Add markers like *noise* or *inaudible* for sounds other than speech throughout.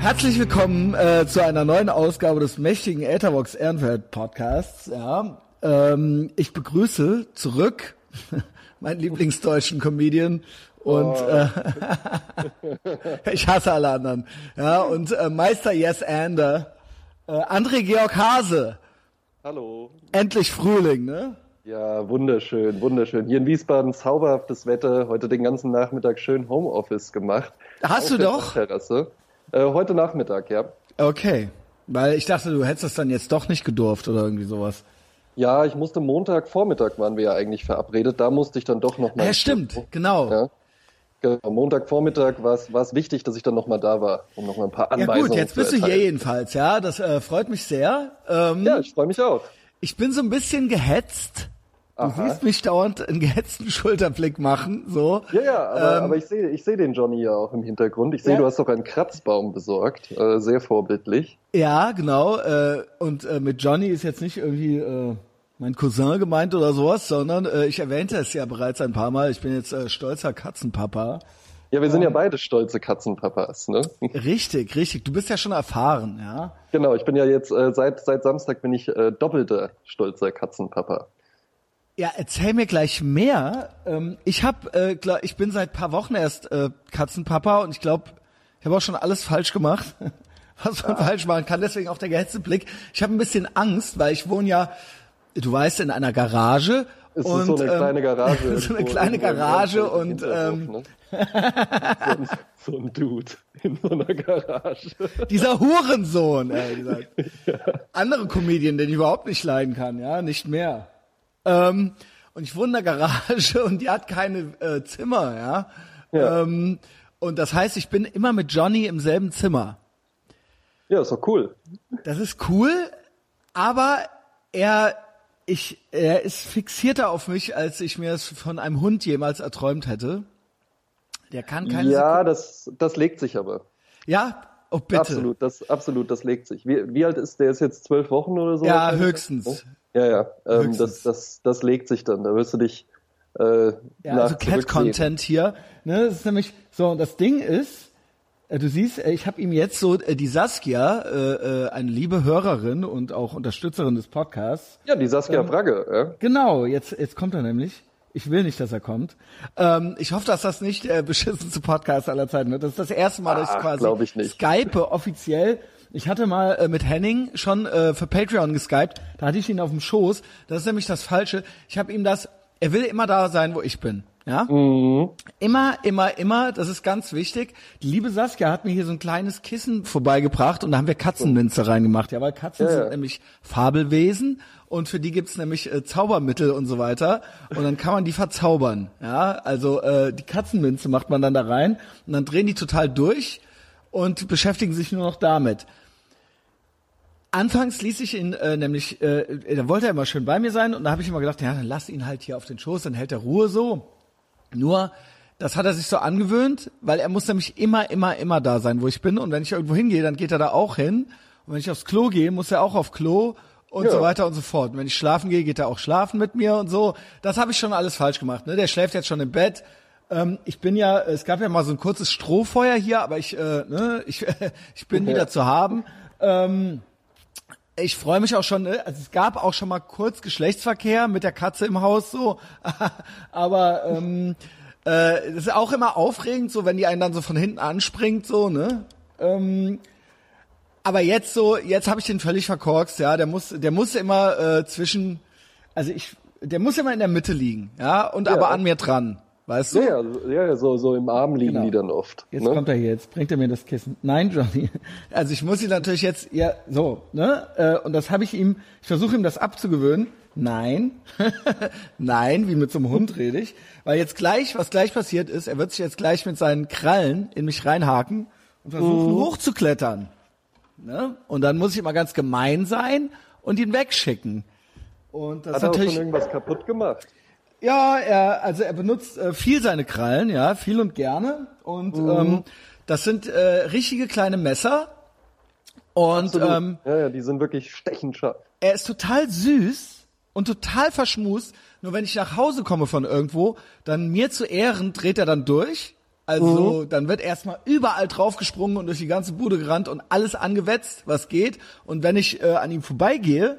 Herzlich willkommen äh, zu einer neuen Ausgabe des mächtigen Etherbox Ehrenfeld Podcasts. Ja, ähm, ich begrüße zurück *laughs* meinen Lieblingsdeutschen Comedian und Oh. äh, *laughs* ich hasse alle anderen. Ja und äh, Meister Yes Ander, äh, André Georg Hase. Hallo. Endlich Frühling, ne? Ja, wunderschön, wunderschön. Hier in Wiesbaden zauberhaftes Wetter. Heute den ganzen Nachmittag schön Homeoffice gemacht. Hast du doch? Terrasse. Äh, heute Nachmittag, ja. Okay, weil ich dachte, du hättest das dann jetzt doch nicht gedurft oder irgendwie sowas. Ja, ich musste Montag Vormittag waren wir ja eigentlich verabredet. Da musste ich dann doch noch mal. Ja, stimmt, genau. Ja. Genau, Montagvormittag war es wichtig, dass ich dann noch mal da war, um noch mal ein paar Ja Anweisungen gut, jetzt zu bist du hier jedenfalls, ja. Das äh, freut mich sehr. Ähm, Ja, ich freue mich auch. Ich bin so ein bisschen gehetzt. Du Aha. siehst mich dauernd einen gehetzten *laughs* Schulterblick machen, so. Ja, ja, aber, Ähm, aber ich sehe ich sehe den Johnny ja auch im Hintergrund. Ich sehe, Ja. du hast doch einen Kratzbaum besorgt. Äh, sehr vorbildlich. Ja, genau. Äh, und äh, mit Johnny ist jetzt nicht irgendwie äh, mein Cousin gemeint oder sowas, sondern äh, ich erwähnte es ja bereits ein paar Mal. Ich bin jetzt äh, stolzer Katzenpapa. Ja, wir sind Ähm. ja beide stolze Katzenpapas, ne? *laughs* Richtig, richtig. Du bist ja schon erfahren, ja. Genau, ich bin ja jetzt äh, seit seit Samstag bin ich äh, doppelter stolzer Katzenpapa. Ja, erzähl mir gleich mehr. Ähm, ich hab, äh, klar, ich bin seit paar Wochen erst äh, Katzenpapa und ich glaube, ich habe auch schon alles falsch gemacht, *laughs* was man falsch machen kann. Deswegen auch der gehetzte Blick. Ich habe ein bisschen Angst, weil ich wohne ja, du weißt, in einer Garage. Es und, ist so eine ähm, kleine Garage. *laughs* so eine kleine Garage und ähm, ne? so, ein, so ein Dude in so einer Garage. dieser Hurensohn, ey, dieser *laughs* andere Comedian, den ich überhaupt nicht leiden kann, ja, nicht mehr. Ähm, und ich wohne in der Garage *laughs* und die hat keine äh, Zimmer, ja. Ja. Ähm, und das heißt, ich bin immer mit Johnny im selben Zimmer. Ja, ist doch cool. Das ist cool, aber er, ich, er ist fixierter auf mich, als ich mir es von einem Hund jemals erträumt hätte. Der kann keine Ja, das das legt sich aber. Ja, oh bitte. Absolut, das absolut, das legt sich. Wie, wie alt ist der? Ist jetzt zwölf Wochen oder so? Ja, höchstens. Ja, ja. Ähm, das das das legt sich dann. Da wirst du dich äh, Ja, also. Cat-Content hier. Ne, das ist nämlich so, und das Ding ist, äh, du siehst, äh, ich habe ihm jetzt so, äh, die Saskia, äh, äh, eine liebe Hörerin und auch Unterstützerin des Podcasts, Ja, die Ähm. Saskia Fragge, ja. genau, jetzt, jetzt kommt er nämlich. Ich will nicht, dass er kommt. Ähm, ich hoffe, dass das nicht der beschissenste Podcast aller Zeiten wird. Das ist das erste Mal, dass ich quasi ich. Skype offiziell. Ich hatte mal äh, mit Henning schon äh, für Patreon geskypt. Da hatte ich ihn auf dem Schoß. Das ist nämlich das Falsche. Ich habe ihm das. Er will immer da sein, wo ich bin. Ja. Immer, immer, immer. Das ist ganz wichtig. Die liebe Saskia hat mir hier so ein kleines Kissen vorbeigebracht und da haben wir Katzenminze reingemacht. Ja, weil Katzen ja. sind nämlich Fabelwesen und für die gibt's nämlich äh, Zaubermittel und so weiter und dann kann man die verzaubern. Ja, also äh, die Katzenminze macht man dann da rein und dann drehen die total durch und beschäftigen sich nur noch damit. Anfangs ließ ich ihn äh, nämlich, äh, da wollte er immer schön bei mir sein und da habe ich immer gedacht, ja, dann lass ihn halt hier auf den Schoß, dann hält er Ruhe so. Nur, das hat er sich so angewöhnt, weil er muss nämlich immer, immer, immer da sein, wo ich bin. Und wenn ich irgendwo hingehe, dann geht er da auch hin. Und wenn ich aufs Klo gehe, muss er auch auf Klo und Ja. so weiter und so fort. Und wenn ich schlafen gehe, geht er auch schlafen mit mir und so. Das habe ich schon alles falsch gemacht. Ne? Der schläft jetzt schon im Bett. Ähm, ich bin ja, es gab ja mal so ein kurzes Strohfeuer hier, aber ich, äh, ne, ich, *laughs* ich bin wieder zu haben. Ähm, ich freue mich auch schon, ne? also es gab auch schon mal kurz Geschlechtsverkehr mit der Katze im Haus so, *laughs* aber ähm, äh, das ist auch immer aufregend, so wenn die einen dann so von hinten anspringt, so, ne? Ähm, aber jetzt so, jetzt habe ich den völlig verkorkst, ja, der muss, der muss immer äh, zwischen, also ich, der muss immer in der Mitte liegen, ja, und Ja. aber an mir dran, weißt du? Ja, ja, so- ja, so, so im Arm liegen Genau. die dann oft. Jetzt ne? kommt er hier, jetzt bringt er mir das Kissen. Nein, Johnny. Also ich muss ihn natürlich jetzt, ja, so, ne? Äh, Und das habe ich ihm, ich versuche ihm das abzugewöhnen. Nein. *laughs* Nein, wie mit so einem Hund rede ich. Weil jetzt gleich, was gleich passiert ist, er wird sich jetzt gleich mit seinen Krallen in mich reinhaken und versuchen hochzuklettern. Ne? Und dann muss ich immer ganz gemein sein und ihn wegschicken. Und das Hat er auch schon irgendwas kaputt gemacht? Ja, er, also er benutzt äh, viel seine Krallen, ja, viel und gerne. Und ähm, das sind äh, richtige kleine Messer. Und Absolut. ähm, ja, ja, die sind wirklich stechend scharf. er ist total süß und total verschmust. Nur wenn ich nach Hause komme von irgendwo, dann mir zu Ehren dreht er dann durch. Also dann wird erstmal überall draufgesprungen und durch die ganze Bude gerannt und alles angewetzt, was geht. Und wenn ich äh, an ihm vorbeigehe,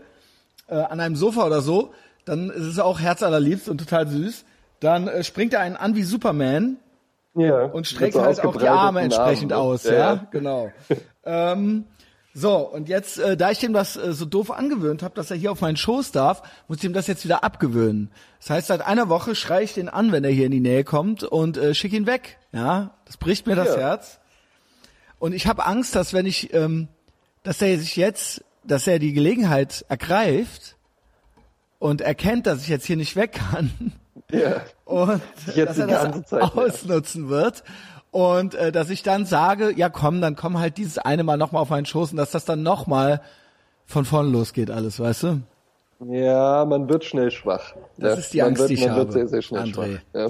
äh, an einem Sofa oder so, dann ist es auch herzallerliebst und total süß. Dann äh, springt er einen an wie Superman Ja. und streckt so halt auch die Arme entsprechend ne? aus, ja, genau. *laughs* ähm, so, und jetzt, äh, da ich dem das äh, so doof angewöhnt habe, dass er hier auf meinen Schoß darf, muss ich ihm das jetzt wieder abgewöhnen. Das heißt, seit einer Woche schreie ich den an, wenn er hier in die Nähe kommt und äh, schick ihn weg. Ja, das bricht mir das Ja. Herz. Und ich habe Angst, dass wenn ich, ähm, dass er sich jetzt, dass er die Gelegenheit ergreift und erkennt, dass ich jetzt hier nicht weg kann, *laughs* Ja. und Jetzt dass er das Zeit ausnutzen wird und äh, dass ich dann sage, ja komm, dann komm halt dieses eine Mal nochmal auf meinen Schoß und dass das dann nochmal von vorne losgeht alles, weißt du? Ja, man wird schnell schwach. Das ja, ist die man Angst, wird, die ich man wird habe, sehr, sehr schnell André. schwach. Ja.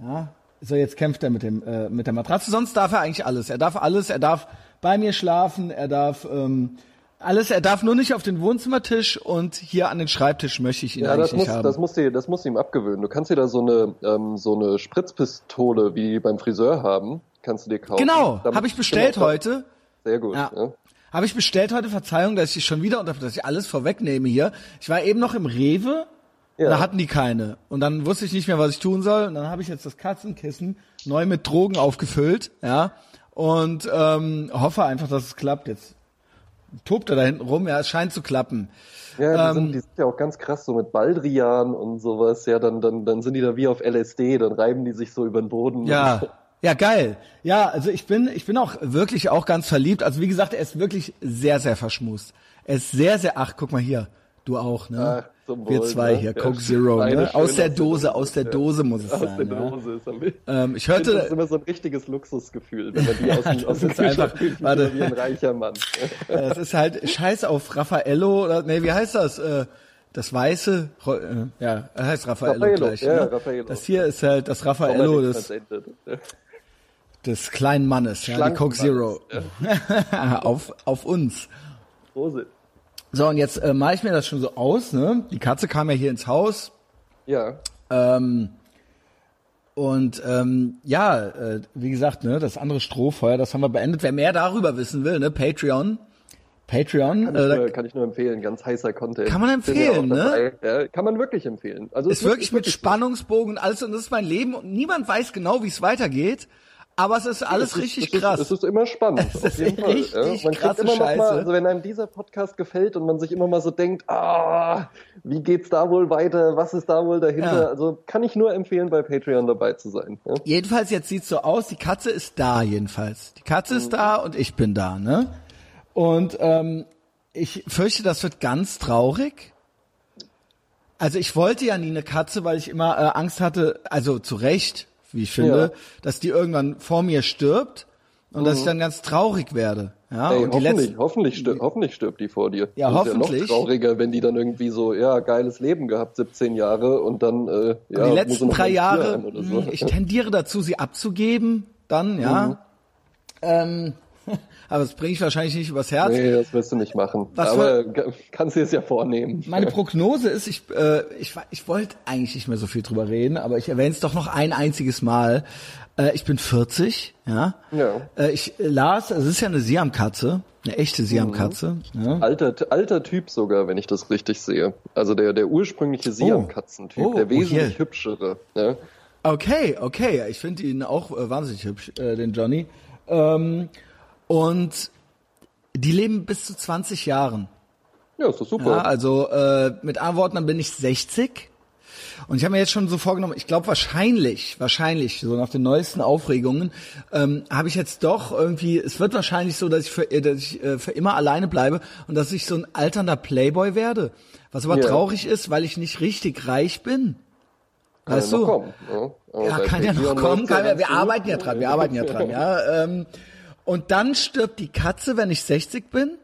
Ja. So, jetzt kämpft er mit dem äh, mit der Matratze. Sonst darf er eigentlich alles. Er darf alles. Er darf bei mir schlafen. Er darf ähm, alles. Er darf nur nicht auf den Wohnzimmertisch und hier an den Schreibtisch möchte ich ihn Ja, eigentlich das muss, nicht haben. das muss dir, das muss ihm abgewöhnen. Du kannst dir da so eine, ähm, so eine Spritzpistole, wie beim Friseur haben, kannst du dir kaufen. genau, habe ich bestellt genau, heute. Sehr gut. Ja. Ja. Habe ich bestellt heute, Verzeihung, dass ich schon wieder unter, dass ich alles vorwegnehme hier. Ich war eben noch im Rewe, Ja. da hatten die keine. Und dann wusste ich nicht mehr, was ich tun soll. Und dann habe ich jetzt das Katzenkissen neu mit Drogen aufgefüllt, ja. Und ähm, hoffe einfach, dass es klappt. Jetzt tobt er da hinten rum, ja, es scheint zu klappen. Ja, die, Ähm, sind, die sind ja auch ganz krass, so mit Baldrian und sowas. Ja, dann, dann, dann sind die da wie auf LSD, dann reiben die sich so über den Boden. Ja. *laughs* Ja, geil. Ja, also ich bin, ich bin auch wirklich auch ganz verliebt. Also wie gesagt, er ist wirklich sehr, sehr verschmust. Er ist sehr, sehr, ach, guck mal hier. Du auch, ne? Ach, zum Wir Wohl, zwei ne? hier, Ja, Coke Zero, ne? Aus der aus Dose, aus der ja. Dose muss es Aus sein. der ja. Dose ist am Ähm, ich finde, das ist hörte, immer so ein richtiges Luxusgefühl, wenn man die *laughs* aus, dem- aus dem einfach- warte. wie ein reicher Mann. *laughs* es ist halt Scheiß auf Raffaello, oder, nee, wie heißt das? Äh, das Weiße, äh, ja, er heißt Raffaello, Raffaello, gleich. ja, ne? Raffaello. Das hier ist halt das Raffaello des, des kleinen Mannes, ja, die Coke Zero. Mannes, *laughs* auf, auf uns. Prosit. So, und jetzt äh, mache ich mir das schon so aus, ne? Die Katze kam ja hier ins Haus. Ja, Ähm, und ähm, ja, äh, wie gesagt, ne, das andere Strohfeuer, das haben wir beendet. Wer mehr darüber wissen will, ne, Patreon. Patreon, kann, äh, ich da nur, kann ich nur empfehlen. Ganz heißer Content. Kann man empfehlen, ne? Ja, kann man wirklich empfehlen. Also es ist wirklich mit Spannungsbogen und alles und das ist mein Leben und niemand weiß genau, wie es weitergeht. Aber es ist alles es ist, richtig es ist, krass. Es ist immer spannend. Es auf jeden Fall. ja. Man kriegt immer noch Scheiße. mal, also wenn einem dieser Podcast gefällt und man sich immer mal so denkt, ah, wie geht's da wohl weiter? Was ist da wohl dahinter? Ja. Also kann ich nur empfehlen, bei Patreon dabei zu sein. Ja? Jedenfalls, jetzt sieht's so aus, die Katze ist da jedenfalls. Die Katze Mhm. ist da und ich bin da, ne? Und ähm, ich fürchte, das wird ganz traurig. Also ich wollte ja nie eine Katze, weil ich immer äh, Angst hatte, also zu Recht, wie ich finde, Ja. dass die irgendwann vor mir stirbt und dass ich dann ganz traurig werde. Ja, Mhm. Ey, und die hoffentlich, letzten, hoffentlich, stirbt, hoffentlich stirbt die vor dir. Ja, das ist hoffentlich. Ja noch trauriger, wenn die dann irgendwie so, ja, geiles Leben gehabt, 17 Jahre und dann, äh, ja, die muss sie letzten drei Jahre, so. mh, ich tendiere dazu, sie abzugeben, dann, ja. Mhm. Ähm, *laughs* aber das bringe ich wahrscheinlich nicht übers Herz. Nee, das wirst du nicht machen. Was Aber kannst du es ja vornehmen. Meine *laughs* Prognose ist, ich, äh, ich, ich wollte eigentlich nicht mehr so viel drüber reden, aber ich erwähne es doch noch ein einziges Mal. Äh, ich bin 40, ja. Ja. Äh, ich las, es ist ja eine Siamkatze, eine echte Siamkatze. Ja. Alter, alter Typ sogar, wenn ich das richtig sehe. Also der, der ursprüngliche Siam-Katzentyp, Oh, der oh, wesentlich hier. hübschere. Ja. Okay, okay, ich finde ihn auch äh, wahnsinnig hübsch, äh, den Johnny. Ähm, und die leben bis zu 20 Jahren. ja, ist doch super. Ja, also äh, mit anderen Worten, dann bin ich 60. Und ich habe mir jetzt schon so vorgenommen, ich glaube wahrscheinlich, wahrscheinlich, so nach den neuesten Aufregungen, ähm, habe ich jetzt doch irgendwie, es wird wahrscheinlich so, dass ich für, äh, dass ich, äh, für immer alleine bleibe und dass ich so ein alternder Playboy werde. Was aber Ja. traurig ist, weil ich nicht richtig reich bin. Kann weißt ja du? noch kommen. Ja, Aber Ja, bei kann ja noch kommen. ja Kann ja, wir arbeiten ja dran, wir arbeiten ja dran, ja. *laughs* Ähm, und dann stirbt die Katze, wenn ich 60 bin.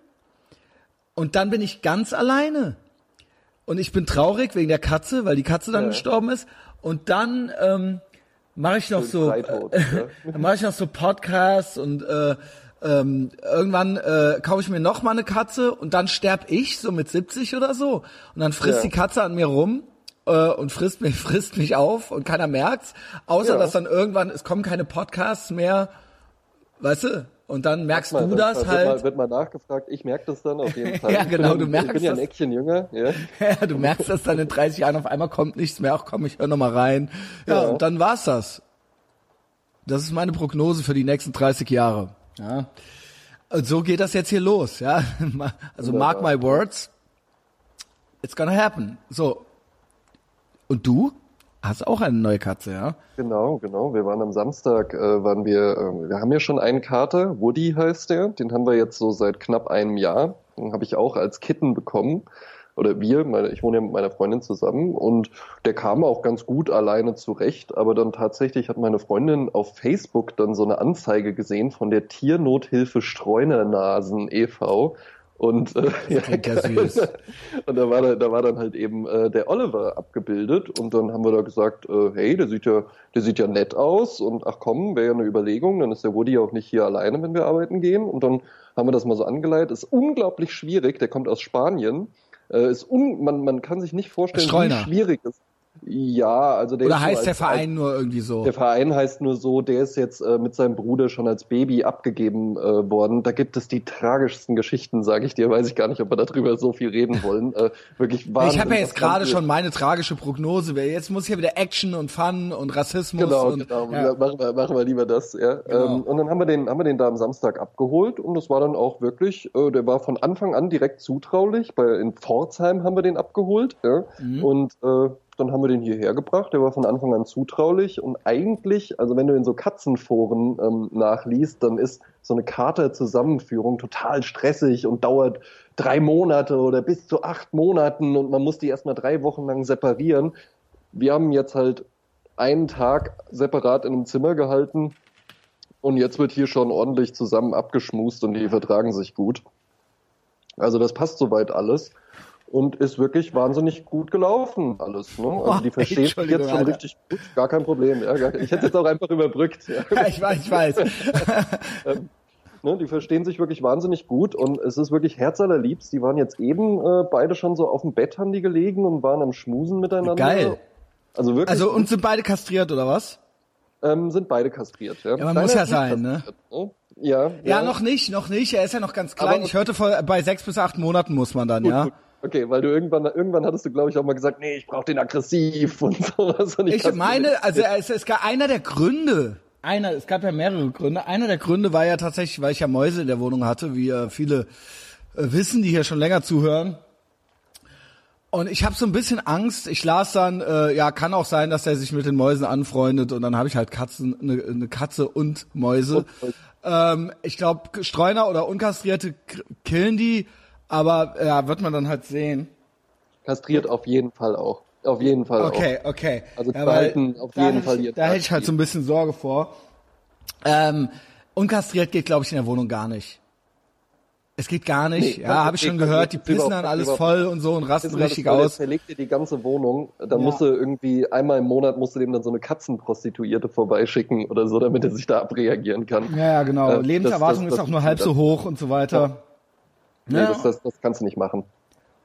Und dann bin ich ganz alleine. Und ich bin traurig wegen der Katze, weil die Katze dann Ja. gestorben ist. Und dann ähm, mache ich noch Schön so, äh, dann mache ich noch so Podcasts und äh, ähm, irgendwann äh, kaufe ich mir noch mal eine Katze und dann sterb ich so mit 70 oder so und dann frisst Ja. die Katze an mir rum äh, und frisst mich, *laughs* frisst mich auf und keiner merkt's. Außer Ja. dass dann irgendwann, es kommen keine Podcasts mehr, weißt du? Und dann merkst Mal, du das wird halt. Mal, wird mal nachgefragt, ich merke das dann auf jeden *laughs* Fall. Ja, Ich genau, du Ich merkst bin ja ein das. Eckchen jünger, ja. *laughs* Ja, du merkst das dann in 30 Jahren auf einmal kommt nichts mehr. Ach komm, ich hör noch mal rein. Ja, Ja. und dann war's das. Das ist meine Prognose für die nächsten 30 Jahre. Ja. Und so geht das jetzt hier los, ja. *laughs* Also mark my words. It's gonna happen. So. Und du hast auch eine neue Katze, ja? Genau, genau. Wir waren am Samstag, äh, waren wir, äh, wir haben ja schon einen Kater, Woody heißt der, den haben wir jetzt so seit knapp einem Jahr. Den habe ich auch als Kitten bekommen. Oder wir, meine, ich wohne ja mit meiner Freundin zusammen und der kam auch ganz gut alleine zurecht, aber dann tatsächlich hat meine Freundin auf Facebook dann so eine Anzeige gesehen von der Tiernothilfe Streunernasen e.V. Und, äh, ja, *laughs* süß. und da war, da, da war dann halt eben äh, der Oliver abgebildet und dann haben wir da gesagt, äh, hey, der sieht ja, der sieht ja nett aus und ach komm, wäre ja eine Überlegung, dann ist der Woody auch nicht hier alleine, wenn wir arbeiten gehen. Und dann haben wir das mal so angeleitet. Ist unglaublich schwierig, der kommt aus Spanien. Äh, ist un, man, man kann sich nicht vorstellen, Streuner. wie schwierig es Ja, also der Oder heißt als, der Verein nur irgendwie so? der Verein heißt nur so, der ist jetzt äh, mit seinem Bruder schon als Baby abgegeben äh, worden. Da gibt es die tragischsten Geschichten, sage ich dir. Weiß ich gar nicht, ob wir darüber so viel reden wollen. Äh, wirklich *laughs* Wahnsinn. ich habe ja jetzt gerade schon meine tragische Prognose. Jetzt muss hier wieder Action und Fun und Rassismus Genau, und genau. ja. Ja. Machen, wir, machen wir lieber das. Ja. Genau. Ähm, und dann haben wir den, haben wir den da am Samstag abgeholt und das war dann auch wirklich, äh, der war von Anfang an direkt zutraulich. Bei in Pforzheim haben wir den abgeholt. Ja. Mhm. Und äh, dann haben wir den hierher gebracht. Der war von Anfang an zutraulich und eigentlich, also wenn du in so Katzenforen ähm, nachliest, dann ist so eine Kater-Zusammenführung total stressig und dauert drei Monate oder bis zu acht Monaten und man muss die erstmal drei Wochen lang separieren. Wir haben jetzt halt einen Tag separat in einem Zimmer gehalten und jetzt wird hier schon ordentlich zusammen abgeschmust und die vertragen sich gut. Also das passt soweit alles und ist wirklich wahnsinnig gut gelaufen alles. Ne? Also die Oh, verstehen sich Entschuldigung, jetzt schon richtig gut, gar kein Problem. Ja, gar, ich hätte jetzt auch einfach überbrückt. Ja. *laughs* Ja, ich weiß, ich weiß. *laughs* Ne, die verstehen sich wirklich wahnsinnig gut und es ist wirklich herzallerliebst. Die waren jetzt eben äh, beide schon so auf dem Bett haben die gelegen und waren am Schmusen miteinander. Geil. Also wirklich Also und sind beide kastriert oder was? ähm, sind beide kastriert. Ja, Ja, man Deiner muss ja sein, ne? ne? Ja, Ja, noch nicht, noch nicht. Er ist ja noch ganz klein. Aber- ich hörte vor, bei sechs bis acht Monaten muss man dann, Gut, ja. gut. Okay, weil du irgendwann, irgendwann hattest du, glaube ich, auch mal gesagt, nee, ich brauche den aggressiv und *laughs* sowas. Und Ich kastriere meine, also es, es gab einer der Gründe, einer, es gab ja mehrere Gründe. Einer der Gründe war ja tatsächlich, weil ich ja Mäuse in der Wohnung hatte, wie äh, viele äh, wissen, die hier schon länger zuhören. Und ich habe so ein bisschen Angst. Ich las dann, äh, ja, kann auch sein, dass er sich mit den Mäusen anfreundet und dann habe ich halt Katzen, eine, eine Katze und Mäuse. Und Mäuse. Ähm, ich glaube, Streuner oder Unkastrierte killen die, aber ja, wird man dann halt sehen. Kastriert auf jeden Fall auch. Auf jeden Fall Okay, okay. Also die weil behalten auf jeden Fall ich, Da hätte ich halt so ein bisschen Sorge vor. Ähm, unkastriert geht, glaube ich, in der Wohnung gar nicht. Es geht gar nicht. Nee, ja, das habe ich schon gehört. Die pissen dann alles voll und so und auch. rasten Das richtig voll, aus. Der zerlegt dir die ganze Wohnung. Da Ja. musst du irgendwie einmal im Monat musst du dem dann so eine Katzenprostituierte vorbeischicken oder so, damit er sich da abreagieren kann. Ja, ja, genau. Äh, das- Lebenserwartung das- ist auch nur halb so hoch und so weiter. Nee, Ja. das, das, das kannst du nicht machen.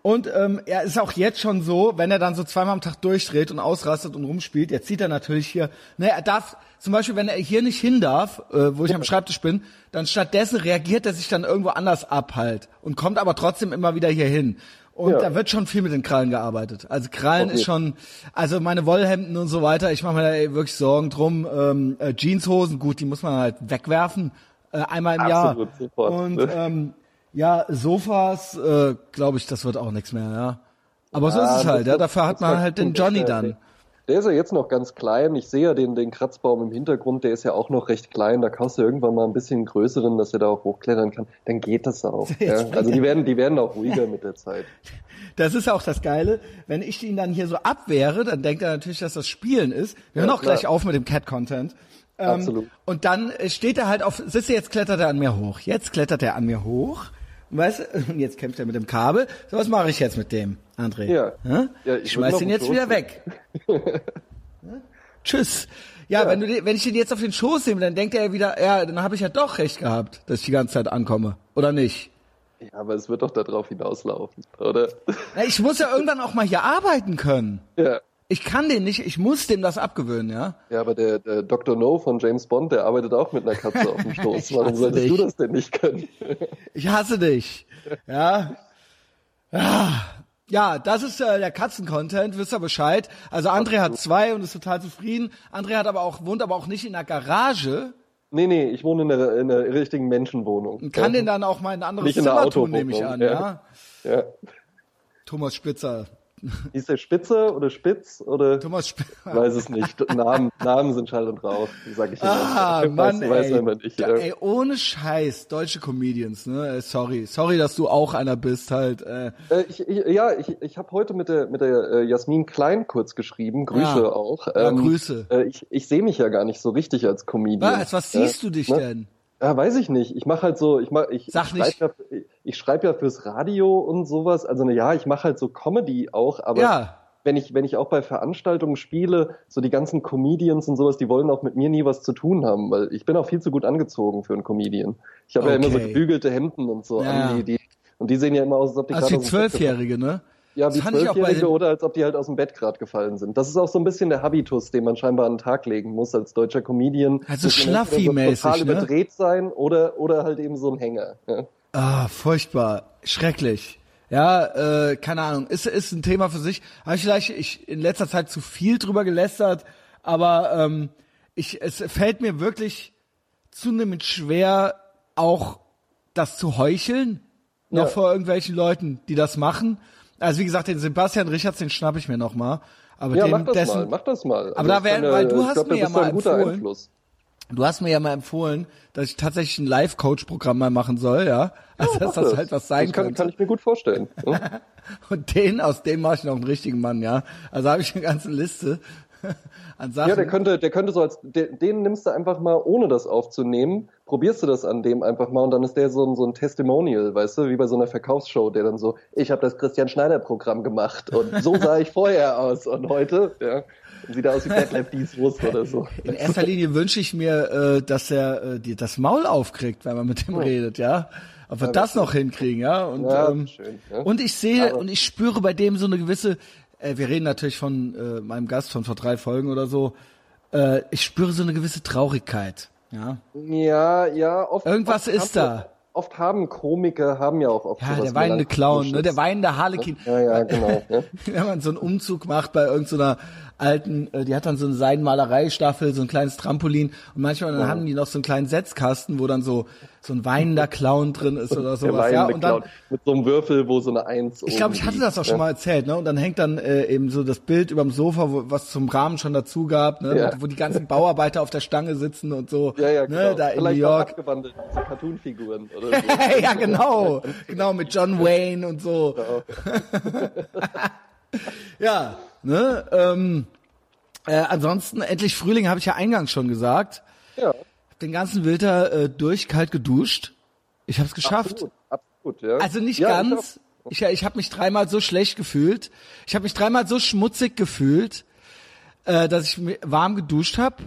Und ähm, er ist auch jetzt schon so, wenn er dann so zweimal am Tag durchdreht und ausrastet und rumspielt, jetzt sieht er natürlich hier, ne, er darf, zum Beispiel, wenn er hier nicht hin darf, äh, wo ich am Schreibtisch bin, dann stattdessen reagiert er sich dann irgendwo anders ab halt und kommt aber trotzdem immer wieder hier hin. Und Ja. da wird schon viel mit den Krallen gearbeitet. Also Krallen Auf ist schon, also meine Wollhemden und so weiter, ich mache mir da ey wirklich Sorgen drum. Ähm, äh, Jeanshosen, gut, die muss man halt wegwerfen, äh, einmal im Absolut, Jahr. sofort. Und ähm, ja, Sofas, äh, glaube ich, das wird auch nichts mehr, ja. Aber so Ja, ist es halt, ja. Dafür hat man halt den Johnny dann. Der ist ja jetzt noch ganz klein. Ich sehe ja den, den Kratzbaum im Hintergrund, der ist ja auch noch recht klein. Da kaufst du irgendwann mal ein bisschen größeren, dass er da auch hochklettern kann. Dann geht das auch. *laughs* Ja? Also die werden, die werden auch ruhiger mit der Zeit. *laughs* Das ist auch das Geile. Wenn ich ihn dann hier so abwehre, dann denkt er natürlich, dass das Spielen ist. Wir hören Ja, auch gleich auf mit dem Cat-Content. Ähm, Absolut. Und dann äh, steht er halt auf, du, jetzt klettert er an mir hoch. Jetzt klettert er an mir hoch. Weißt du, und *laughs* jetzt kämpft er mit dem Kabel. So, was mache ich jetzt mit dem, André? Ja. Hä? Ja, ich schmeiß noch jetzt wieder weg. Ne? *laughs* Tschüss. Ja, Wenn, du, den- wenn ich den jetzt auf den Schoß nehme, dann denkt er ja wieder, ja, dann habe ich ja doch recht gehabt, dass ich die ganze Zeit ankomme. Oder nicht? Ja, aber es wird doch darauf hinauslaufen, oder? Na, ich muss ja irgendwann auch mal hier arbeiten können. Ja, Ich kann den nicht, ich muss dem das abgewöhnen, ja. Ja, aber der, der Dr. No von James Bond, der arbeitet auch mit einer Katze auf dem *laughs* Stoß. Warum solltest dich. du das denn nicht können? *laughs* ich hasse dich. Ja. Ja, das ist äh, der Katzen-Content, wisst ihr Bescheid. Also André hat zwei und ist total zufrieden. André hat aber auch, wohnt aber auch nicht in der Garage. Nee, nee, ich wohne in der, in der richtigen Menschenwohnung. Und kann ja. den dann auch mal in ein anderes nicht Zimmer tun, nehme ich an, ja. ja. ja. Thomas Spitzer, Hieß der Spitze oder Spitz oder? Thomas Spitz. *laughs* Weiß es nicht. Namen, Namen sind Schall und Rauch, sag ich immer. Ah, Mann, weiß, ey, weiß nicht, da, ey, ohne Scheiß, deutsche Comedians, ne? Äh, sorry, sorry, dass du auch einer bist, halt. Äh. äh ich, ich, ja, ich, ich habe heute mit der mit der äh, Jasmin Klein kurz geschrieben. Grüße ja. auch. Ähm, ja, Grüße. Ich ich sehe mich ja gar nicht so richtig als Comedian. Was, was siehst du dich ne? denn? Ja, weiß ich nicht. Ich mache halt so, ich mach, ich, Sag ich schreibe ja, ich schreib ja fürs Radio und sowas. Also ne, ja, ich mache halt so Comedy auch, aber ja wenn ich, wenn ich auch bei Veranstaltungen spiele, so die ganzen Comedians und sowas, die wollen auch mit mir nie was zu tun haben, weil ich bin auch viel zu gut angezogen für einen Comedian. Ich habe okay. ja immer so gebügelte Hemden und so ja. an, die, die, und die sehen ja immer aus, als ob die also gerade. Zwölfjährige, ne? Ja, wie Zwölfjährige oder als ob die halt aus dem Bett gerade gefallen sind. Das ist auch so ein bisschen der Habitus, den man scheinbar an den Tag legen muss als deutscher Comedian. Also schlaffi-mäßig, total ne? überdreht sein oder, oder halt eben so ein Hänger. Ja. Ah, furchtbar. Schrecklich. Ja, äh, keine Ahnung, ist, ist ein Thema für sich. Habe ich vielleicht ich in letzter Zeit zu viel drüber gelästert, aber ähm, ich, es fällt mir wirklich zunehmend schwer, auch das zu heucheln, noch ja. vor irgendwelchen Leuten, die das machen. Also wie gesagt, den Sebastian Richards, den schnapp ich mir noch mal. Aber ja, den, mach das dessen, mal, mach das mal. Aber also da wäre, weil du hast glaub, mir ja mal empfohlen. Einfluss. Du hast mir ja mal empfohlen, dass ich tatsächlich ein Live-Coach-Programm mal machen soll, ja. Also ja, dass das, das halt was sein das kann, könnte. kann ich mir gut vorstellen. *laughs* Und den, aus dem mache ich noch einen richtigen Mann, ja. Also habe ich eine ganze Liste *laughs* an Sachen. Ja, der könnte, der könnte so als, den, nimmst du einfach mal, ohne das aufzunehmen, probierst du das an dem einfach mal und dann ist der so ein, so ein Testimonial, weißt du, wie bei so einer Verkaufsshow, der dann so, ich habe das Christian Schneider Programm gemacht und *laughs* so sah ich vorher aus und heute, ja. Sieht aus wie Detlef Dieswurst oder so. *laughs* In erster Linie wünsche ich mir, äh, dass er äh, dir das Maul aufkriegt, wenn man mit dem oh. redet, ja. Ob wir ja, das noch hinkriegen, ja. Und, ja, ähm, schön, ja. und ich sehe Aber und ich spüre bei dem so eine gewisse, äh, wir reden natürlich von äh, meinem Gast von vor drei Folgen oder so, äh, ich spüre so eine gewisse Traurigkeit, ja. Ja, ja, oft. Irgendwas oft ist da oft haben Komiker, haben ja auch oft Ja, der weinende Clown, ne? der weinende Harlekin. Ja, ja, genau. Ja. *laughs* Wenn man so einen Umzug macht bei irgendeiner alten, äh, die hat dann so eine Seidenmalereistaffel, so ein kleines Trampolin und manchmal dann ja. haben die noch so einen kleinen Setzkasten, wo dann so so ein weinender Clown drin ist oder sowas. Ja, und dann, mit so einem Würfel, wo so eine Eins Ich glaube, ich hatte das auch schon mal erzählt, ne? Und dann hängt dann äh, eben so das Bild überm Sofa, wo, was zum Rahmen schon dazu gab, ne? Ja. Wo die ganzen Bauarbeiter auf der Stange sitzen und so, ja, ja, genau. ne? Da in New York. Abgewandelt, so Cartoon-Figuren oder *laughs* so. ja, genau. genau, mit John Wayne und so. Genau. *laughs* *laughs* ja, ne? Ähm, äh, ansonsten, endlich Frühling, habe ich ja eingangs schon gesagt. Ja. Den ganzen Winter äh, durch kalt geduscht. Ich habe es geschafft. Absolut, absolut, ja. Also nicht ja, ganz. Ich, ich, ich habe mich dreimal so schlecht gefühlt. Ich habe mich dreimal so schmutzig gefühlt, äh, dass ich warm geduscht habe.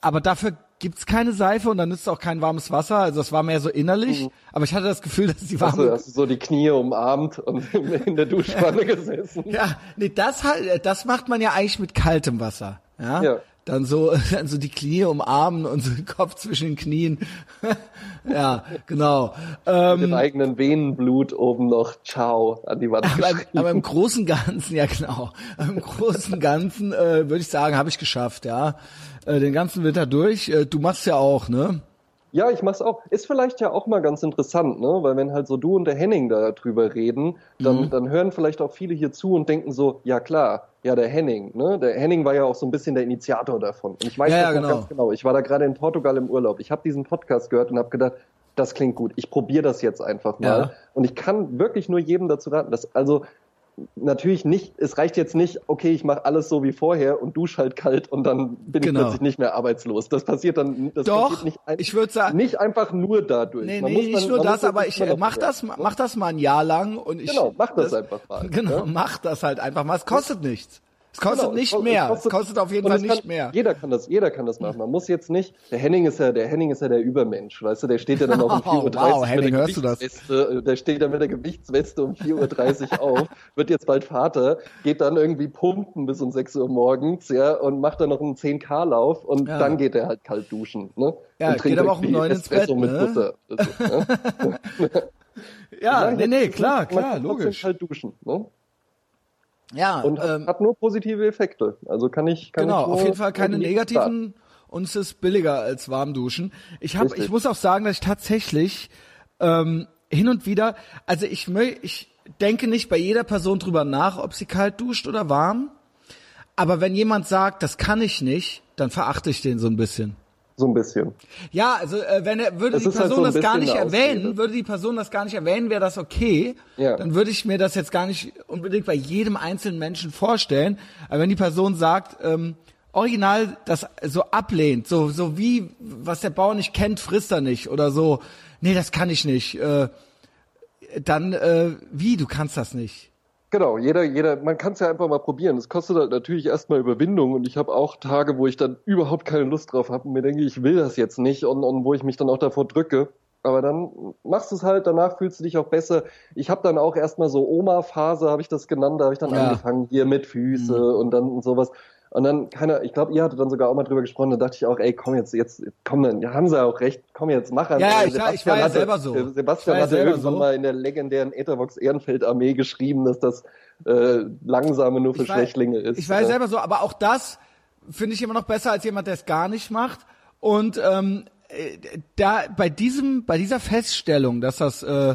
Aber dafür gibt's keine Seife und dann nützt auch kein warmes Wasser. Also das war mehr so innerlich. Mhm. Aber ich hatte das Gefühl, dass die warme... Du, hast du so die Knie umarmt und *laughs* in der Duschwanne *laughs* gesessen? Ja, nee, das halt, das macht man ja eigentlich mit kaltem Wasser. Ja. ja. Dann so, *laughs* dann so die Knie umarmen und so den Kopf zwischen den Knien. *laughs* ja, genau. Ähm, Mit dem eigenen Venenblut oben noch Ciao an die Wand aber, aber im Großen Ganzen, *laughs* ja genau. Im Großen Ganzen äh, würde ich sagen, habe ich geschafft, ja äh, den ganzen Winter durch. Äh, du machst ja auch, ne? Ja, ich mach's auch. Ist vielleicht ja auch mal ganz interessant, ne? Weil wenn halt so du und der Henning da drüber reden, dann, mhm. dann hören vielleicht auch viele hier zu und denken so, ja klar, ja, der Henning, ne? Der Henning war ja auch so ein bisschen der Initiator davon. Und ich weiß ja, das ja, genau. ganz genau. Ich war da gerade in Portugal im Urlaub. Ich habe diesen Podcast gehört und habe gedacht, das klingt gut. Ich probiere das jetzt einfach mal. Ja. Und ich kann wirklich nur jedem dazu raten, dass also natürlich nicht, es reicht jetzt nicht, okay, ich mache alles so wie vorher und dusche halt kalt und dann bin genau. ich plötzlich nicht mehr arbeitslos. Das passiert dann, das Doch, passiert nicht, ein, ich würde sagen, nicht einfach nur dadurch. Nee, man nee, nicht nur das, aber ich mach das, mach das mal ein Jahr lang und ich. Genau, mach das, das einfach mal. *laughs* Genau, ja? mach das halt einfach mal. Es kostet nichts. Es kostet Genau, nicht es mehr. kostet- es kostet auf jeden Fall es nicht kann, mehr. Jeder kann das, jeder kann das machen. Man muss jetzt nicht. Der Henning ist ja, der Henning ist ja der Übermensch, weißt du? Der steht ja dann auch um *laughs* 4.30 Uhr Wow, mit Henning, der hörst du das? Gewichtsweste, der steht dann mit der Gewichtsweste um 4.30 Uhr *laughs* auf, wird jetzt bald Vater, geht dann irgendwie pumpen bis um 6 Uhr morgens, ja, und macht dann noch einen 10K-Lauf und Ja. dann geht er halt kalt duschen, ne? Ja, und geht aber auch um irgendwie neun ins Espresso Bett, mit ne? Ist, ne? *laughs* Ja, nee, nee, das klar, klar, logisch. kalt duschen, ne? Ja, Und ähm, hat nur positive Effekte. Also kann ich, kann genau, ich auf jeden Fall keine negativen und es ist billiger als warm duschen. Ich habe, ich muss auch sagen, dass ich tatsächlich ähm, hin und wieder, also ich ich denke nicht bei jeder Person drüber nach, ob sie kalt duscht oder warm. Aber wenn jemand sagt, das kann ich nicht, dann verachte ich den so ein bisschen. So ein bisschen. Ja, also äh, wenn er würde Es die ist halt Person so das gar nicht erwähnen, würde die Person das gar nicht erwähnen, wäre das okay. Ja. Dann würde ich mir das jetzt gar nicht unbedingt bei jedem einzelnen Menschen vorstellen. Aber wenn die Person sagt, ähm, original das so ablehnt, so so wie was der Bauer nicht kennt, frisst er nicht oder so. Nee, das kann ich nicht. Äh, dann äh, wie du kannst das nicht. Genau, jeder, jeder, man kann es ja einfach mal probieren. Es kostet halt natürlich erstmal Überwindung und ich habe auch Tage, wo ich dann überhaupt keine Lust drauf habe und mir denke, ich will das jetzt nicht und, und wo ich mich dann auch davor drücke. Aber dann machst du es halt, danach fühlst du dich auch besser. Ich habe dann auch erstmal so Oma-Phase, habe ich das genannt, da habe ich dann Ja. angefangen hier mit Füße und dann und sowas. Und dann, keiner, ich glaube, ihr hattet dann sogar auch mal drüber gesprochen, da dachte ich auch, ey, komm jetzt, jetzt, komm dann, ja, haben sie auch recht, komm jetzt, mach einfach. Ja, ja, ich war- Sebastian ich war ja hatte- selber so. Sebastian war hatte selber irgendwann so. mal in der legendären Ethervox Ehrenfeld Armee geschrieben, dass das äh, langsame nur für Ich war- Schwächlinge ist. Ich war ja Äh, selber so, aber auch das finde ich immer noch besser als jemand, der es gar nicht macht. Und ähm, äh, da bei diesem, bei dieser Feststellung, dass das, äh,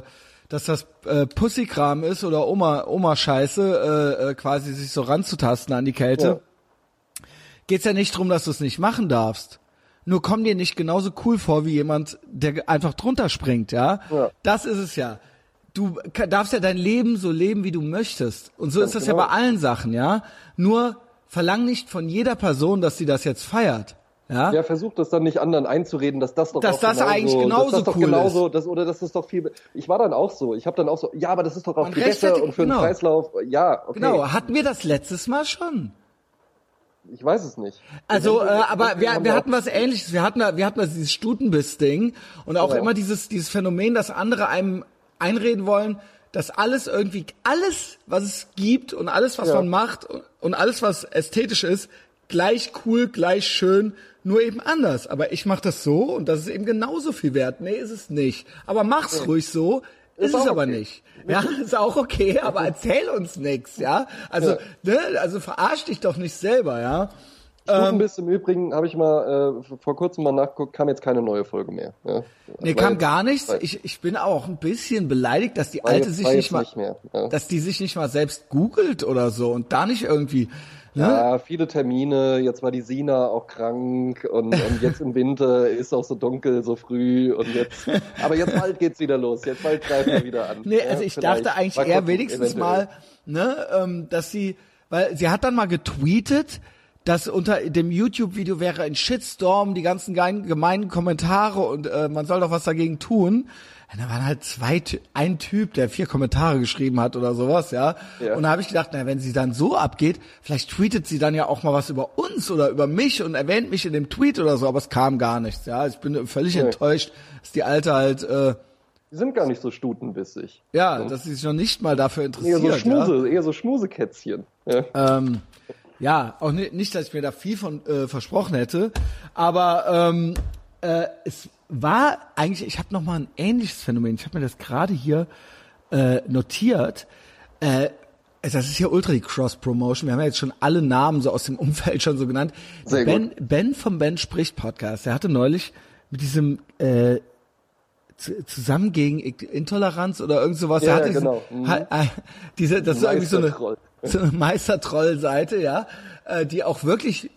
dass das äh, Pussykram ist oder Oma, Oma Scheiße, äh, äh, quasi sich so ranzutasten an die Kälte, Ja. Geht's ja nicht drum, dass du es nicht machen darfst. Nur komm dir nicht genauso cool vor wie jemand, der einfach drunter springt, ja? Ja. Das ist es ja. Du darfst ja dein Leben so leben, wie du möchtest. Und so Ganz ist das ja genau. bei allen Sachen, ja? Nur verlang nicht von jeder Person, dass sie das jetzt feiert. Ja? Ja, versucht das dann nicht anderen einzureden, dass das doch Dass auch das genauso, eigentlich genauso dass das doch cool genauso, Das, oder das ist doch viel. Ich war dann auch so. Ich habe dann auch so, ja, aber das ist doch auch viel besser und für genau. den Kreislauf. Ja, okay. Genau, hatten wir das letztes Mal schon. Ich weiß es nicht. Also, äh, aber wir, wir hatten was ähnliches. Wir hatten, wir hatten dieses Stutenbiss-Ding und auch Ja. immer dieses, dieses Phänomen, dass andere einem einreden wollen, dass alles irgendwie, alles, was es gibt und alles, was Ja. man macht und alles, was ästhetisch ist, gleich cool, gleich schön, nur eben anders. Aber ich mache das so und das ist eben genauso viel wert. Nee, ist es nicht. Aber mach's ruhig so. Ist, Ist es aber okay. nicht. Ja, *laughs* ist auch okay, aber erzähl uns nix, ja? Also, Ja. ne, also verarsch dich doch nicht selber, ja? Stutenbiss im Übrigen habe ich mal äh, vor kurzem mal nachgeguckt, kam jetzt keine neue Folge mehr. Ja. Nee, War kam jetzt- gar nichts. Ich, ich bin auch ein bisschen beleidigt, dass die alte jetzt- sich nicht mal, nicht mehr, ja. dass die sich nicht mal selbst googelt oder so und da nicht irgendwie? Ja, viele Termine. Jetzt war die Sina auch krank und, und jetzt im Winter *laughs* ist auch so dunkel, so früh und jetzt. Aber jetzt bald geht's wieder los. Jetzt bald greifen wir wieder an. Nee, Ja, also ich vielleicht. dachte eigentlich Mal eher wenigstens eventuell. mal, ne, ähm, dass sie, weil sie hat dann mal getweetet, dass unter dem YouTube-Video wäre ein Shitstorm, die ganzen gemeinen Kommentare und äh, man soll doch was dagegen tun. Da waren halt zwei, ein Typ, der vier Kommentare geschrieben hat oder sowas, ja. Ja. Und da habe ich gedacht, na, wenn sie dann so abgeht, vielleicht tweetet sie dann ja auch mal was über uns oder über mich und erwähnt mich in dem Tweet oder so, aber es kam gar nichts, ja. Ich bin völlig Nee. enttäuscht, dass die Alte halt, äh, Die sind gar nicht so stutenbissig. ja, dass sie sich noch nicht mal dafür Eher interessiert. so ja. Schmuse, eher so Schmusekätzchen. Ja. Ähm, ja, auch ni- nicht, dass ich mir da viel von äh, versprochen hätte, aber ähm, äh, es war eigentlich, ich habe noch mal ein ähnliches Phänomen. Ich habe mir das gerade hier äh, notiert. Äh, das ist hier ultra die Cross-Promotion. Wir haben ja jetzt schon alle Namen so aus dem Umfeld schon so genannt. Sehr ben, ben vom Ben spricht Podcast. Der hatte neulich mit diesem äh, zu- zusammen gegen Intoleranz oder irgend sowas. Ja, hatte ja, diesen, genau. Mhm. ha, äh, diese, das ist irgendwie so eine, so eine Meistertroll-Seite, ja, äh, die auch wirklich,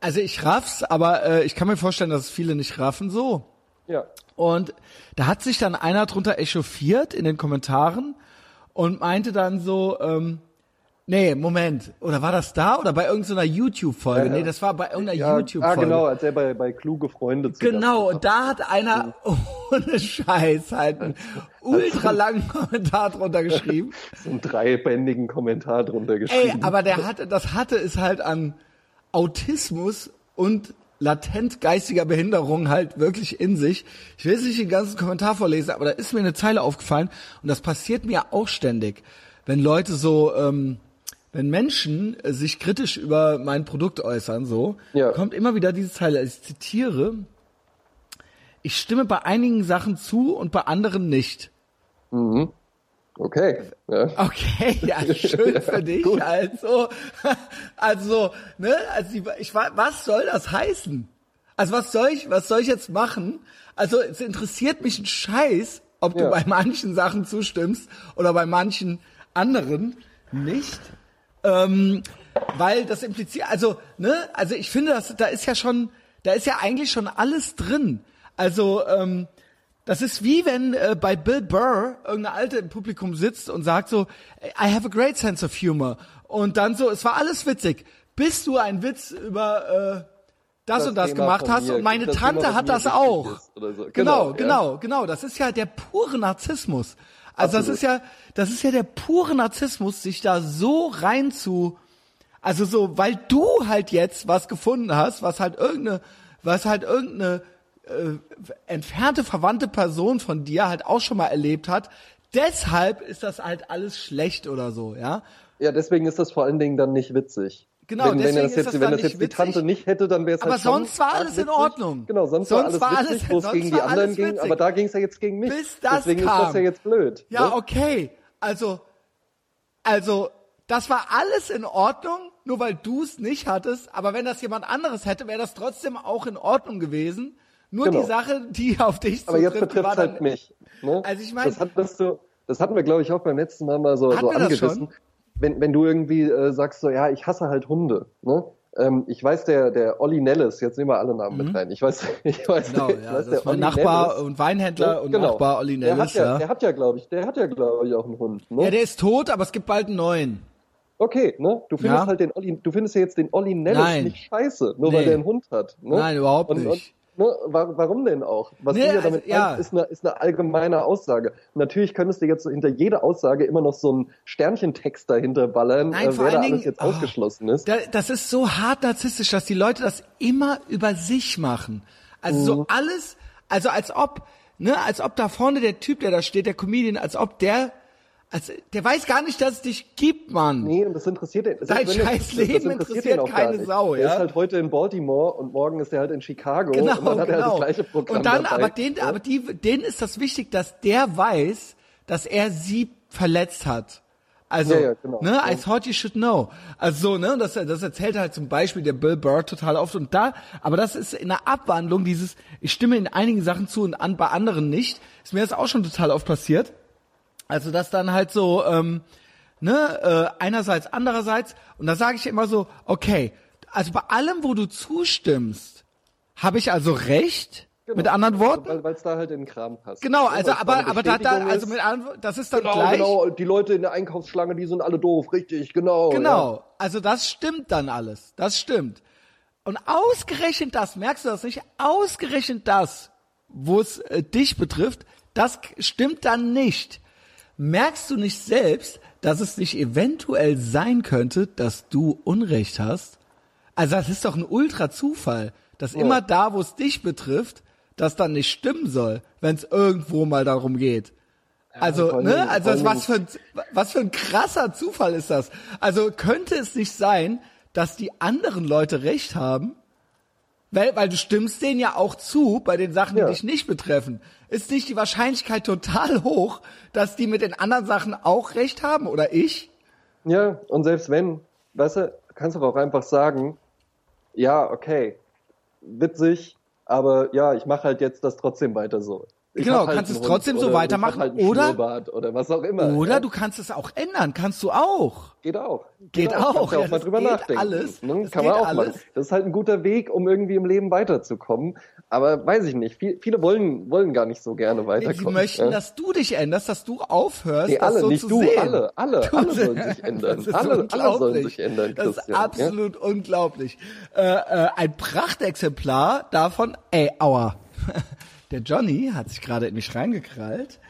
also ich raff's, aber äh, ich kann mir vorstellen, dass es viele nicht raffen so. ja. Und da hat sich dann einer drunter echauffiert in den Kommentaren und meinte dann so, ähm, Nee, Moment. Oder war das da oder bei irgendeiner YouTube-Folge? Ja, ja. Nee, das war bei irgendeiner Ja, YouTube-Folge. ah, genau, als er bei, bei kluge Freunde zu Genau, und da hat einer ohne Scheiß halt einen ultra langen Kommentar drunter geschrieben. *laughs* so einen dreibändigen Kommentar drunter Ey, geschrieben. aber der hatte, das hatte es halt an Autismus und latent geistiger Behinderung halt wirklich in sich. Ich will jetzt nicht den ganzen Kommentar vorlesen, aber da ist mir eine Zeile aufgefallen und das passiert mir auch ständig, wenn Leute so, ähm, wenn Menschen äh, sich kritisch über mein Produkt äußern, so, Ja. kommt immer wieder diese Zeile. Ich zitiere: Ich stimme bei einigen Sachen zu und bei anderen nicht. Okay. Ja. Okay, ja, schön *laughs* für dich. gut. Also, *laughs* also, ne, also die, ich wa- was soll das heißen? Also was soll ich, was soll ich jetzt machen? Also es interessiert mich ein Scheiß, ob du Ja. bei manchen Sachen zustimmst oder bei manchen anderen nicht. Ähm, weil das impliziert, also, ne, also ich finde, das, da ist ja schon, da ist ja eigentlich schon alles drin. Also, ähm, das ist wie wenn äh, bei Bill Burr irgendeine Alte im Publikum sitzt und sagt so, I have a great sense of humor. Und dann so, es war alles witzig, bis du einen Witz über äh, das, Das und das Thema gemacht hast und meine das Tante Thema, hat das auch. so. Genau, Genau, genau, ja. genau, Das ist ja der pure Narzissmus. Also das Absolut. ist ja, das ist ja der pure Narzissmus, sich da so rein zu, also so, weil du halt jetzt was gefunden hast, was halt irgendeine, was halt irgendeine äh, entfernte verwandte Person von dir halt auch schon mal erlebt hat. Deshalb ist das halt alles schlecht oder so, ja. Ja, deswegen ist das vor allen Dingen dann nicht witzig. Genau, wenn, wenn deswegen das ist jetzt, das wenn das jetzt die witzig. Tante nicht hätte, dann wäre es Aber halt schon sonst war alles in witzig. Ordnung. Genau, sonst, Sonst war alles witzig, wo es gegen die anderen ging, witzig. aber da ging es ja jetzt gegen mich. Bis das Deswegen kam. ist das ja jetzt blöd. Ja, ne? okay. Also, also, das war alles in Ordnung, nur weil du es nicht hattest. Aber wenn das jemand anderes hätte, wäre das trotzdem auch in Ordnung gewesen. Nur Genau. die Sache, die auf dich Aber jetzt zutrifft, betrifft es dann, halt mich. Ne? Also ich mein- das hattest du, das hatten wir, glaube ich, auch beim letzten Mal mal so, so angerissen. Wenn, wenn du irgendwie äh, sagst so, ja, ich hasse halt Hunde. Ne? Ähm, ich weiß, der, der Olli Nellis, jetzt nehmen wir alle Namen mit rein. Ich weiß, *laughs* ich weiß, Mhm. Genau, ich ja, weiß mein Olli Nachbar Nellis, und Weinhändler ne? und Genau. Nachbar Olli der hat Nellis, ja, ja. Der hat ja, glaube ich, der hat ja, glaube ich, auch einen Hund. Ne? Ja, der ist tot, aber es gibt bald einen neuen. Okay, ne? Du findest Ja. halt den Olli, du findest ja jetzt den Olli Nellis Nein. nicht scheiße, nur Nee. weil der einen Hund hat. Ne? Nein, überhaupt und, nicht. Und, ne, wa- warum denn auch? Was Nee, du ja also, damit ja. meinst, ist eine, ist eine allgemeine Aussage. Natürlich könntest du jetzt so hinter jeder Aussage immer noch so einen Sternchentext dahinter ballern, Nein, äh, wer da alles Dingen- jetzt oh. ausgeschlossen ist. Da, das ist so hart narzisstisch, dass die Leute das immer über sich machen. Also Mhm. so alles, also als ob, ne, als ob da vorne der Typ, der da steht, der Comedian, als ob der, als, der weiß gar nicht, dass es dich gibt, Mann. Nee, und das interessiert. Dein selbst wenn scheiß das- das Leben ihn interessiert gar keine. Sau, Der ja? ist halt heute in Baltimore und morgen ist er halt in Chicago Genau, und dann hat er halt genau. das gleiche Programm und dann, dabei. aber den, aber die, denen ist das wichtig, dass der weiß, dass er sie verletzt hat. Also, Ja, ja, genau. ne, I thought you should know. Also so, ne, und das, das erzählt halt zum Beispiel der Bill Burr total oft und da, aber das ist in der Abwandlung dieses, ich stimme in einigen Sachen zu und an, bei anderen nicht, ist mir das auch schon total oft passiert. Also das dann halt so, ähm, ne, äh, einerseits, andererseits, und da sage ich immer so, okay, also bei allem, wo du zustimmst, habe ich also recht, mit anderen Worten? Weil es da halt in den Kram passt. Genau, also aber aber da, da also mit anderen, das ist dann Genau, gleich. genau, die Leute in der Einkaufsschlange, die sind alle doof, richtig, genau. Genau, also das stimmt dann alles. Das stimmt. Und ausgerechnet das, merkst du das nicht? Ausgerechnet das, wo es äh, dich betrifft, das stimmt dann nicht. Merkst du nicht selbst, dass es nicht eventuell sein könnte, dass du Unrecht hast? Also das ist doch ein Ultra-Zufall, dass immer da, wo es dich betrifft, das dann nicht stimmen soll, wenn es irgendwo mal darum geht. Also, allen ne, also was für ein, was für ein krasser Zufall ist das? Also könnte es nicht sein, dass die anderen Leute recht haben? Weil, weil du stimmst denen ja auch zu bei den Sachen, die Ja. dich nicht betreffen. Ist nicht die Wahrscheinlichkeit total hoch, dass die mit den anderen Sachen auch recht haben oder ich? Ja, und selbst wenn, weißt du, kannst du auch einfach sagen, ja, okay, witzig, aber ja, ich mache halt jetzt das trotzdem weiter so. Ich Genau, halt kannst es trotzdem Hund so weitermachen, halt oder- oder was auch immer. Oder ja. du kannst es auch ändern, kannst du auch. Geht auch. Geht Kannst auch, ja ja, auch mal das drüber geht nachdenken. alles. Ne? Das Kann man geht auch alles. machen. Das ist halt ein guter Weg, um irgendwie im Leben weiterzukommen. Aber weiß ich nicht. Viel, viele wollen, wollen gar nicht so gerne Sie weiterkommen. möchten, ja? dass du dich änderst, dass du aufhörst, Nee, das alle, so nicht zu du, sehen. alle, alle, Du- alle sollen sich ändern. Das ist Alle, alle sollen sich ändern, Das ist absolut unglaublich. Äh, äh, ein Prachtexemplar davon, ey, aua. *laughs* Der Johnny hat sich gerade in mich reingekrallt.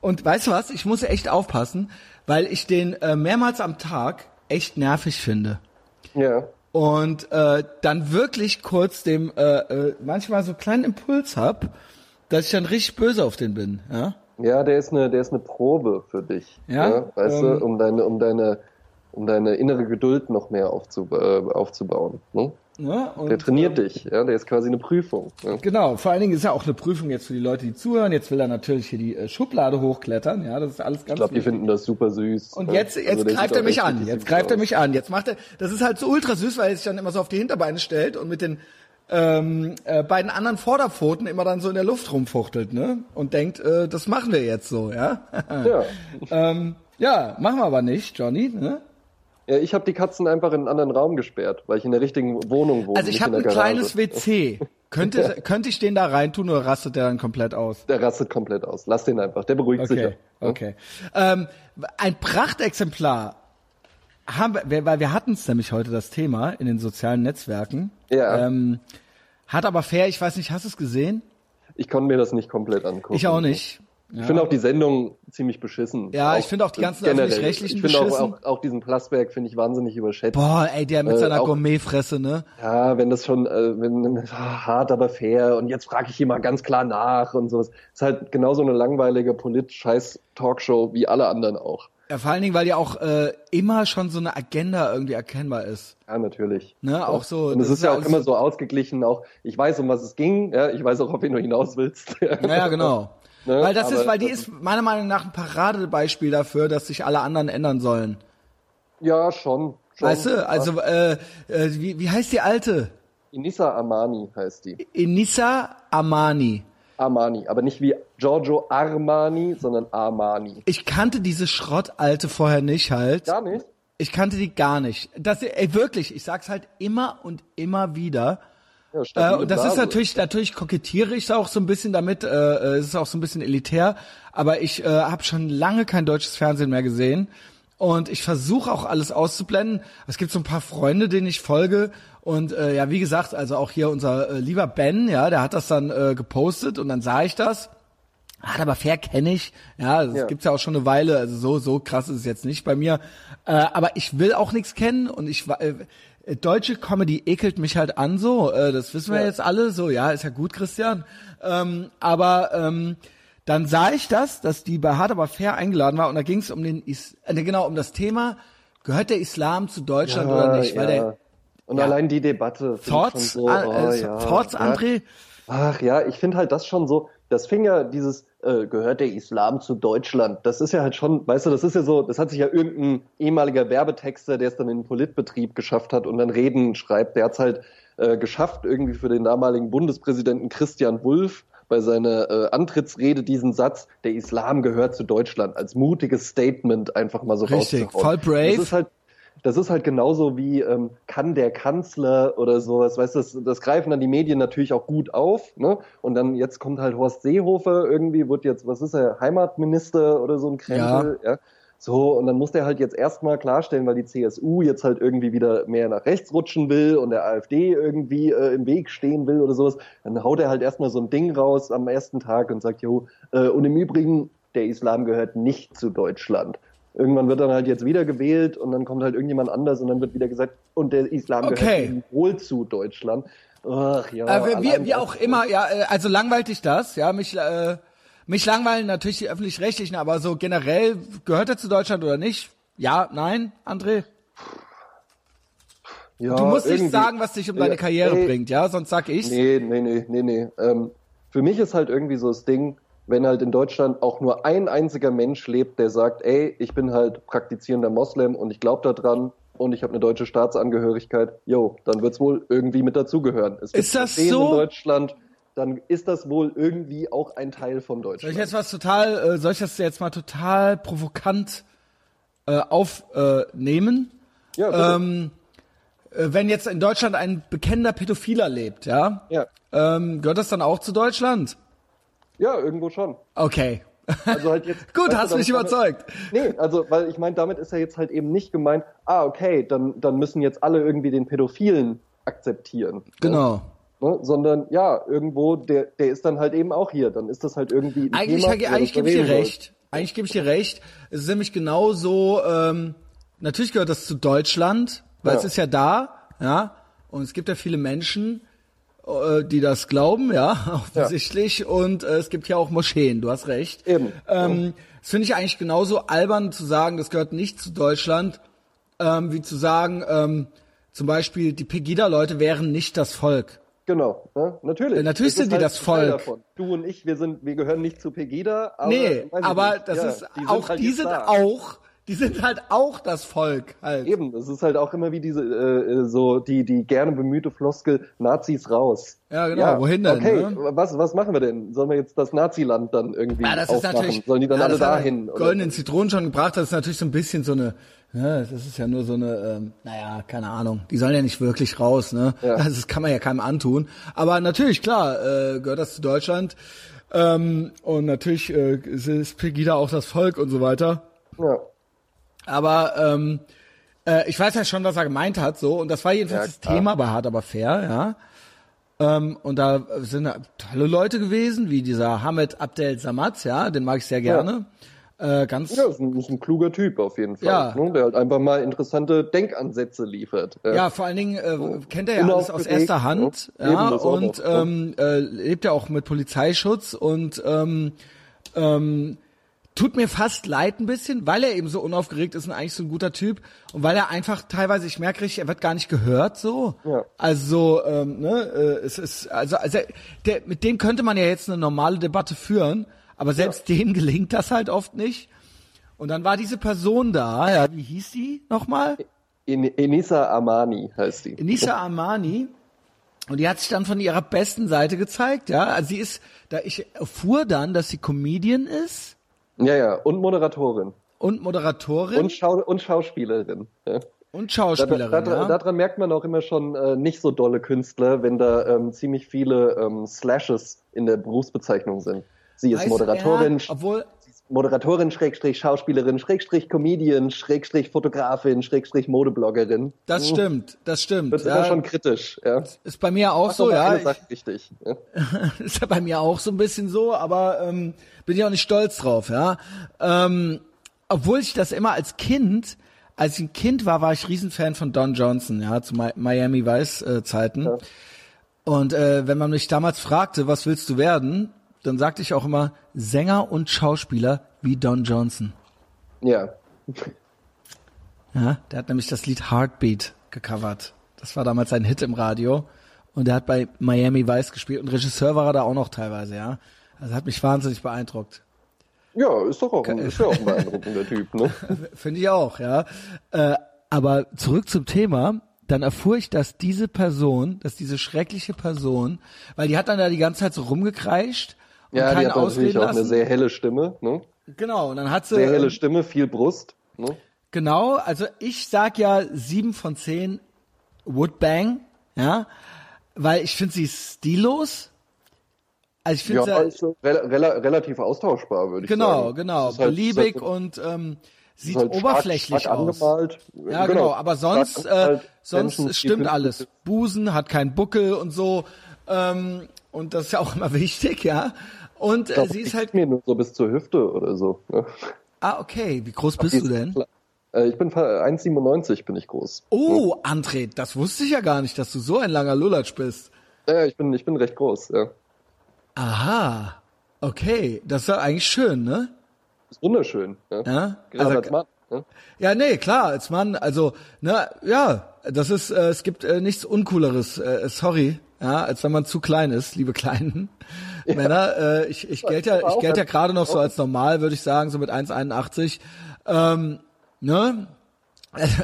Und weißt du was? Ich muss echt aufpassen, weil ich den äh, mehrmals am Tag echt nervig finde. Ja. und äh, dann wirklich kurz dem äh, äh, manchmal so einen kleinen Impuls hab, dass ich dann richtig böse auf den bin, ja. Ja, der ist eine, der ist eine Probe für dich. Ja, weißt ähm, du, um deine, um deine, um deine innere Geduld noch mehr aufzub äh, aufzubauen. Ne? Ja und, Der trainiert ähm, dich, ja, der ist quasi eine Prüfung. Ja. Genau, vor allen Dingen ist ja auch eine Prüfung jetzt für die Leute, die zuhören. Jetzt will er natürlich hier die äh, Schublade hochklettern, ja, das ist alles ganz Ich glaube, die finden das super süß. Und jetzt, jetzt Also greift er mich an. Jetzt greift er aus. mich an. Jetzt macht er, das ist halt so ultra süß, weil er sich dann immer so auf die Hinterbeine stellt und mit den ähm, äh, beiden anderen Vorderpfoten immer dann so in der Luft rumfuchtelt, ne? Und denkt, äh, das machen wir jetzt so, ja? Ja. *laughs* ähm, ja, machen wir aber nicht, Johnny, ne? Ja, ich habe die Katzen einfach in einen anderen Raum gesperrt, weil ich in der richtigen Wohnung wohne. Also ich habe in ein Garage. kleines WC. Könnte, *laughs* könnte ich den da reintun oder rastet der dann komplett aus? Der rastet komplett aus. Lass den einfach. Der beruhigt sich. Okay, ja. okay. Ähm, ein Prachtexemplar haben wir, weil wir hatten es nämlich heute das Thema in den sozialen Netzwerken. Ja. Ähm, hat aber fair, ich weiß nicht, hast du es gesehen? Ich konnte mir das nicht komplett angucken. Ich auch nicht. Ich finde auch die Sendung ziemlich beschissen. Ja, ich finde auch die ganzen öffentlich-rechtlichen Ich finde auch, beschissen. auch, auch diesen Plasberg finde ich wahnsinnig überschätzt. Boah, ey, der mit Äh, seiner auch- Gourmetfresse, ne? Ja, wenn das schon, äh, wenn hart, aber fair und jetzt frage ich hier mal ganz klar nach und sowas. Ist halt genauso eine langweilige Polit-Scheiß-Talkshow wie alle anderen auch. Ja, vor allen Dingen, weil ja auch äh, immer schon so eine Agenda irgendwie erkennbar ist. Ja, natürlich. Ne, auch so, Und das es ist ist ja auch immer so ausgeglichen, auch ich weiß, um was es ging, ja, ich weiß auch, auf wen du hinaus willst. Naja, genau. *laughs* Ne, Weil das aber ist, weil die ist meiner Meinung nach ein Paradebeispiel dafür, dass sich alle anderen ändern sollen. Ja, schon. schon. Weißt du, also äh, äh, wie, wie heißt die alte? Inissa Armani heißt die. Inissa Amani. Armani, aber nicht wie Giorgio Armani, sondern Armani. Ich kannte diese Schrottalte vorher nicht halt. Gar nicht? Ich kannte die gar nicht. Das, ey, wirklich, ich sag's halt immer und immer wieder. Ja, Äh, und das Blase. ist natürlich, natürlich kokettiere ich auch so ein bisschen damit, äh, äh, es ist auch so ein bisschen elitär, aber ich äh, habe schon lange kein deutsches Fernsehen mehr gesehen und ich versuche auch alles auszublenden. Es gibt so ein paar Freunde, denen ich folge und äh, ja, wie gesagt, also auch hier unser äh, lieber Ben, ja, der hat das dann äh, gepostet und dann sah ich das. Hat aber fair kenne ich, ja, das Ja. gibt's ja auch schon eine Weile, also so so krass ist es jetzt nicht bei mir, äh, aber ich will auch nichts kennen und ich äh, deutsche Comedy ekelt mich halt an so, äh, das wissen wir Ja. jetzt alle, so ja, ist ja gut, Christian, ähm, aber ähm, dann sah ich das, dass die bei Hard aber fair eingeladen war und da ging es um den Is äh, genau um das Thema gehört der Islam zu Deutschland oder nicht, weil der und ja. allein die Debatte. Thoughts, so, äh, oh, äh, ja, Thoughts, ja. André, Ach ja, ich finde halt das schon so, das fing ja dieses, äh, gehört der Islam zu Deutschland, das ist ja halt schon, weißt du, das ist ja so, das hat sich ja irgendein ehemaliger Werbetexter, der es dann in den Politbetrieb geschafft hat und dann Reden schreibt, der hat es halt äh, geschafft, irgendwie für den damaligen Bundespräsidenten Christian Wulff bei seiner äh, Antrittsrede diesen Satz, der Islam gehört zu Deutschland, als mutiges Statement einfach mal so Richtig, voll brave. Das ist halt das ist halt genauso wie ähm, kann der Kanzler oder sowas, weißt du, das, das greifen dann die Medien natürlich auch gut auf, ne? Und dann jetzt kommt halt Horst Seehofer irgendwie, wird jetzt, was ist er, Heimatminister oder so ein Krempel, ja. So, und dann muss der halt jetzt erstmal klarstellen, weil die CSU jetzt halt irgendwie wieder mehr nach rechts rutschen will und der AfD irgendwie äh, im Weg stehen will oder sowas, dann haut er halt erstmal so ein Ding raus am ersten Tag und sagt, jo, äh, und im Übrigen, der Islam gehört nicht zu Deutschland. Irgendwann wird dann halt jetzt wieder gewählt und dann kommt halt irgendjemand anders und dann wird wieder gesagt, und der Islam Okay. gehört wohl zu Deutschland. Ach ja. Äh, wie, wie auch immer, ja, äh, also langweilt dich das, ja, mich, äh, mich langweilen natürlich die öffentlich-rechtlichen, aber so generell, gehört er zu Deutschland oder nicht? Ja, nein, André? Ja, Du musst nicht sagen, was dich um deine Karriere ey, bringt, ja, sonst sag ich's. Nee, nee, nee, nee, nee. Ähm, für mich ist halt irgendwie so das Ding, wenn halt in Deutschland auch nur ein einziger Mensch lebt, der sagt, ey, ich bin halt praktizierender Moslem und ich glaube daran und ich habe eine deutsche Staatsangehörigkeit, jo, dann wird's wohl irgendwie mit dazugehören. Es gibt Ist das Museen so? in Deutschland, dann ist das wohl irgendwie auch ein Teil von Soll ich Deutschland. jetzt was total, äh, soll ich das jetzt mal total provokant äh, aufnehmen? ja, bitte. ähm, äh, wenn jetzt in Deutschland ein bekennender Pädophiler lebt, ja, ja. ähm, gehört das dann auch zu Deutschland? Ja, irgendwo schon. Okay. Also halt jetzt. *laughs* Gut, weißt du, hast mich damit- überzeugt. Nee, also, weil ich meine, damit ist ja jetzt halt eben nicht gemeint, ah, okay, dann, dann müssen jetzt alle irgendwie den Pädophilen akzeptieren. Genau. Ne? Sondern ja, irgendwo, der, der ist dann halt eben auch hier. Dann ist das halt irgendwie. Ein Eigentlich, Thema, eigentlich, über das gebe ich dir recht. Eigentlich gebe ich dir recht. Es ist nämlich genauso, ähm, natürlich gehört das zu Deutschland, weil Ja. es ist ja da, ja, und es gibt ja viele Menschen, die das glauben, ja, *laughs* offensichtlich, und äh, es gibt ja auch Moscheen, du hast recht. Eben. Ähm, Das finde ich eigentlich genauso albern zu sagen, das gehört nicht zu Deutschland, ähm, wie zu sagen, ähm, zum Beispiel, die Pegida-Leute wären nicht das Volk. Genau, ne? natürlich. Ja, natürlich sind ist die halt das Volk. davon. Du und ich, wir sind, wir gehören nicht zu Pegida, aber nee, aber nicht. das Ja, ist die auch, halt die sind da. auch, die sind halt auch das Volk halt. Eben, das ist halt auch immer wie diese äh, so die die gerne bemühte Floskel Nazis raus. Ja, genau, wohin denn, Okay, ne? was was machen wir denn? Sollen wir jetzt das Naziland dann irgendwie Ja, das ist aufmachen? natürlich. Sollen die dann ja, alle dahin? Goldenen Zitronen schon gebracht, das ist natürlich so ein bisschen so eine, ja, das ist ja nur so eine, ähm, naja, keine Ahnung. Die sollen ja nicht wirklich raus, ne? Ja. *laughs* Das ist, kann man ja keinem antun. Aber natürlich, klar, äh, gehört das zu Deutschland. Ähm, und natürlich äh, ist- ist Pegida auch das Volk und so weiter. Ja. Aber ähm, äh, ich weiß ja schon, was er gemeint hat, so. Und das war jedenfalls Ja, das klar. Thema bei Hart aber fair, ja. Ähm, und da sind tolle Leute gewesen, wie dieser Hamid Abdel Samad, ja, den mag ich sehr gerne. Äh, ganz Ja, ist ein, ist ein kluger Typ auf jeden Fall, Ja. ne? der halt einfach mal interessante Denkansätze liefert. Ja, vor allen Dingen äh, kennt er ja alles aus erster Hand, ne? Ja, auch und ne? ähm, äh, lebt ja auch mit Polizeischutz und ähm, ähm, tut mir fast leid ein bisschen, weil er eben so unaufgeregt ist und eigentlich so ein guter Typ und weil er einfach teilweise, ich merke richtig, er wird gar nicht gehört so. Ja. Also, ähm, ne, äh, es ist, also, also der, mit dem könnte man ja jetzt eine normale Debatte führen, aber selbst dem gelingt das halt oft nicht. Und dann war diese Person da, ja, wie hieß die nochmal? En Enisa Amani heißt die. Nisa Armani. *laughs* Und die hat sich dann von ihrer besten Seite gezeigt, ja. Also sie ist, da ich erfuhr dann, dass sie Comedian ist Ja, ja, und Moderatorin. und Moderatorin Und, und, Schau und Schauspielerin. Ja. Schauspielerin. Da, da, ja. Daran merkt man auch immer schon äh, nicht so dolle Künstler, wenn da ähm, ziemlich viele ähm, Slashes in der Berufsbezeichnung sind. Sie ist du, Moderatorin, ja, obwohl, Moderatorin, Schrägstrich Schauspielerin, Schrägstrich Comedian, Schrägstrich Fotografin, Schrägstrich Modebloggerin. das stimmt, das stimmt. Wird immer Ja, schon kritisch. Ja. ist bei mir auch Mach so, ja. eine Ich, Sache richtig. Ja. *laughs* ist ja bei mir auch so ein bisschen so, aber ähm, bin ich auch nicht stolz drauf, ja. Ähm, obwohl ich das immer als Kind, als ich ein Kind war, war ich Riesenfan von Don Johnson, ja, zu Mi Miami Vice äh, Zeiten. Ja. Und äh, wenn man mich damals fragte, was willst du werden, dann sagte ich auch immer Sänger und Schauspieler wie Don Johnson. ja. Ja, der hat nämlich das Lied Heartbeat gecovert. Das war damals ein Hit im Radio. Und der hat bei Miami Vice gespielt und Regisseur war er da auch noch teilweise, ja. Also hat mich wahnsinnig beeindruckt. Ja, ist doch auch ein, ist ja auch ein beeindruckender *laughs* Typ, ne? Finde ich auch, ja. Äh, aber zurück zum Thema. Dann erfuhr ich, dass diese Person, dass diese schreckliche Person, weil die hat dann da die ganze Zeit so rumgekreischt und Ja, die hat natürlich auch lassen. eine sehr helle Stimme, ne? genau, und dann hat sie Sehr helle Stimme, viel Brust, ne? Genau, also ich sag ja sieben von zehn Woodbang, ja, weil ich finde sie stillos. Also ich finde Ja, sie ist so rel rel relativ austauschbar, würde ich genau, sagen. genau, halt- beliebig halt- und ähm, sieht halt stark- oberflächlich stark aus. Angemalt. Ja, genau, aber sonst, Stark äh, sonst Menschen, stimmt alles. Busen hat keinen Buckel und so, ähm, und das ist ja auch immer *laughs* wichtig, ja. Und äh, sie ist halt, mir nur so bis zur Hüfte oder so. Ne? ah, okay, wie groß bist du denn? Äh, Ich bin fa- 1,97 bin ich groß. Oh, André, das wusste ich ja gar nicht, dass du so ein langer Lulatsch bist. Ja, ich bin, ich bin recht groß, ja. Aha, okay, das ist ja eigentlich schön, ne? Ist wunderschön. Ja? Ja, Gerade also- als Mann. Ne? Ja, nee, klar, als Mann, also, ne, ja, das ist, äh, es gibt äh, nichts Uncooleres, äh, sorry, ja, als wenn man zu klein ist, liebe Kleinen Männer. Äh, ich ich gelte ja, ich gelte ja gerade noch so als normal, würde ich sagen, so mit 1,81. Ähm, ne? *laughs* Also,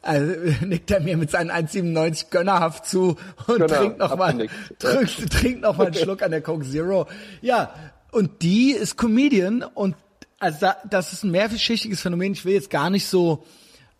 also *laughs* nickt er mir mit seinen 1,97 gönnerhaft zu und Gönner, trinkt noch mal, abgenickt. *laughs* trinkt, trinkt noch mal einen Schluck an der Coke Zero. Ja, und die ist Comedian und also da, das ist ein mehrfachschichtiges Phänomen. Ich will jetzt gar nicht so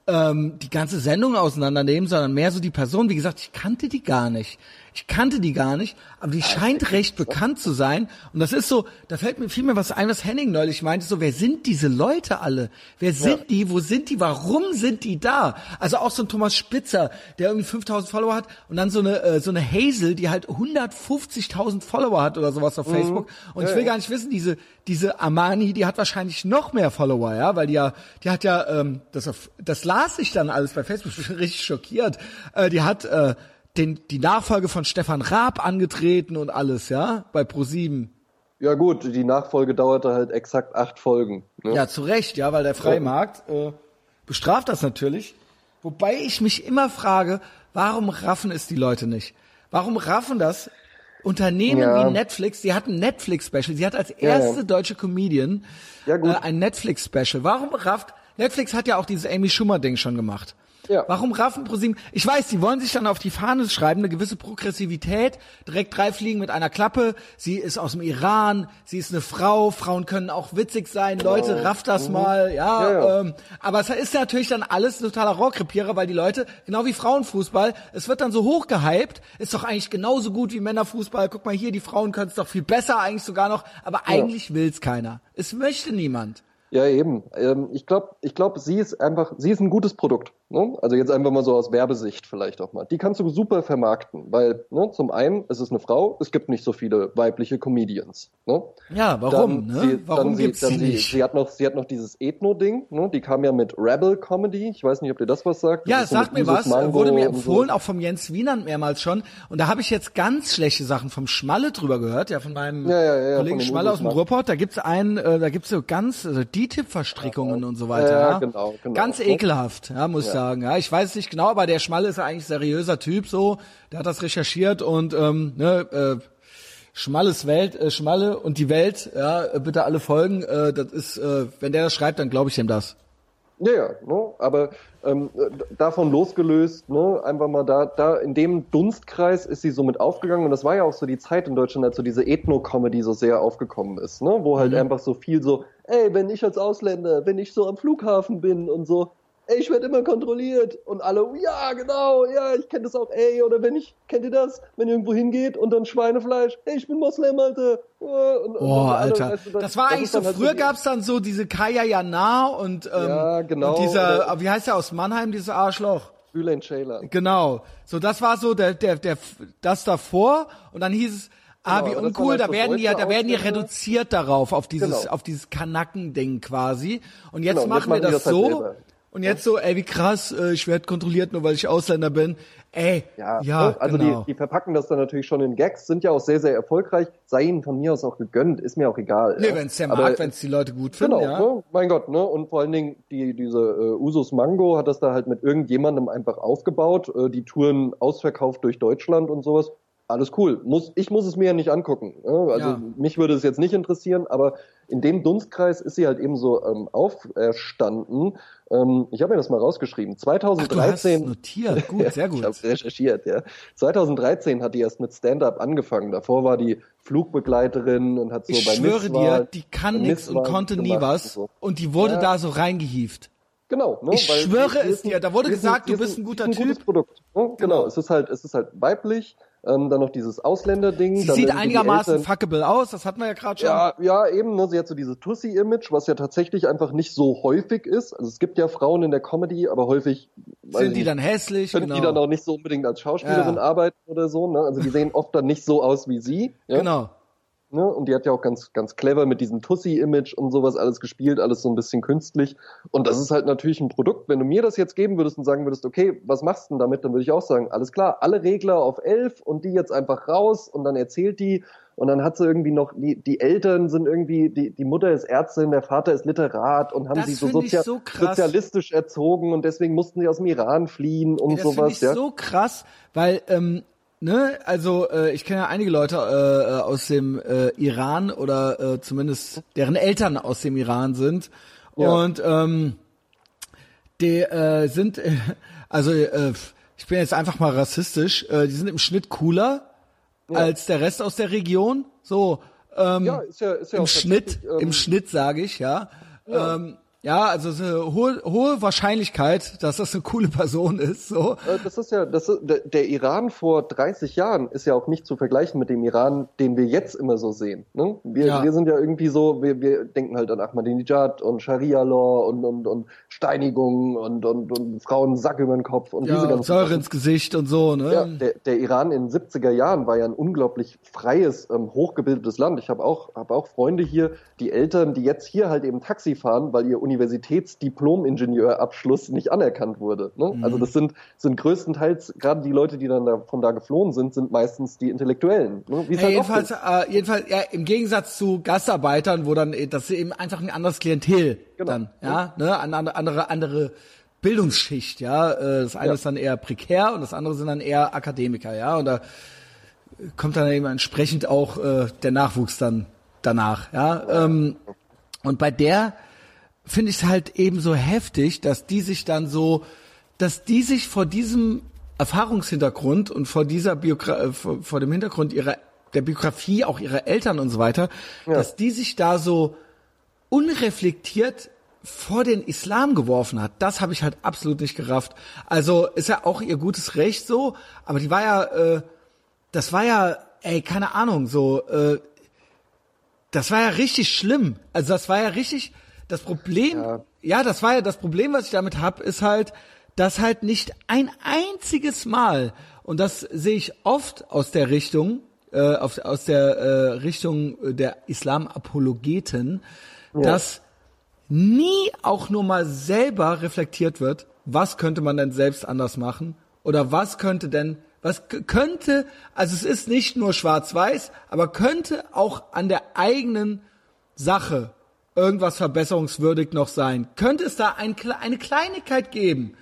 ähm, die ganze Sendung auseinandernehmen, sondern mehr so die Person. Wie gesagt, ich kannte die gar nicht. Ich kannte die gar nicht, aber die scheint recht bekannt zu sein. Und das ist so, da fällt mir viel mehr was ein, was Henning neulich meinte, so, wer sind diese Leute alle? Wer sind Ja. die? Wo sind die? Warum sind die da? Also auch so ein Thomas Spitzer, der irgendwie 5000 Follower hat und dann so eine, äh, so eine Hazel, die halt 150.000 Follower hat oder sowas auf Facebook. Und ich Ja, will ja. gar nicht wissen, diese, diese Amani, die hat wahrscheinlich noch mehr Follower, ja, weil die ja, die hat ja, ähm, das, das las ich dann alles bei Facebook, ich *laughs* bin richtig schockiert. Äh, die hat äh, den, die Nachfolge von Stefan Raab angetreten und alles, ja, bei Pro7. Ja gut, die Nachfolge dauerte halt exakt acht Folgen. Ne? Ja, zu Recht, ja, weil der freie Markt äh, bestraft das natürlich. Wobei ich mich immer frage, warum raffen es die Leute nicht? Warum raffen das Unternehmen Ja. wie Netflix? Sie hatten Netflix-Special. Sie hat als ja. erste deutsche Comedian Ja, äh, ein Netflix-Special. Warum rafft Netflix hat ja auch dieses Amy Schumer-Ding schon gemacht. Ja. Warum raffen ProSieben? Ich weiß, die wollen sich dann auf die Fahne schreiben, eine gewisse Progressivität, direkt drei Fliegen mit einer Klappe. Sie ist aus dem Iran, sie ist eine Frau, Frauen können auch witzig sein, Leute, rafft das mal, ja. Mhm. Ja, ja. Ähm, aber es ist natürlich dann alles ein totaler Rohrkrepierer, weil die Leute, genau wie Frauenfußball, es wird dann so hochgehypt, ist doch eigentlich genauso gut wie Männerfußball. Guck mal hier, die Frauen können es doch viel besser eigentlich sogar noch, aber eigentlich will's keiner. Es möchte niemand. Ja, eben. Ähm, ich glaube, ich glaub, sie ist einfach, sie ist ein gutes Produkt. Ne? Also jetzt einfach mal so aus Werbesicht vielleicht auch mal. Die kannst du super vermarkten, weil ne, zum einen, es ist eine Frau, es gibt nicht so viele weibliche Comedians. Ne? Ja, warum? Dann ne? sie- warum dann sie- gibt's dann die sie, nicht? Sie hat noch, sie hat noch dieses Ethno-Ding. Ne? Die kam ja mit Rebel Comedy. Ich weiß nicht, ob dir das was sagt. Ja, so sagt mit mir was, Mango wurde mir und so. empfohlen, auch vom Jens Wienand mehrmals schon. Und da habe ich jetzt ganz schlechte Sachen vom Schmalle drüber gehört, ja, von meinem Ja, ja, ja, Kollegen Schmalle aus dem Usus Ruhrpott. Da gibt's einen, äh, da gibt's so ganz, also die Tippverstrickungen und so weiter. Ja, Ja, genau, genau. Ganz ekelhaft, ja, muss ich sagen. Ja, ich weiß es nicht genau, aber der Schmalle ist ja eigentlich ein seriöser Typ, so. Der hat das recherchiert und, ähm, ne, äh, Schmalles Welt, äh, Schmalle und die Welt, ja, bitte alle folgen. Äh, das ist, äh, wenn der das schreibt, dann glaube ich dem das. Ja, ja, ne? aber ähm, äh, davon losgelöst, ne, einfach mal da, da in dem Dunstkreis ist sie so mit aufgegangen und das war ja auch so die Zeit in Deutschland, als so diese Ethno-Comedy so sehr aufgekommen ist, ne, wo halt einfach so viel so, ey, wenn ich als Ausländer, wenn ich so am Flughafen bin und so, ey, ich werde immer kontrolliert und alle, ja, genau, ja, ich kenne das auch, ey, oder wenn ich, kennt ihr das, wenn ihr irgendwo hingeht und dann Schweinefleisch, ey, ich bin Moslem, Alter. Und, und, und Boah, alle, Alter. weißt du, Das war ist eigentlich so, halt früher gab's dann so diese Kaya Jana und, ähm, Ja, genau. und dieser, Oder- wie heißt der aus Mannheim, dieser Arschloch? Bülent Ceylan. Genau. So, das war so der, der, der, das davor und dann hieß es, ah, Genau, wie das uncool, da halt so werden die ja, da werden die reduziert darauf, auf dieses, Genau. auf dieses Kanacken-Ding quasi. Und jetzt Genau, und machen wir das, das halt so. selber. Und jetzt so, ey, wie krass, äh, ich werde kontrolliert, nur weil ich Ausländer bin. Ey, ja, Ja, ne? also genau. die, die verpacken das dann natürlich schon in Gags, sind ja auch sehr, sehr erfolgreich. Sei ihnen von mir aus auch gegönnt, ist mir auch egal. nee, ja. wenn's der Aber- mag, wenn's die Leute gut finden, Genau, ja. ne? mein Gott, ne? Und vor allen Dingen die, diese äh, Usus Mango hat das da halt mit irgendjemandem einfach aufgebaut, äh, die Touren ausverkauft durch Deutschland und sowas. Alles cool. Muss, ich muss es mir ja nicht angucken. Ne? Also Ja. mich würde es jetzt nicht interessieren, aber in dem Dunstkreis ist sie halt eben so ähm, auferstanden. Ähm, ich habe mir das mal rausgeschrieben. Ach, du hast 2013 notiert, gut, *laughs* sehr gut. ich habe recherchiert, ja. 2013 hat die erst mit Stand-up angefangen. Davor war die Flugbegleiterin und hat so ich bei schwöre Misswahl- dir, die kann nix und konnte nie was. und so. Und die wurde Ja. da so reingehievt. Genau, ne? Ich weil schwöre es ein- dir, da wurde gesagt, die du ist bist ein guter ein gutes Typ. Produkt. Ne? Genau. Genau. es ist halt, es ist halt weiblich. Ähm, dann noch dieses Ausländerding. Sie sieht einigermaßen Eltern- fuckable aus, das hatten wir ja gerade schon. Ja, ja, eben, ne, sie hat so dieses Tussi-Image, was ja tatsächlich einfach nicht so häufig ist. Also es gibt ja Frauen in der Comedy, aber häufig Sind die nicht, dann hässlich? können Genau. die dann auch nicht so unbedingt als Schauspielerin Ja. arbeiten oder so. Ne? Also die *laughs* sehen oft dann nicht so aus wie sie. Ja? Genau. Ne? Und die hat ja auch ganz, ganz clever mit diesem Tussi-Image und sowas alles gespielt, alles so ein bisschen künstlich. Und das ist halt natürlich ein Produkt. Wenn du mir das jetzt geben würdest und sagen würdest, okay, was machst du denn damit, dann würde ich auch sagen, alles klar, alle Regler auf elf und die jetzt einfach raus und dann erzählt die und dann hat sie irgendwie noch, die, die Eltern sind irgendwie, die, die Mutter ist Ärztin, der Vater ist Literat und haben Das sie so, sozia so sozialistisch erzogen und deswegen mussten sie aus dem Iran fliehen und Ey, das finde sowas. ich ja. so krass, weil, ähm, ne, also äh, ich kenne ja einige Leute äh, äh, aus dem äh, Iran oder äh, zumindest deren Eltern aus dem Iran sind. Ja. Und ähm, die äh, sind, äh, *laughs* also äh, ich bin jetzt einfach mal rassistisch, äh, die sind im Schnitt cooler ja. als der Rest aus der Region. So, ähm, ja, ist ja, ist ja im Schnitt, ähm, im Schnitt sage ich, ja. ja. Ähm, ja, also eine hohe, hohe Wahrscheinlichkeit, dass das eine coole Person ist. So. Äh, das ist ja, das ist, der Iran vor 30 Jahren ist ja auch nicht zu vergleichen mit dem Iran, den wir jetzt immer so sehen. Ne? Wir, ja. wir sind ja irgendwie so, wir, wir denken halt an Ahmadinejad und Scharia-Law und, und, und Steinigungen und, und, und Frauen Sack über den Kopf und ja, diese ganzen Säure ins Gesicht und so. Ne? Ja, der, der Iran in den 70er Jahren war ja ein unglaublich freies, ähm, hochgebildetes Land. Ich habe auch, hab auch Freunde hier, die Eltern, die jetzt hier halt eben Taxi fahren, weil ihr Universitätsdiplom-Ingenieurabschluss nicht anerkannt wurde. Ne? Mhm. Also das sind, sind größtenteils, gerade die Leute, die dann da, von da geflohen sind, sind meistens die Intellektuellen. Ne? Hey, halt jedenfalls, äh, jedenfalls ja, im Gegensatz zu Gastarbeitern, wo dann, das ist eben einfach ein anderes Klientel genau. dann, ja, ne? Eine andere, andere Bildungsschicht, ja. Äh, das eine ja. ist dann eher prekär und das andere sind dann eher Akademiker, ja. Und da kommt dann eben entsprechend auch äh, der Nachwuchs dann danach, ja. Ähm, und bei der finde ich es halt eben so heftig, dass die sich dann so, dass die sich vor diesem Erfahrungshintergrund und vor dieser Biogra äh, vor, vor, dem Hintergrund ihrer der Biografie auch ihrer Eltern und so weiter, ja. dass die sich da so unreflektiert vor den Islam geworfen hat, das habe ich halt absolut nicht gerafft. Also ist ja auch ihr gutes Recht so, aber die war ja, äh, das war ja, ey, keine Ahnung, so, äh, das war ja richtig schlimm. Also das war ja richtig, das Problem, ja. ja, das war ja das Problem, was ich damit hab, ist halt, dass halt nicht ein einziges Mal, und das sehe ich oft aus der Richtung, äh, auf, aus der äh, Richtung der Islamapologeten, ja. dass nie auch nur mal selber reflektiert wird, was könnte man denn selbst anders machen oder was könnte denn was könnte, also es ist nicht nur schwarz-weiß, aber könnte auch an der eigenen Sache irgendwas verbesserungswürdig noch sein? Könnte es da ein, eine Kleinigkeit geben,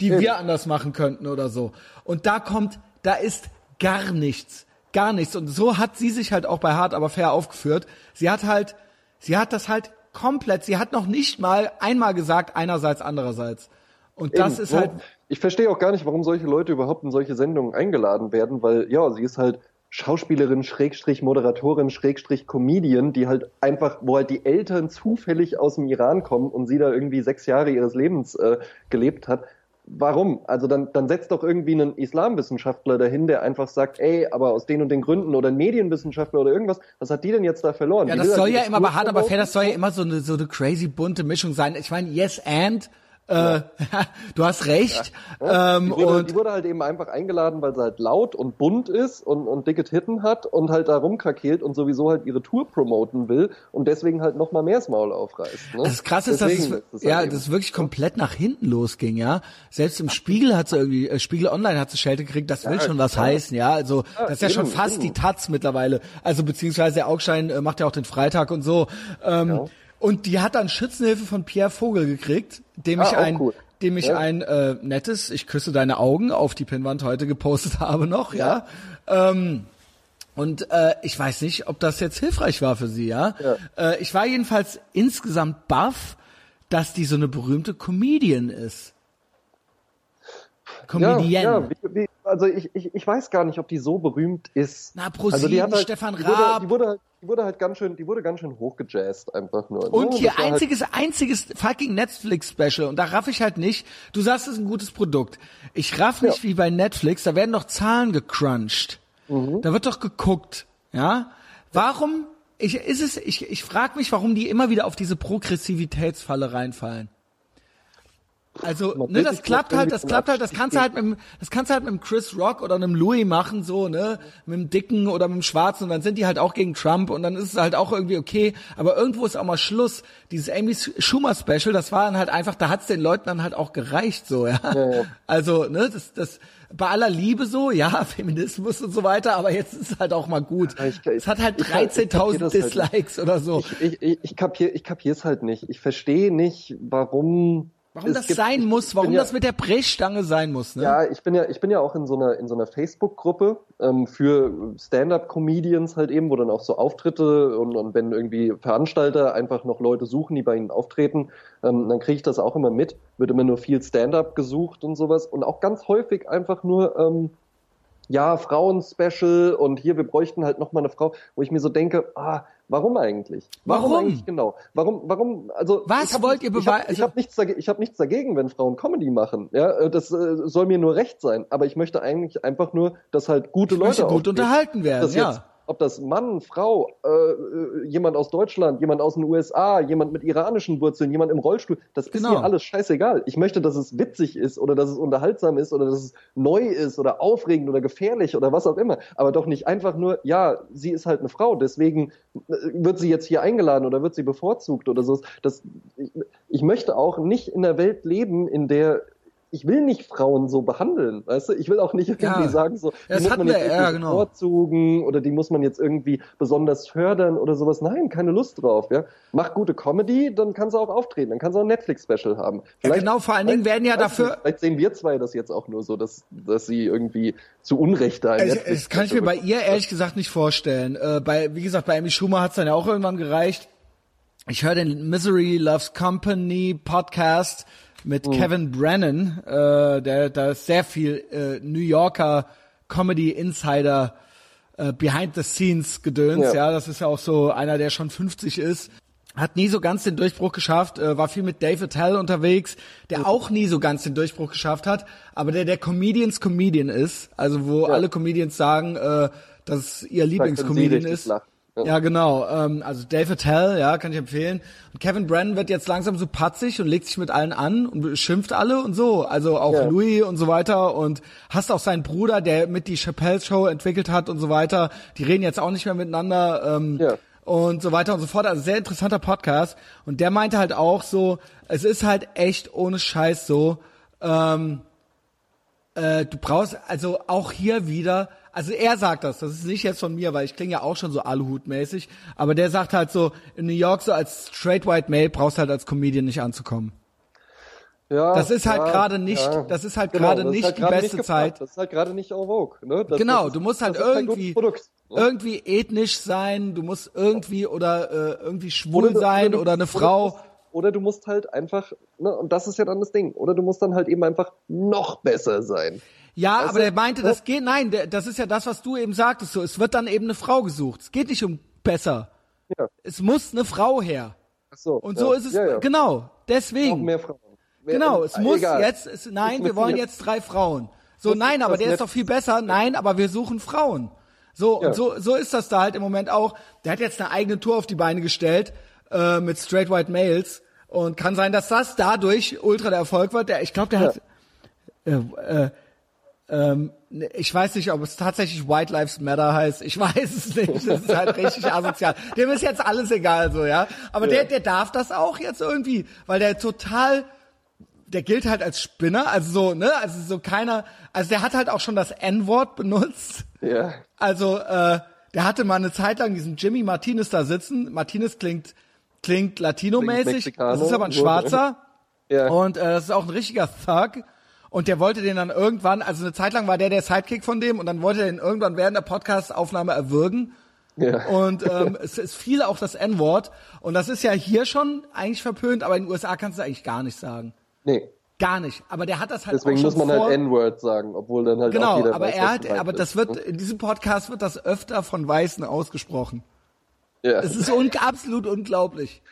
die ja. wir anders machen könnten oder so? Und da kommt, da ist gar nichts. Gar nichts. Und so hat sie sich halt auch bei Hart aber fair aufgeführt. Sie hat halt, sie hat das halt komplett, sie hat noch nicht mal einmal gesagt, einerseits, andererseits. Und Eben. das ist halt. Ich verstehe auch gar nicht, warum solche Leute überhaupt in solche Sendungen eingeladen werden, weil ja, sie ist halt Schauspielerin, Schrägstrich Moderatorin, Schrägstrich Comedian, die halt einfach, wo halt die Eltern zufällig aus dem Iran kommen und sie da irgendwie sechs Jahre ihres Lebens äh, gelebt hat. Warum? Also dann, dann setzt doch irgendwie einen Islamwissenschaftler dahin, der einfach sagt, ey, aber aus den und den Gründen oder ein Medienwissenschaftler oder irgendwas, was hat die denn jetzt da verloren? Ja, das soll ja immer, aber hart, aber fair, das soll ja immer so eine, so eine crazy bunte Mischung sein. Ich meine, yes and, äh, *laughs* du hast recht. Ja. Ähm, die, wurde, und die wurde halt eben einfach eingeladen, weil sie halt laut und bunt ist und, und dicke Titten hat und halt da rumkrakelt und sowieso halt ihre Tour promoten will und deswegen halt noch mal mehr das Maul aufreißt. Ne? Das krasse ist, dass es, ist das ja, halt das wirklich komplett nach hinten losging, ja. Selbst im Spiegel hat sie irgendwie, äh, Spiegel Online hat sie Schelte gekriegt, das will ja, schon was klar. heißen, ja. Also das ist ja eben, schon fast eben. die Taz mittlerweile. Also beziehungsweise der Augschein äh, macht ja auch den Freitag und so. Ähm, ja. Und die hat dann Schützenhilfe von Pierre Vogel gekriegt, dem ah, ich ein, cool. dem ich ja. ein äh, nettes, ich küsse deine Augen auf die Pinnwand heute gepostet *laughs* habe noch, ja. ja. Ähm, und äh, ich weiß nicht, ob das jetzt hilfreich war für sie, ja. ja. Äh, ich war jedenfalls insgesamt baff, dass die so eine berühmte Comedian ist. Comedian. Ja, ja also ich, ich, ich weiß gar nicht, ob die so berühmt ist. Na, ProSieben, also die hat halt, Stefan Raab. Die wurde, die wurde halt die wurde halt ganz schön, die wurde ganz schön hochgejazzt einfach nur. Und ne? hier einziges, halt einziges fucking Netflix-Special und da raff ich halt nicht. Du sagst, es ist ein gutes Produkt. Ich raff nicht ja. wie bei Netflix, da werden doch Zahlen gecrunched. Mhm. Da wird doch geguckt, ja? Warum, ich, ist es, ich, ich frag mich, warum die immer wieder auf diese Progressivitätsfalle reinfallen. Also, ne, das klappt halt, das klappt halt, das kannst du halt mit dem, das kannst du halt mit dem Chris Rock oder einem Louis machen, so, ne, mit dem Dicken oder mit dem Schwarzen und dann sind die halt auch gegen Trump und dann ist es halt auch irgendwie okay, aber irgendwo ist auch mal Schluss. Dieses Amy Schumer Special, das war dann halt einfach, da hat's den Leuten dann halt auch gereicht, so, ja. ja. Also, ne, das, das, bei aller Liebe so, ja, *laughs* Feminismus und so weiter, aber jetzt ist es halt auch mal gut. Ich, es hat halt 13.000 halt Dislikes halt oder so. Ich, ich, ich, kapier, ich kapier's halt nicht. Ich verstehe nicht, warum Warum es das gibt- sein muss, warum ja- das mit der Brechstange sein muss, ne? Ja, ich bin ja, ich bin ja auch in so einer, in so einer Facebook-Gruppe ähm, für Stand-up-Comedians halt eben, wo dann auch so Auftritte und, und wenn irgendwie Veranstalter einfach noch Leute suchen, die bei ihnen auftreten, ähm, dann kriege ich das auch immer mit. Wird immer nur viel Stand-up gesucht und sowas und auch ganz häufig einfach nur ähm, ja, Frauen-Special und hier, wir bräuchten halt nochmal eine Frau, wo ich mir so denke, ah, warum eigentlich? Warum? eigentlich genau? Warum, warum, also. Was ich hab wollt ihr Ich habe hab nichts, dage- ich hab nichts dagegen, wenn Frauen Comedy machen. Ja, äh, das äh, soll mir nur recht sein. Aber ich möchte eigentlich einfach nur, dass halt gute Ich Leute gut unterhalten werden, ja. Ob das Mann, Frau, äh, äh, jemand aus Deutschland, jemand aus den USA, jemand mit iranischen Wurzeln, jemand im Rollstuhl, das ist Genau. mir alles scheißegal. Ich möchte, dass es witzig ist oder dass es unterhaltsam ist oder dass es neu ist oder aufregend oder gefährlich oder was auch immer. Aber doch nicht einfach nur, ja, sie ist halt eine Frau, deswegen äh, wird sie jetzt hier eingeladen oder wird sie bevorzugt oder so. Das, ich, ich möchte auch nicht in einer Welt leben, in der ich will nicht Frauen so behandeln, weißt du? Ich will auch nicht irgendwie Ja. sagen, so, die Das muss man wir, jetzt ja, irgendwie genau. bevorzugen oder die muss man jetzt irgendwie besonders fördern oder sowas. Nein, keine Lust drauf, ja. Mach gute Comedy, dann kann sie auch auftreten, dann kann sie auch ein Netflix-Special haben. Ja, genau, vor allen Dingen werden ja dafür- Nicht, vielleicht sehen wir zwei das jetzt auch nur so, dass, dass sie irgendwie zu Unrecht da Ich, das kann ich mir bei ihr ehrlich gesagt nicht vorstellen. Äh, bei, wie gesagt, bei Amy Schumer hat es dann ja auch irgendwann gereicht. Ich höre den Misery Loves Company Podcast mit Kevin Brennan, äh, der da ist sehr viel äh, New Yorker Comedy Insider äh, Behind the Scenes Gedöns, ja. Ja. das ist ja auch so einer, der schon 50 ist. Hat nie so ganz den Durchbruch geschafft, äh, war viel mit Dave Attell unterwegs, der auch nie so ganz den Durchbruch geschafft hat, aber der der Comedians Comedian ist, also wo alle Comedians sagen, äh, dass es ihr Lieblingscomedian ist. lachen. Ja. Ja, genau. Ähm, also Dave Attell, ja, kann ich empfehlen. Und Kevin Brennan wird jetzt langsam so patzig und legt sich mit allen an und schimpft alle und so. Also auch Ja. Louis und so weiter. Und hast auch seinen Bruder, der mit die Chappelle Show entwickelt hat und so weiter. Die reden jetzt auch nicht mehr miteinander. Ähm, Ja. Und so weiter und so fort. Also sehr interessanter Podcast. Und der meinte halt auch so, es ist halt echt ohne Scheiß so, ähm, äh, du brauchst also auch hier wieder, also er sagt das, das ist nicht jetzt von mir, weil ich klinge ja auch schon so Aluhut-mäßig, aber der sagt halt so, in New York so als straight white male brauchst du halt als Comedian nicht anzukommen. Ja, Das ist halt ja, gerade nicht- ja. das ist halt Genau, gerade nicht halt die beste nicht Zeit. Das ist halt gerade nicht en vogue. Ne? Das, Genau, das du ist- musst halt irgendwie, Produkt, ne? irgendwie ethnisch sein, du musst irgendwie oder äh, irgendwie schwul Oder du- sein du- oder eine oder du Frau. musst- Oder du musst halt einfach, ne, und das ist ja dann das Ding, oder du musst dann halt eben einfach noch besser sein. Ja, Weißt aber der meinte, das geht, nein, das ist ja das, was du eben sagtest, so, es wird dann eben eine Frau gesucht. Es geht nicht um besser. Ja. Es muss eine Frau her. Ach so, Und ja. so ist es, ja, ja. genau, Noch deswegen. mehr Frauen. Mehr- Genau, es muss egal. jetzt, es, nein, wir wollen jetzt- drei Frauen. So, Das nein, aber der ist doch viel besser. Nein, aber wir suchen Frauen. So, Ja. und so, so ist das da halt im Moment auch. Der hat jetzt eine eigene Tour auf die Beine gestellt, äh, mit Straight White Males. Und kann sein, dass das dadurch ultra der Erfolg wird. Der, ich glaube, der Ja. hat, äh, äh, ähm, ne, ich weiß nicht, ob es tatsächlich White Lives Matter heißt. Ich *laughs* weiß es nicht. Das ist halt richtig *laughs* asozial. Dem ist jetzt alles egal, so, ja. Aber Ja. der, der darf das auch jetzt irgendwie, weil der total, der gilt halt als Spinner, also so, ne, also so keiner, also der hat halt auch schon das N-Wort benutzt. Ja, Also, äh, der hatte mal eine Zeit lang diesen Jimmy Martinez da sitzen. Martinez klingt, klingt latinomäßig. Das ist aber ein. Schwarzer. ja. Und äh, das ist auch ein richtiger Thug. Und der wollte den dann irgendwann, also eine Zeit lang war der der Sidekick von dem und dann wollte er den irgendwann während der Podcast-Aufnahme erwürgen. ja. Und *laughs* ähm, es, es fiel auch das N-Wort. Und das ist ja hier schon eigentlich verpönt, aber in den USA kannst du eigentlich gar nicht sagen. Nee, Gar nicht. Aber der hat das halt deswegen auch muss man halt N-Word sagen, obwohl dann halt auch genau, jeder aber weiß, er hat, aber das wird, ne? in diesem Podcast wird das öfter von Weißen ausgesprochen. Ja. Es ist un absolut unglaublich.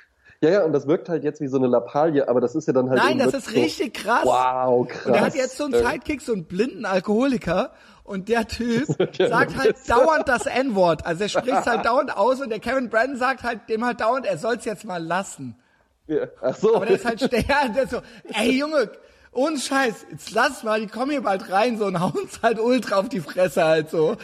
Ja, ja, und das wirkt halt jetzt wie so eine Lappalie, aber das ist ja dann halt Nein, das ist so, richtig krass. Wow, krass. Und er hat jetzt so einen Sidekick, so einen blinden Alkoholiker. Und der Typ *laughs* sagt halt dauernd das N-Wort. Also er spricht halt *laughs* dauernd aus und der Kevin Brandon sagt halt dem halt dauernd, er soll's jetzt mal lassen. Ja. Ach so. Aber der ist halt *laughs* der, der ist so, ey Junge, ohne Scheiß, jetzt lass mal, die kommen hier bald rein, so und hauen's halt ultra auf die Fresse halt so.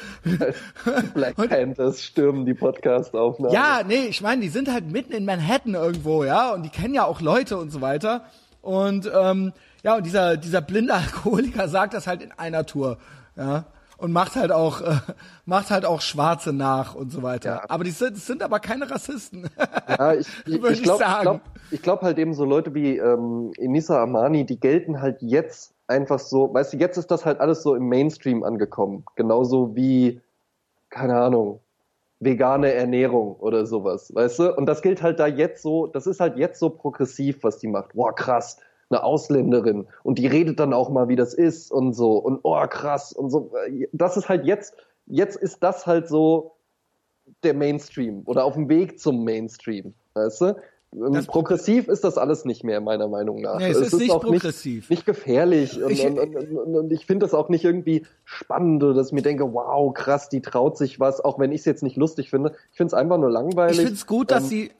Black Panthers stürmen die Podcast-Aufnahme. Ja, nee, ich meine, die sind halt mitten in Manhattan irgendwo, ja, und die kennen ja auch Leute und so weiter. Und ähm, ja, und dieser dieser blinde Alkoholiker sagt das halt in einer Tour, ja. Und macht halt auch äh, *laughs* macht halt auch Schwarze nach und so weiter. Ja. Aber die sind, sind aber keine Rassisten. Ja, ich, *laughs* ich, ich glaube glaub, ich glaub halt eben so Leute wie ähm, Enisa Amani, die gelten halt jetzt einfach so, weißt du, jetzt ist das halt alles so im Mainstream angekommen. Genauso wie, keine Ahnung, vegane Ernährung oder sowas, weißt du? Und das gilt halt da jetzt so, das ist halt jetzt so progressiv, was die macht. Boah, krass, eine Ausländerin. Und die redet dann auch mal, wie das ist und so. Und oh, krass und so. Das ist halt jetzt, jetzt ist das halt so der Mainstream oder auf dem Weg zum Mainstream, weißt du? Ähm, Das- progressiv ist das alles nicht mehr, meiner Meinung nach. Nee, es ist nicht auch progressiv. Nicht, nicht gefährlich und Ich- und, und, und, und ich finde das auch nicht irgendwie spannend dass ich mir denke, wow, krass, die traut sich was, auch wenn ich es jetzt nicht lustig finde. Ich finde es einfach nur langweilig. Ich finde es gut, dass Ähm, sie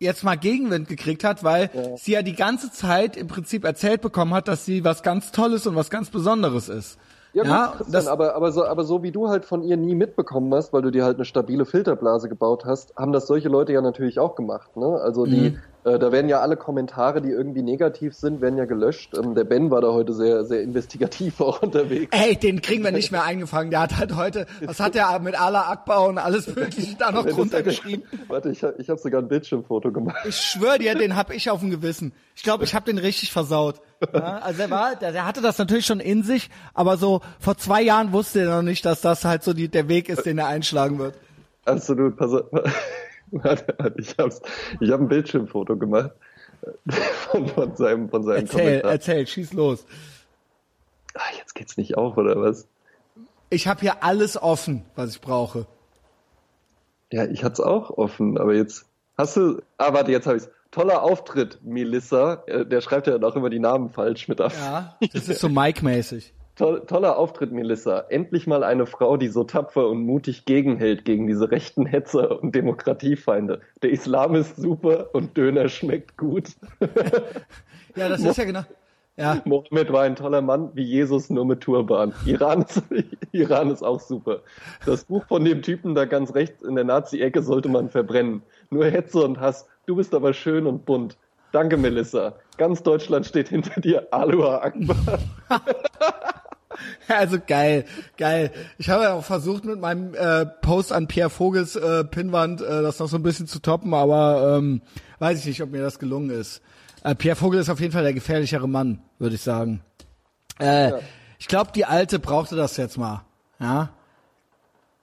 jetzt mal Gegenwind gekriegt hat, weil sie ja die ganze Zeit im Prinzip erzählt bekommen hat, dass sie was ganz Tolles und was ganz Besonderes ist. Ja, gut, Ja, Christian, das- aber, aber, so, aber so wie du halt von ihr nie mitbekommen hast, weil du dir halt eine stabile Filterblase gebaut hast, haben das solche Leute ja natürlich auch gemacht. Ne? Also die, Mhm. Äh, da werden ja alle Kommentare, die irgendwie negativ sind, werden ja gelöscht. Ähm, der Ben war da heute sehr, sehr investigativ *laughs* auch unterwegs. Ey, den kriegen wir nicht mehr eingefangen. Der hat halt heute, was hat der mit Allah Akbar und alles mögliche da noch *laughs* drunter geschrieben? *laughs* Warte, ich, ich habe sogar ein Bildschirmfoto gemacht. Ich schwöre dir, den hab ich auf dem Gewissen. Ich glaube, ich habe den richtig versaut. Ja, also er war, der, der hatte das natürlich schon in sich, aber so vor zwei Jahren wusste er noch nicht, dass das halt so die, der Weg ist, den er einschlagen wird. Absolut, pass auf. *laughs* Ich hab's, ich habe ein Bildschirmfoto gemacht *laughs* von, von seinem, von seinem Erzähl, Kommentar. erzähl, schieß los. Ah, jetzt geht's nicht auf, oder was? Ich habe hier alles offen, was ich brauche. Ja, ich hatte es auch offen, aber jetzt hast du. Ah, warte, jetzt habe ich's. Toller Auftritt, Melissa. Äh, Der schreibt ja dann auch immer die Namen falsch mit ab. Ja, das ist so Mike-mäßig. *laughs* Toll, toller Auftritt, Melissa. Endlich mal eine Frau, die so tapfer und mutig gegenhält gegen diese rechten Hetzer und Demokratiefeinde. Der Islam ist super und Döner schmeckt gut. *laughs* Ja, das ist ja genau. Ja, Mohammed war ein toller Mann, wie Jesus nur mit Turban. Iran ist, *laughs* Iran ist auch super. Das Buch von dem Typen da ganz rechts in der Nazi-Ecke sollte man verbrennen. Nur Hetze und Hass. Du bist aber schön und bunt. Danke, Melissa. Ganz Deutschland steht hinter dir. Aloha Akbar. *laughs* *laughs* also geil, geil. Ich habe ja auch versucht mit meinem äh, Post an Pierre Vogels äh, Pinnwand äh, das noch so ein bisschen zu toppen, aber ähm, weiß ich nicht, ob mir das gelungen ist. Äh, Pierre Vogel ist auf jeden Fall der gefährlichere Mann, würde ich sagen. Äh, Ich glaube, die Alte brauchte das jetzt mal. Ja.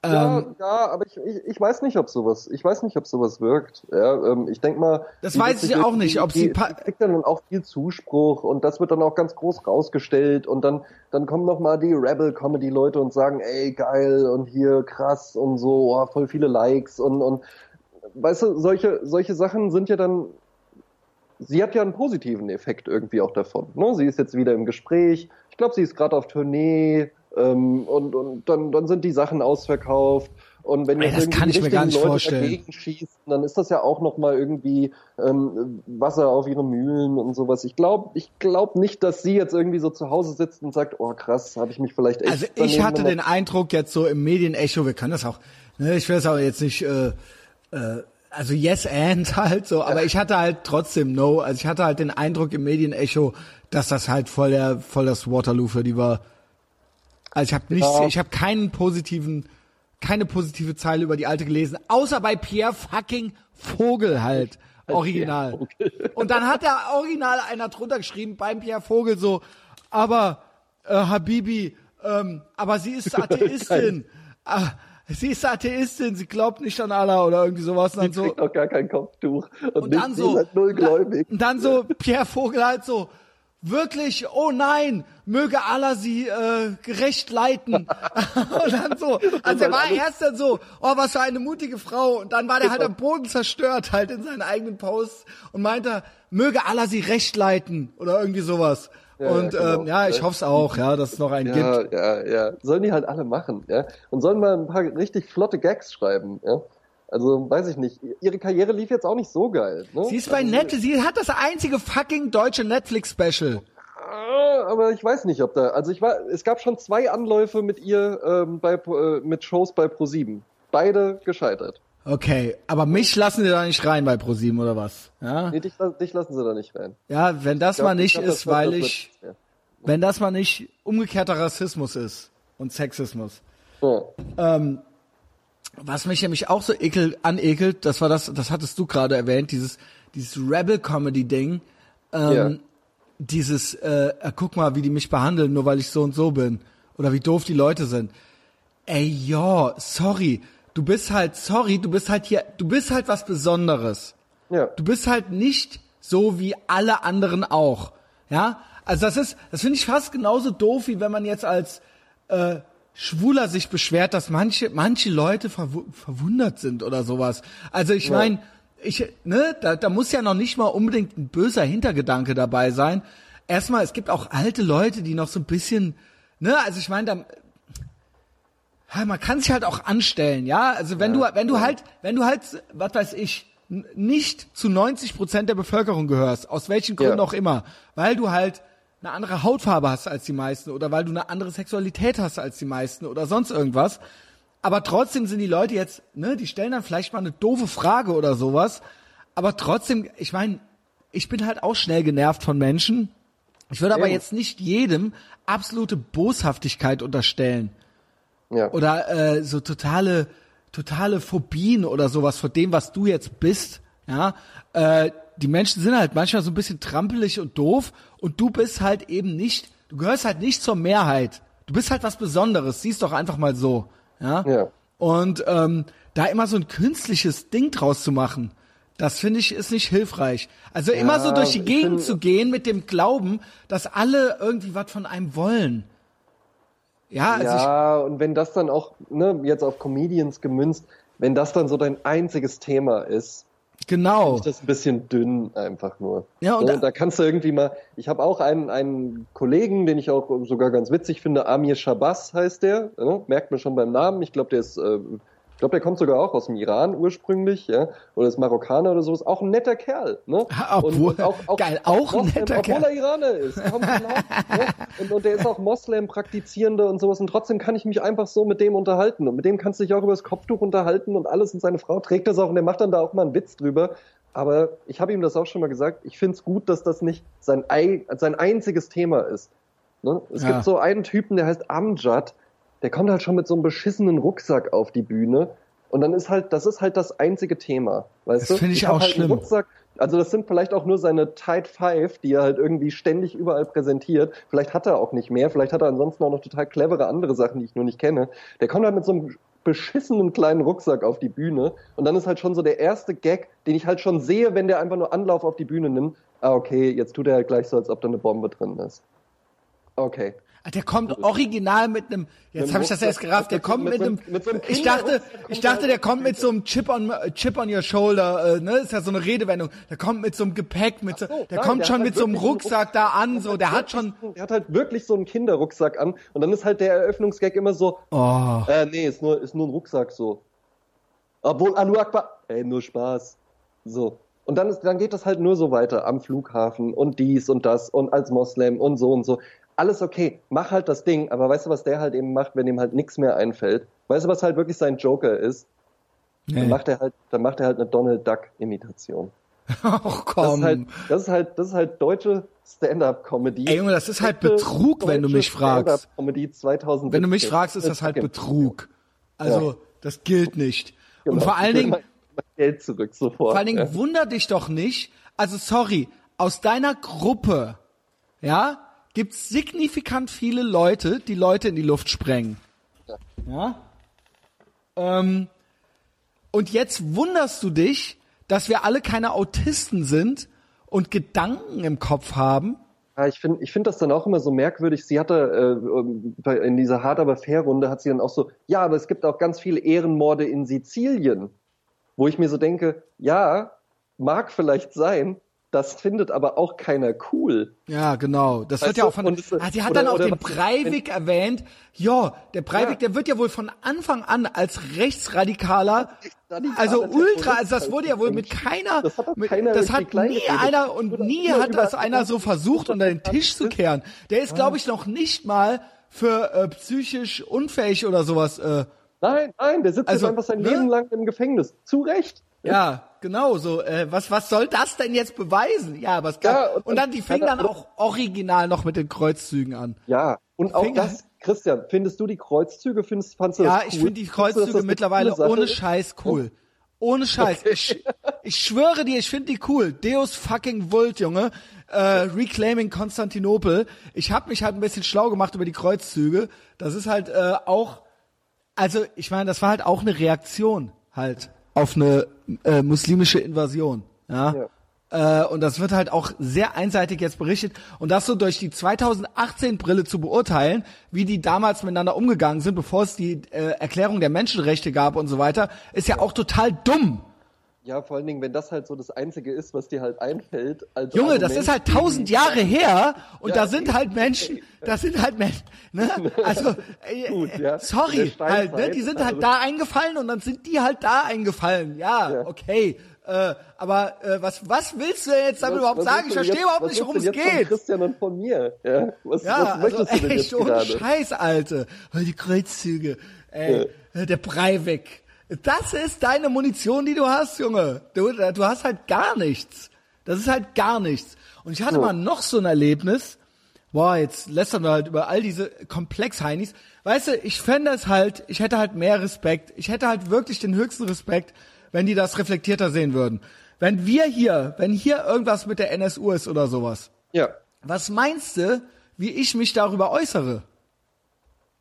Ja, Ähm, ja, aber ich, ich, ich weiß nicht, ob sowas, ich weiß nicht, ob sowas wirkt. Ja, ähm, ich denk mal. Das weiß ich auch nicht, ob sie die, die kriegt dann auch viel Zuspruch und das wird dann auch ganz groß rausgestellt und dann, dann kommen noch mal die Rebel-Comedy-Leute und sagen, ey, geil und hier krass und so, oh, voll viele Likes und, und, weißt du, solche, solche Sachen sind ja dann, sie hat ja einen positiven Effekt irgendwie auch davon. Ne? Sie ist jetzt wieder im Gespräch. Ich glaube, sie ist gerade auf Tournee ähm, und, und dann, dann sind die Sachen ausverkauft. Und wenn jetzt irgendwie die richtigen Leute vorstellen. dagegen schießen, dann ist das ja auch noch mal irgendwie ähm, Wasser auf ihre Mühlen und sowas. Ich glaube, ich glaube nicht, dass sie jetzt irgendwie so zu Hause sitzt und sagt, oh krass, habe ich mich vielleicht echt Also ich hatte den Eindruck jetzt so im Medienecho, wir können das auch, ne, ich will das aber jetzt nicht, äh, äh, also yes and *laughs* halt so, aber ich hatte halt trotzdem no, also ich hatte halt den Eindruck im Medienecho, dass das halt voll der, voll das Waterloo für die war. Also ich habe nichts, Ja. ich habe keinen positiven, keine positive Zeile über die alte gelesen, außer bei Pierre fucking Vogel halt. *laughs* Original. *laughs* Und dann hat der Original einer drunter geschrieben beim Pierre Vogel so, aber äh, Habibi, ähm, aber sie ist *laughs* Atheistin. ah, sie ist Atheistin, sie glaubt nicht an Allah oder irgendwie sowas. Und dann Die so, trägt auch gar kein Kopftuch. Und, und dann sie so, halt null gläubig. und dann so Pierre Vogel halt so, wirklich, oh nein, möge Allah sie äh, gerecht leiten. *laughs* und dann so, also er war erst dann so, oh, was für eine mutige Frau. Und dann war der halt am Boden zerstört, halt in seinen eigenen Posts und meinte, möge Allah sie recht leiten oder irgendwie sowas. und ja, genau. ähm, ja, ich hoffe es auch, ja, dass es noch einen gibt. Ja, ja, ja. Sollen die halt alle machen, ja. Und sollen mal ein paar richtig flotte Gags schreiben, ja. Also, weiß ich nicht. Ihre Karriere lief jetzt auch nicht so geil, ne? Sie ist bei also, Netflix, sie hat das einzige fucking deutsche Netflix-Special. Ah, aber ich weiß nicht, ob da. Also ich war, es gab schon zwei Anläufe mit ihr ähm, bei äh, mit Shows bei Pro7. Beide gescheitert. Okay, aber mich lassen sie da nicht rein bei ProSieben oder was? Ja, Nee, dich, dich lassen sie da nicht rein. ja wenn das glaub- mal nicht ich glaub, ist, weil ich, ja. wenn das mal nicht umgekehrter Rassismus ist und Sexismus. Ja. Ähm, was mich nämlich auch so ekel, anekelt, das war das, das hattest du gerade erwähnt, dieses, dieses Rebel-Comedy-Ding, ähm, Ja. dieses, äh, äh, guck mal, wie die mich behandeln, nur weil ich so und so bin. Oder wie doof die Leute sind. Ey, ja, sorry. Du bist halt, sorry, du bist halt hier, du bist halt was Besonderes. Ja. Du bist halt nicht so wie alle anderen auch. Ja? Also das ist, das finde ich fast genauso doof, wie wenn man jetzt als äh, Schwuler sich beschwert, dass manche, manche Leute verwu verwundert sind oder sowas. Also ich Ja. meine, ich, ne, da, da muss ja noch nicht mal unbedingt ein böser Hintergedanke dabei sein. Erstmal, es gibt auch alte Leute, die noch so ein bisschen, ne, also ich meine, da, ja, man kann sich halt auch anstellen, ja. Also wenn du, wenn du halt, wenn du halt, was weiß ich, nicht zu 90 Prozent der Bevölkerung gehörst, aus welchen Gründen Ja. auch immer, weil du halt eine andere Hautfarbe hast als die meisten oder weil du eine andere Sexualität hast als die meisten oder sonst irgendwas. Aber trotzdem sind die Leute jetzt, ne, die stellen dann vielleicht mal eine doofe Frage oder sowas. Aber trotzdem, ich meine, ich bin halt auch schnell genervt von Menschen. Ich würde aber Eben. jetzt nicht jedem absolute Boshaftigkeit unterstellen Ja. oder äh, so totale totale Phobien oder sowas vor dem, was du jetzt bist. Ja, äh, die Menschen sind halt manchmal so ein bisschen trampelig und doof und du bist halt eben nicht, du gehörst halt nicht zur Mehrheit. Du bist halt was Besonderes, siehst doch einfach mal so. Ja. Ja. Und ähm, da immer so ein künstliches Ding draus zu machen, das finde ich ist nicht hilfreich. Also immer so durch die ich Gegend find- zu gehen mit dem Glauben, dass alle irgendwie was von einem wollen. Ja, also ich, ja, und wenn das dann auch, ne, jetzt auf Comedians gemünzt, wenn das dann so dein einziges Thema ist, genau. ist das ein bisschen dünn einfach nur. Ja, und da- da kannst du irgendwie mal, ich habe auch einen, einen Kollegen, den ich auch sogar ganz witzig finde, Amir Shabazz heißt der, ne? merkt man schon beim Namen, ich glaube, der ist, äh, glaube, der kommt sogar auch aus dem Iran ursprünglich, ja, oder ist Marokkaner oder sowas, auch ein netter Kerl, ne? *laughs* Obwohl- geil, auch ein Moslem, netter obwohl Kerl. er Iraner ist, genau, ne? und, und der ist auch Moslem praktizierender und sowas und trotzdem kann ich mich einfach so mit dem unterhalten und mit dem kannst du dich auch über das Kopftuch unterhalten und alles und seine Frau trägt das auch und der macht dann da auch mal einen Witz drüber. Aber ich habe ihm das auch schon mal gesagt, ich finde es gut, dass das nicht sein, ei- sein einziges Thema ist. Ne? Es Ja. gibt so einen Typen, der heißt Amjad, der kommt halt schon mit so einem beschissenen Rucksack auf die Bühne und dann ist halt, das ist halt das einzige Thema, weißt Das du? finde ich hab auch halt schlimm. Rucksack, also das sind vielleicht auch nur seine Tide Five, die er halt irgendwie ständig überall präsentiert. Vielleicht hat er auch nicht mehr, vielleicht hat er ansonsten auch noch total clevere andere Sachen, die ich nur nicht kenne. Der kommt halt mit so einem beschissenen kleinen Rucksack auf die Bühne und dann ist halt schon so der erste Gag, den ich halt schon sehe, wenn der einfach nur Anlauf auf die Bühne nimmt. Ah, okay, jetzt tut er halt gleich so, als ob da eine Bombe drin ist. Okay. Ah, Der kommt original mit einem, jetzt Mit habe ich das erst gerafft, der kommt mit mit einem, mit einem ich dachte, ich dachte, er- der kommt mit so einem Chip on, Chip on your shoulder, äh, ne, ist ja so eine Redewendung, der kommt mit so einem Gepäck, mit so, so, der nein, kommt der schon hat mit halt so einem Rucksack da an, so, der hat schon, Der hat halt wirklich so einen Kinderrucksack an und dann ist halt der Eröffnungsgag immer so, oh, Äh, nee, ist nur, ist nur ein Rucksack so. Obwohl, Anu Akbar, ey, nur Spaß. So. Und dann, ist, dann geht das halt nur so weiter am Flughafen und dies und das und als Moslem und so und so. Alles okay, mach halt das Ding, aber weißt du, was der halt eben macht, wenn ihm halt nichts mehr einfällt? Weißt du, was halt wirklich sein Joker ist? Dann nee. macht er halt, dann macht er halt eine Donald Duck Imitation. *laughs* ach Das komm. ist halt, das ist halt, das ist halt deutsche Stand-up-Comedy. Ey, Junge, das ist halt Deutsche- Betrug, wenn du mich fragst. Stand-up-Comedy 2017. Wenn du mich fragst, ist das halt Betrug. Also, Ja. das gilt nicht. Und Genau. vor allen Dingen, mein- mein Geld zurück sofort. Vor allen Dingen ja. wunder dich doch nicht, also sorry, aus deiner Gruppe, ja, gibt's signifikant viele Leute, die Leute in die Luft sprengen. Ja? Ähm, und jetzt wunderst du dich, dass wir alle keine Autisten sind und Gedanken im Kopf haben. Ja, ich finde ich find das dann auch immer so merkwürdig. Sie hatte äh, ähm, in dieser Hard aber fair Runde hat sie dann auch so, ja, aber es gibt auch ganz viele Ehrenmorde in Sizilien, wo ich mir so denke, ja, mag vielleicht sein, das findet aber auch keiner cool. Ja, genau. Das Weißt wird ja auch von. und Ah, sie hat oder- dann auch den Breivik erwähnt. Ja, der Breivik, Ja. der wird ja wohl von Anfang an als rechtsradikaler, Rechtsradikaler also ultra, also das wurde ja wohl mit keiner, Das hat mit, keiner das hat nie einer und nie hat über- das einer so versucht, unter den Tisch zu kehren. Der ist, glaube ich, noch nicht mal für äh, psychisch unfähig oder sowas. Äh, Nein, nein, der sitzt Also, einfach sein ne? Leben lang im Gefängnis. Zu Recht. ja, genau so. Äh, was, was soll das denn jetzt beweisen? Ja, aber es gab, Ja, und, und- dann die fingen dann auch original noch mit den Kreuzzügen an. Ja, und auch Finger- das Christian, findest du die Kreuzzüge, findest, fandst du Ja, das cool? ich finde die Findest Kreuzzüge eine mittlerweile ohne? Scheiß cool. Ohne *laughs* Scheiß. Ich, ich schwöre dir, ich finde die cool. Deus fucking Vult, Junge. Äh, Reclaiming Konstantinopel. Ich habe mich halt ein bisschen schlau gemacht über die Kreuzzüge. Das ist halt äh, auch, also ich meine, das war halt auch eine Reaktion halt auf eine äh, muslimische Invasion. Ja. Ja. Äh, und das wird halt auch sehr einseitig jetzt berichtet. Und das so durch die 2018-Brille zu beurteilen, wie die damals miteinander umgegangen sind, bevor es die äh, Erklärung der Menschenrechte gab und so weiter, ist ja auch total dumm. Ja, vor allen Dingen, wenn das halt so das Einzige ist, was dir halt einfällt. Als Junge, das Argument ist halt tausend Jahre her und Ja, da sind halt Menschen, *laughs* das sind halt Menschen, ne? Also, äh, *laughs* Gut, äh, ja. In sorry, halt, ne? Die sind also- halt da eingefallen und dann sind die halt da eingefallen. Ja, Ja. okay. Äh, aber äh, was was willst du jetzt damit Was- überhaupt was sagen? Ich verstehe jetzt- überhaupt nicht, worum es geht. Von Christian und von mir. Ja, was, Ja, was also möchtest du denn echt jetzt ohne gerade? Scheiß, Alte. Die Kreuzzüge. Ey, der Breivik. Das ist deine Munition, die du hast, Junge. Du, du hast halt gar nichts. Das ist halt gar nichts. Und ich hatte Ja. mal noch so ein Erlebnis. Boah, jetzt lästern wir halt über all diese Komplex-Heinis. Weißt du, ich fände es halt, ich hätte halt mehr Respekt. Ich hätte halt wirklich den höchsten Respekt, wenn die das reflektierter sehen würden. Wenn wir hier, wenn hier irgendwas mit der NSU ist oder sowas, Ja, was meinst du, wie ich mich darüber äußere?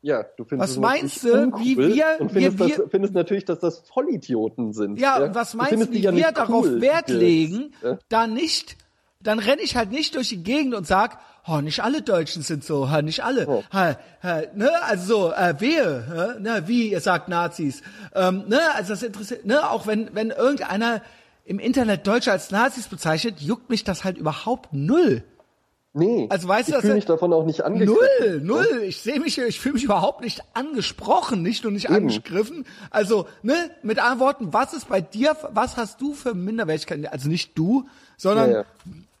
Ja, du findest Was meinst du, wie wir- und wir- findest, wir- das, findest natürlich, dass das Vollidioten sind. Ja, und was meinst du, wie ja wir nicht darauf cool, Wert legen, Ja? da nicht, dann renne ich halt nicht durch die Gegend und sag, oh, nicht alle Deutschen sind so, ha, nicht alle, Oh. ha, ha, ne, also so, äh, wehe, ne, wie, ihr sagt Nazis, ähm, ne, also das interessiert, ne, auch wenn, wenn irgendeiner im Internet Deutsche als Nazis bezeichnet, juckt mich das halt überhaupt null. Nee, Also weißt du, ich fühle mich davon auch nicht angegriffen. Null, null. Ich sehe mich, ich fühle mich überhaupt nicht angesprochen, nicht nur nicht Eben. angegriffen. Also, ne, mit anderen Worten, was ist bei dir, was hast du für Minderwertigkeit? Also nicht du, sondern Ja, ja.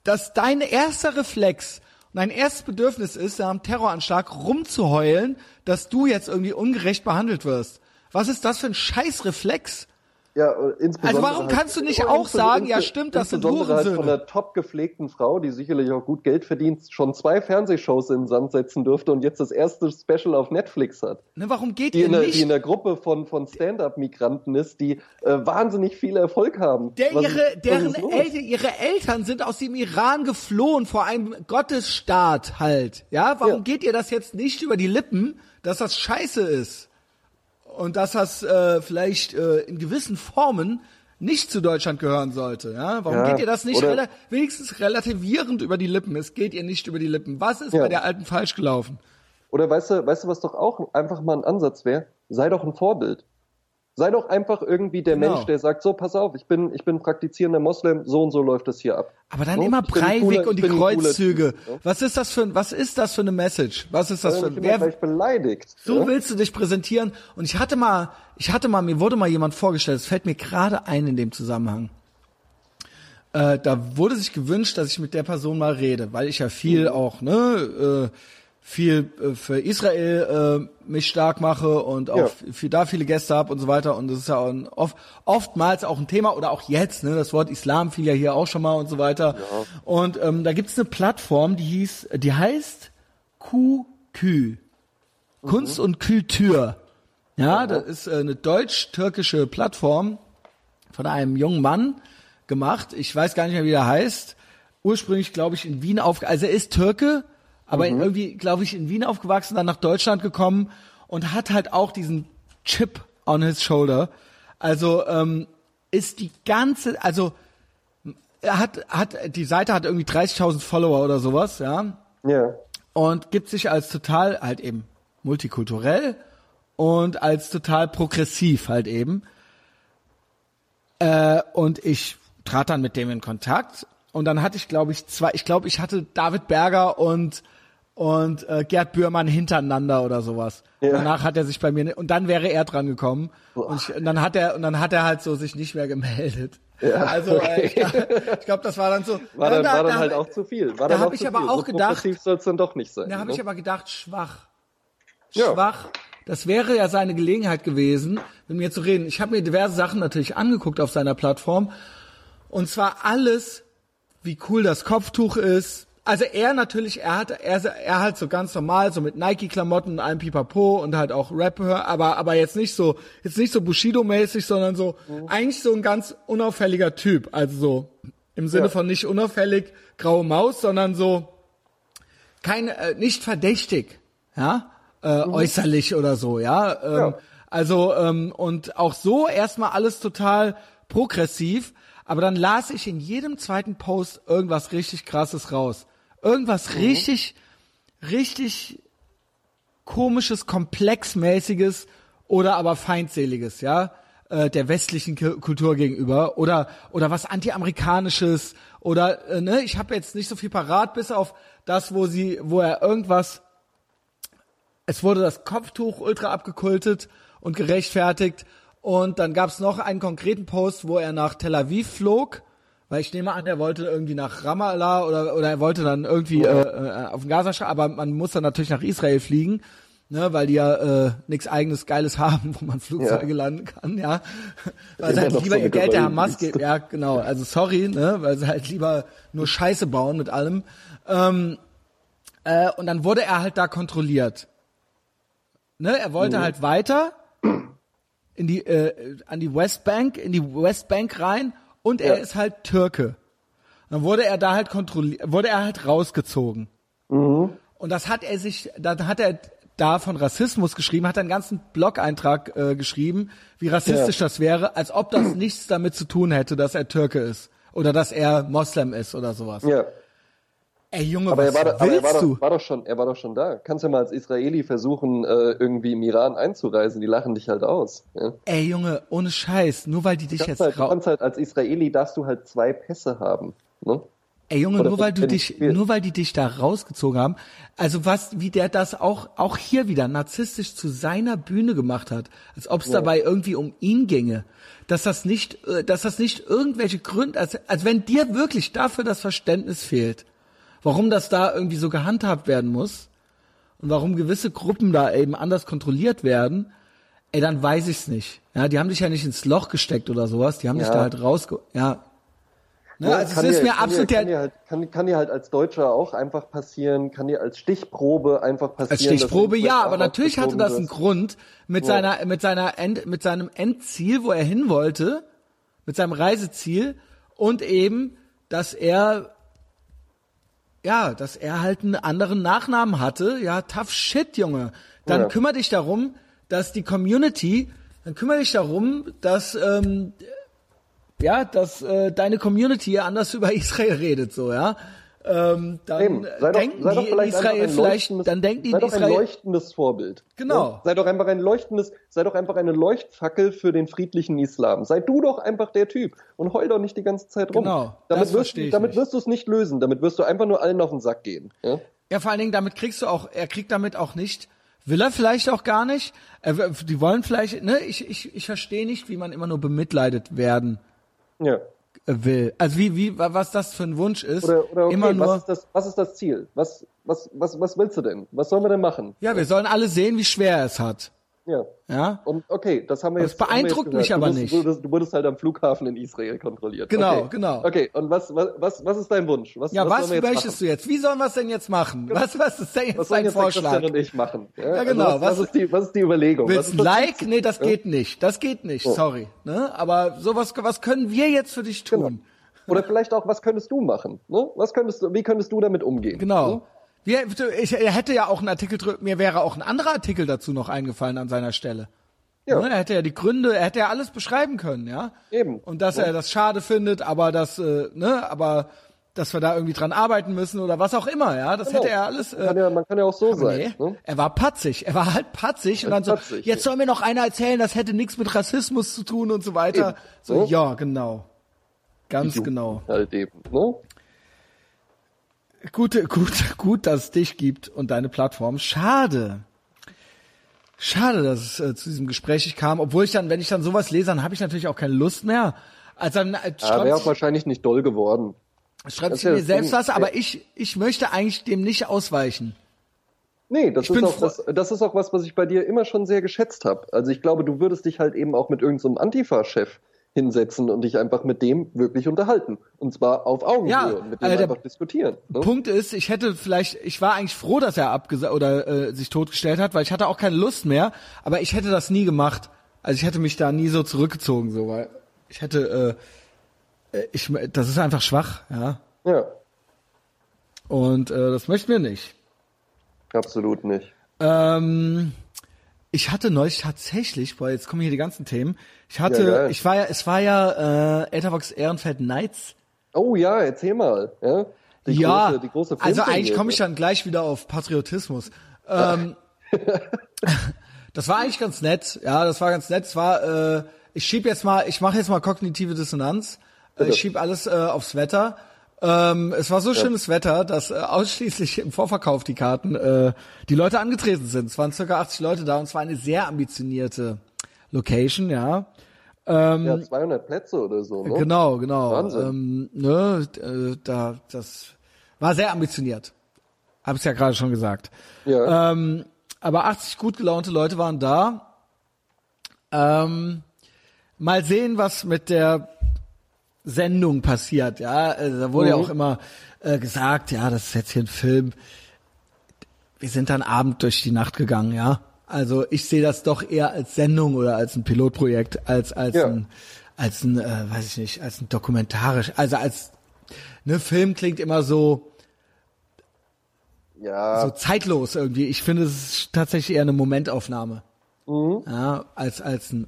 dass dein erster Reflex dein erstes Bedürfnis ist, nach einem Terroranschlag rumzuheulen, dass du jetzt irgendwie ungerecht behandelt wirst. Was ist das für ein Scheißreflex? Ja, insbesondere Also warum halt- kannst du nicht auch sagen, ja stimmt, das sind insbesondere halt Hurensöhne? von einer top gepflegten Frau, die sicherlich auch gut Geld verdient, schon zwei Fernsehshows in den Sand setzen dürfte und jetzt das erste Special auf Netflix hat. Ne, warum geht Die ihr in, der, nicht? die in der Gruppe von, von Stand-Up-Migranten ist, die äh, wahnsinnig viel Erfolg haben. Der, Was ihre, deren? Eltern, ihre Eltern sind aus dem Iran geflohen vor einem Gottesstaat halt. Ja, warum Ja. geht ihr das jetzt nicht über die Lippen, dass das scheiße ist? Und dass das äh, vielleicht äh, in gewissen Formen nicht zu Deutschland gehören sollte. Ja, warum Ja, geht ihr das nicht rela wenigstens relativierend über die Lippen? Es geht ihr nicht über die Lippen. Was ist Ja. bei der Alten falsch gelaufen? Oder weißt du, weißt du, was doch auch einfach mal ein Ansatz wäre? Sei doch ein Vorbild. Sei doch einfach irgendwie der Genau. Mensch, der sagt, so, pass auf, ich bin, ich bin praktizierender Moslem, so und so läuft das hier ab. Aber dann So, immer Breivik und die Kreuzzüge. Typ, ja? Was ist das für ein, was ist das für eine Message? Was ist das Sei für nicht ein, wer, beleidigt. So ja? willst du dich präsentieren. Und ich hatte mal, ich hatte mal, mir wurde mal jemand vorgestellt, es fällt mir gerade ein in dem Zusammenhang. Äh, da wurde sich gewünscht, dass ich mit der Person mal rede, weil ich ja viel Mhm. auch, ne, äh, viel äh, für Israel äh, mich stark mache und auch Ja. viel, da viele Gäste habe und so weiter. Und das ist ja auch ein, oft, oftmals auch ein Thema oder auch jetzt, ne, das Wort Islam fiel ja hier auch schon mal und so weiter. Und ähm, da gibt's eine Plattform, die hieß, die heißt QQ. Kunst und Kultur. Ja, das ist äh, eine deutsch-türkische Plattform von einem jungen Mann gemacht. Ich weiß gar nicht mehr, wie er heißt. Ursprünglich, glaube ich, in Wien auf, also er ist Türke, aber irgendwie, glaube ich, in Wien aufgewachsen, dann nach Deutschland gekommen und hat halt auch diesen Chip on his shoulder. Also ähm, ist die ganze, also er hat, hat die Seite hat irgendwie 30.000 Follower oder sowas, ja Ja. und gibt sich als total halt eben multikulturell und als total progressiv halt eben. Äh, und ich trat dann mit dem in Kontakt und dann hatte ich, glaube ich, zwei, ich glaube, ich hatte David Berger und und äh, Gerd Bührmann hintereinander oder sowas. Ja. Danach hat er sich bei mir und dann wäre er dran gekommen und, ich, und dann hat er und dann hat er halt so sich nicht mehr gemeldet. Ja, also äh, ich, ich glaube, das war dann so. War dann, da- war dann da- halt auch zu viel. War da dann hab auch ich aber viel. auch gedacht- soll es dann doch nicht sein. Da habe ne? ich aber gedacht, schwach. Ja. Schwach. Das wäre ja seine Gelegenheit gewesen, mit mir zu reden. Ich habe mir diverse Sachen natürlich angeguckt auf seiner Plattform. Und zwar alles, wie cool das Kopftuch ist, also er natürlich, er hat, er, er halt so ganz normal, so mit Nike-Klamotten und allem Pipapo und halt auch Rapper, aber, aber jetzt nicht so, jetzt nicht so Bushido-mäßig, sondern so, mhm. eigentlich so ein ganz unauffälliger Typ. Also so, im Sinne ja. von nicht unauffällig, graue Maus, sondern so, keine, äh, nicht verdächtig, ja, äh, mhm. äußerlich oder so, ja. Ähm, ja. Also, ähm, und auch so erstmal alles total progressiv, aber dann las ich in jedem zweiten Post irgendwas richtig krasses raus. Irgendwas mhm. richtig, richtig komisches, komplexmäßiges oder aber feindseliges, ja, äh, der westlichen Kultur gegenüber oder oder was antiamerikanisches oder äh, ne, ich habe jetzt nicht so viel parat bis auf das, wo sie wo er irgendwas es wurde das Kopftuch ultra abgekultet und gerechtfertigt und dann gab's noch einen konkreten Post, wo er nach Tel Aviv flog weil ich nehme an, er wollte irgendwie nach Ramallah oder oder er wollte dann irgendwie äh, äh, auf den Gazastreifen, aber man muss dann natürlich nach Israel fliegen, ne, weil die ja äh, nichts eigenes Geiles *laughs* haben, wo man Flugzeuge ja. landen kann, ja, weil sie halt lieber so ihr Geld der Hamas geben, ja genau, also sorry, ne, weil sie halt lieber nur Scheiße bauen mit allem. Ähm, äh, und dann wurde er halt da kontrolliert. Ne, er wollte mhm. halt weiter in die äh, an die Westbank, in die Westbank rein und er ja. ist halt Türke. Dann wurde er da halt kontrolliert, wurde er halt rausgezogen. Mhm. Und das hat er sich, dann hat er da von Rassismus geschrieben, hat einen ganzen Blog-Eintrag äh, geschrieben, wie rassistisch ja. das wäre, als ob das nichts damit zu tun hätte, dass er Türke ist oder dass er Moslem ist oder sowas. Ja. Ey Junge, aber was er war, willst aber er war du? Doch, war doch schon, er war doch schon da. Kannst ja mal als Israeli versuchen, äh, irgendwie im Iran einzureisen. Die lachen dich halt aus. Ja? Ey Junge, ohne Scheiß, nur weil die dich jetzt halt, Du kannst halt als Israeli darfst du halt zwei Pässe haben. Ne? Ey Junge, Oder nur weil du dich, nur weil die dich da rausgezogen haben. Also was, wie der das auch, auch hier wieder narzisstisch zu seiner Bühne gemacht hat, als ob es ja. dabei irgendwie um ihn ginge, dass das nicht, äh, dass das nicht irgendwelche Gründe, als, als wenn dir wirklich dafür das Verständnis fehlt warum das da irgendwie so gehandhabt werden muss und warum gewisse Gruppen da eben anders kontrolliert werden, ey, dann weiß ich's nicht. Ja, die haben dich ja nicht ins Loch gesteckt oder sowas, die haben ja. dich da halt rausge... Ja. Ne, ja, also es ist dir, mir absolut dir, kann, dir halt, kann, kann dir halt als Deutscher auch einfach passieren, kann dir als Stichprobe einfach passieren. Als Stichprobe ja, aber natürlich hatte das einen Grund mit ja. seiner mit seiner End, mit seinem Endziel, wo er hin wollte, mit seinem Reiseziel und eben, dass er ja, dass er halt einen anderen Nachnamen hatte. Ja, tough shit, Junge. Dann ja. kümmere dich darum, dass die Community, dann kümmere dich darum, dass ähm, ja, dass äh, deine Community anders *laughs* über Israel redet, so ja. Ähm, dann Eben. Sei denken doch, sei die in Israel vielleicht, dann denken die sei doch ein leuchtendes Vorbild. Genau. Ja? Sei doch einfach ein leuchtendes, sei doch einfach eine Leuchtfackel für den friedlichen Islam. Sei du doch einfach der Typ und heul doch nicht die ganze Zeit rum. Genau. Damit das wirst, damit wirst du es nicht lösen. Damit wirst du einfach nur allen auf den Sack gehen. Ja? ja, vor allen Dingen, damit kriegst du auch, er kriegt damit auch nicht, will er vielleicht auch gar nicht. Die wollen vielleicht, ne, ich, ich, ich verstehe nicht, wie man immer nur bemitleidet werden. Ja will. Also wie, wie, was das für ein Wunsch ist. Oder, oder okay, immer nur, was, ist das, was ist das Ziel? Was, was, was, was willst du denn? Was sollen wir denn machen? Ja, wir sollen alle sehen, wie schwer er es hat. Ja. Ja. Und okay, das haben wir das jetzt. Das beeindruckt jetzt mich aber du nicht. Du wurdest, du wurdest halt am Flughafen in Israel kontrolliert. Genau, okay. genau. Okay, und was, was, was, was ist dein Wunsch? Was, ja, was, was möchtest machen? du jetzt? Wie sollen wir es denn jetzt machen? Genau. Was, was ist denn jetzt was dein jetzt Vorschlag? Christian und ich machen. Ja, ja genau. Also was, was, ist die, was ist die Überlegung? Willst ein Like? Nee, das ja? geht nicht. Das geht nicht. Oh. Sorry. Ne? Aber sowas, was können wir jetzt für dich tun? Genau. Oder vielleicht auch, was könntest du machen? Ne? Was könntest du, wie könntest du damit umgehen? Genau. Ne? Wie, ich, er hätte ja auch einen Artikel, mir wäre auch ein anderer Artikel dazu noch eingefallen an seiner Stelle. Ja. Ne? Er hätte ja die Gründe, er hätte ja alles beschreiben können, ja. Eben. Und dass ja. er das schade findet, aber das, äh, ne, aber dass wir da irgendwie dran arbeiten müssen oder was auch immer, ja. Das genau. hätte er alles. Äh, kann ja, man kann ja auch so sein. Nee, ne? Er war patzig. Er war halt patzig und dann so, patzig, jetzt soll mir noch einer erzählen, das hätte nichts mit Rassismus zu tun und so weiter. Eben. So, ne? ja, genau. Ganz genau. Halt eben, ne? Gut, gut, gut, dass es dich gibt und deine Plattform. Schade. Schade, dass es äh, zu diesem Gespräch kam, obwohl ich dann, wenn ich dann sowas lese, dann habe ich natürlich auch keine Lust mehr. Also dann äh, ja, wäre auch wahrscheinlich nicht doll geworden. Schreibt sie ja mir selbst Ding. was, aber ich, ich möchte eigentlich dem nicht ausweichen. Nee, das ist, auch das, das ist auch was, was ich bei dir immer schon sehr geschätzt habe. Also ich glaube, du würdest dich halt eben auch mit irgendeinem so Antifa-Chef hinsetzen und dich einfach mit dem wirklich unterhalten. Und zwar auf Augenhöhe Ja, und mit dem also einfach diskutieren. Ne? Punkt ist, ich hätte vielleicht, ich war eigentlich froh, dass er abgesagt oder äh, sich totgestellt hat, weil ich hatte auch keine Lust mehr, aber ich hätte das nie gemacht. Also ich hätte mich da nie so zurückgezogen, so, weil ich hätte, äh, äh, ich, das ist einfach schwach, ja. Ja, Und äh, das möchten wir nicht. absolut nicht. Ähm, ich hatte neulich tatsächlich, boah, jetzt kommen hier die ganzen Themen. Ich hatte, Ja, ich war ja, es war ja äh, Etherbox Ehrenfeld Nights. Oh ja, erzähl mal. Ja, die ja, große, die große also eigentlich komme ich dann gleich wieder auf Patriotismus. Ähm, *laughs* das war eigentlich ganz nett. Ja, das war ganz nett. Es war, äh, ich schieb jetzt mal, ich mache jetzt mal kognitive Dissonanz. Äh, ich schieb alles äh, aufs Wetter. Ähm, es war so schönes Wetter, dass äh, ausschließlich im Vorverkauf die Karten äh, die Leute angetreten sind. Es waren circa 80 Leute da und es war eine sehr ambitionierte Location, ja. Ähm, Ja, 200 Plätze oder so, ne? Genau, genau. Wahnsinn. Ähm, ne, äh, da, das war sehr ambitioniert. Hab ich ja gerade schon gesagt. Ja. Ähm, aber 80 gut gelaunte Leute waren da. Ähm, mal sehen, was mit der Sendung passiert. Ja, also, da wurde ja Mhm. auch immer äh, gesagt, ja, das ist jetzt hier ein Film. Wir sind dann Abend durch die Nacht gegangen, ja. Also ich sehe das doch eher als Sendung oder als ein Pilotprojekt, als als Ja. ein als ein, äh, weiß ich nicht, als ein dokumentarisch, also als ne Film klingt immer so ja, so zeitlos irgendwie. Ich finde, es ist tatsächlich eher eine Momentaufnahme. Mhm. Ja, als als ein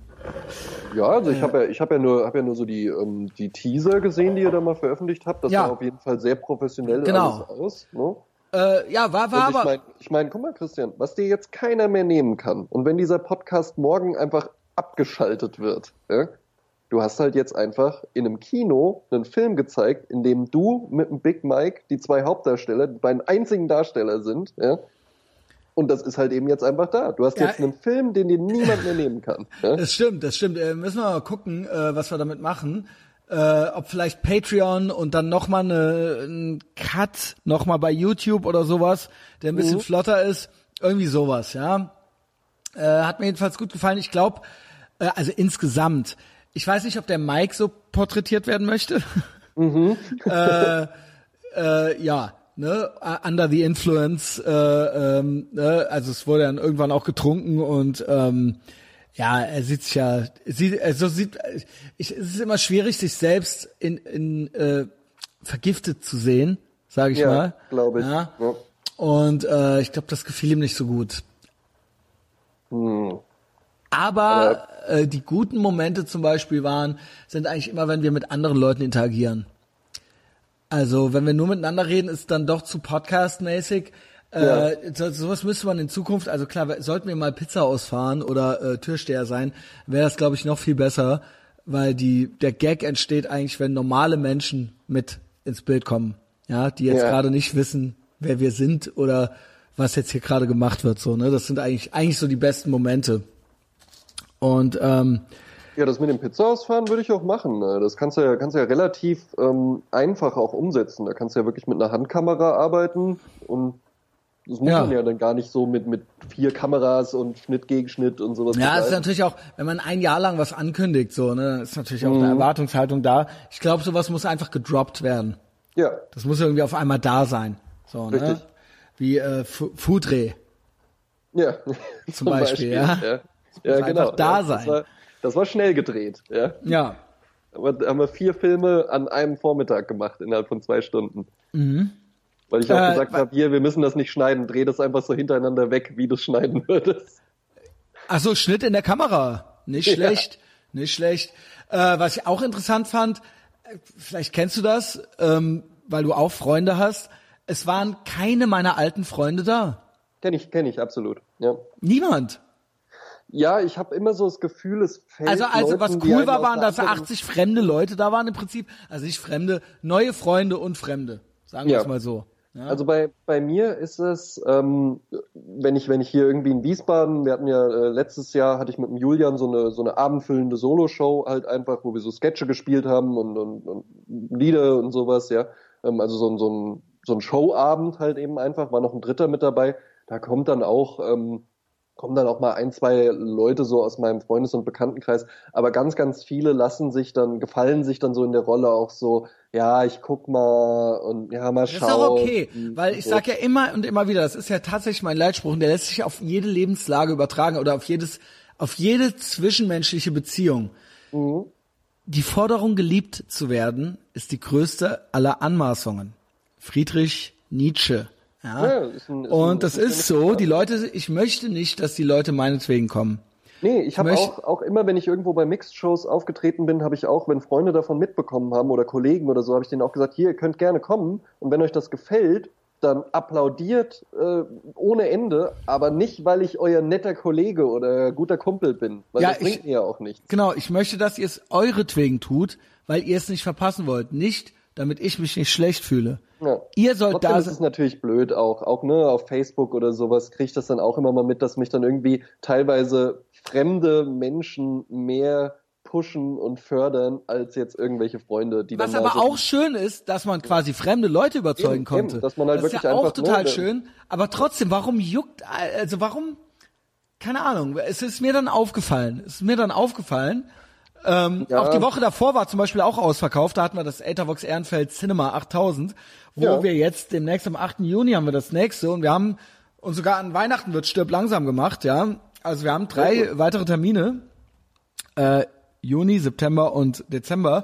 ja, also ich habe ja, ich habe ja nur, habe ja nur so die, ähm, die Teaser gesehen, die ihr da mal veröffentlicht habt. Das Ja. sah auf jeden Fall sehr professionell Genau. alles aus. Ne? äh, ja, war war ich aber meine, ich mein, guck mal, Christian, was dir jetzt keiner mehr nehmen kann. Und wenn dieser Podcast morgen einfach abgeschaltet wird, ja, du hast halt jetzt einfach in einem Kino einen Film gezeigt, in dem du mit dem Big Mike die zwei Hauptdarsteller, die beiden einzigen Darsteller sind, ja. Und das ist halt eben jetzt einfach da. Du hast Ja, jetzt einen Film, den dir niemand mehr nehmen kann. Ja? Das stimmt, das stimmt. Äh, müssen wir mal gucken, äh, was wir damit machen. Äh, ob vielleicht Patreon und dann noch mal eine, ein Cut noch mal bei YouTube oder sowas, der ein bisschen flotter ist. Irgendwie sowas, ja. Äh, hat mir jedenfalls gut gefallen. Ich glaube, äh, also insgesamt, ich weiß nicht, ob der Mike so porträtiert werden möchte. *laughs* äh, äh, ja, ne, under the influence, äh, ähm, ne, also es wurde dann irgendwann auch getrunken und ähm, ja, er sieht sich ja, sieht, also sieht, ich, es ist immer schwierig, sich selbst in, in äh, vergiftet zu sehen, sage ich Ja, mal. glaube ich. Ja. Ja. Und äh, ich glaube, das gefiel ihm nicht so gut. Hm. Aber äh, die guten Momente zum Beispiel waren, sind eigentlich immer, wenn wir mit anderen Leuten interagieren. Also wenn wir nur miteinander reden, ist dann doch zu Podcast-mäßig. Äh, so, sowas müsste man in Zukunft, also klar, sollten wir mal Pizza ausfahren oder äh, Türsteher sein, wäre das, glaube ich, noch viel besser, weil die der Gag entsteht eigentlich, wenn normale Menschen mit ins Bild kommen, ja, die jetzt Ja. gerade nicht wissen, wer wir sind oder was jetzt hier gerade gemacht wird, so, ne? Das sind eigentlich eigentlich so die besten Momente. Und ähm, Ja, das mit dem Pizza ausfahren würde ich auch machen. ne? Das kannst du ja, kannst du ja relativ ähm, einfach auch umsetzen. Da kannst du ja wirklich mit einer Handkamera arbeiten und das muss Ja. man ja dann gar nicht so mit, mit vier Kameras und Schnitt gegen Schnitt und sowas. ja, ist natürlich auch, wenn man ein Jahr lang was ankündigt, so, ne, ist natürlich auch Mhm. eine Erwartungshaltung da. Ich glaube, sowas muss einfach gedroppt werden. ja, Das muss irgendwie auf einmal da sein. So, ne? Richtig. Wie äh, Foodray. ja. *laughs* Zum Beispiel, ja. Ja, ja muss genau. einfach da ja, sein. Das war, schnell gedreht. Ja. Ja. Aber da haben wir vier Filme an einem Vormittag gemacht, innerhalb von zwei Stunden. Weil ich auch Äh, gesagt habe, hier, wir müssen das nicht schneiden, dreh das einfach so hintereinander weg, wie du es schneiden *laughs* würdest. Ach so, Schnitt in der Kamera. Nicht Ja. schlecht. Nicht schlecht. Äh, was ich auch interessant fand, äh, vielleicht kennst du das, ähm, weil du auch Freunde hast. Es waren keine meiner alten Freunde da. Kenn ich, kenn ich, absolut. Ja. Niemand. Ja, ich habe immer so das Gefühl, es fällt Also, also Leuten, was cool war, waren, der dass da anderen- 80 fremde Leute da waren im Prinzip. Also nicht fremde, neue Freunde und Fremde. Sagen wir Ja. es mal so. Ja? Also bei, bei mir ist es, ähm, wenn ich wenn ich hier irgendwie in Wiesbaden, wir hatten ja äh, letztes Jahr hatte ich mit dem Julian so eine so eine abendfüllende Soloshow halt einfach, wo wir so Sketche gespielt haben und, und, und Lieder und sowas, ja. Ähm, also so ein so ein so ein Showabend halt eben einfach, war noch ein Dritter mit dabei. Da kommt dann auch ähm, kommen dann auch mal ein, zwei Leute so aus meinem Freundes- und Bekanntenkreis, aber ganz, ganz viele lassen sich dann, gefallen sich dann so in der Rolle auch so, ja, ich guck mal und ja, mal schauen. Das ist auch okay, weil ich sag ja immer und immer wieder, das ist ja tatsächlich mein Leitspruch und der lässt sich auf jede Lebenslage übertragen oder auf jedes, auf jede zwischenmenschliche Beziehung. Mhm. Die Forderung, geliebt zu werden, ist die größte aller Anmaßungen. Friedrich Nietzsche. Ja. Ja, ist ein- ist ein- und das ist ein so, die Leute, ich möchte nicht, dass die Leute meinetwegen kommen. Nee, ich habe auch, auch immer, wenn ich irgendwo bei Mixed-Shows aufgetreten bin, habe ich auch, wenn Freunde davon mitbekommen haben oder Kollegen oder so, habe ich denen auch gesagt, hier, ihr könnt gerne kommen und wenn euch das gefällt, dann applaudiert äh, ohne Ende, aber nicht, weil ich euer netter Kollege oder guter Kumpel bin, weil Ja, das bringt ich- mir ja auch nichts. Genau, ich möchte, dass ihr es euretwegen tut, weil ihr es nicht verpassen wollt. Nicht, damit ich mich nicht schlecht fühle. Ja. Ihr sollt Trotzdem da ist es natürlich blöd auch, auch ne, auf Facebook oder sowas kriege ich das dann auch immer mal mit, dass mich dann irgendwie teilweise fremde Menschen mehr pushen und fördern als jetzt irgendwelche Freunde, die Was dann da aber auch schön ist, dass man quasi fremde Leute überzeugen Eben, konnte. eben, dass man halt das ist wirklich ja auch einfach, ne, total schön. Aber trotzdem, warum juckt, also warum, keine Ahnung, es ist mir dann aufgefallen. Es ist mir dann aufgefallen, ähm, Ja. auch die Woche davor war zum Beispiel auch ausverkauft, da hatten wir das Ethervox Ehrenfeld Cinema 8000, wo Ja. wir jetzt demnächst am 8. Juni haben wir das nächste und wir haben, und sogar an Weihnachten wird Stirb langsam gemacht, ja. Also wir haben drei gut. weitere Termine äh, Juni, September und Dezember,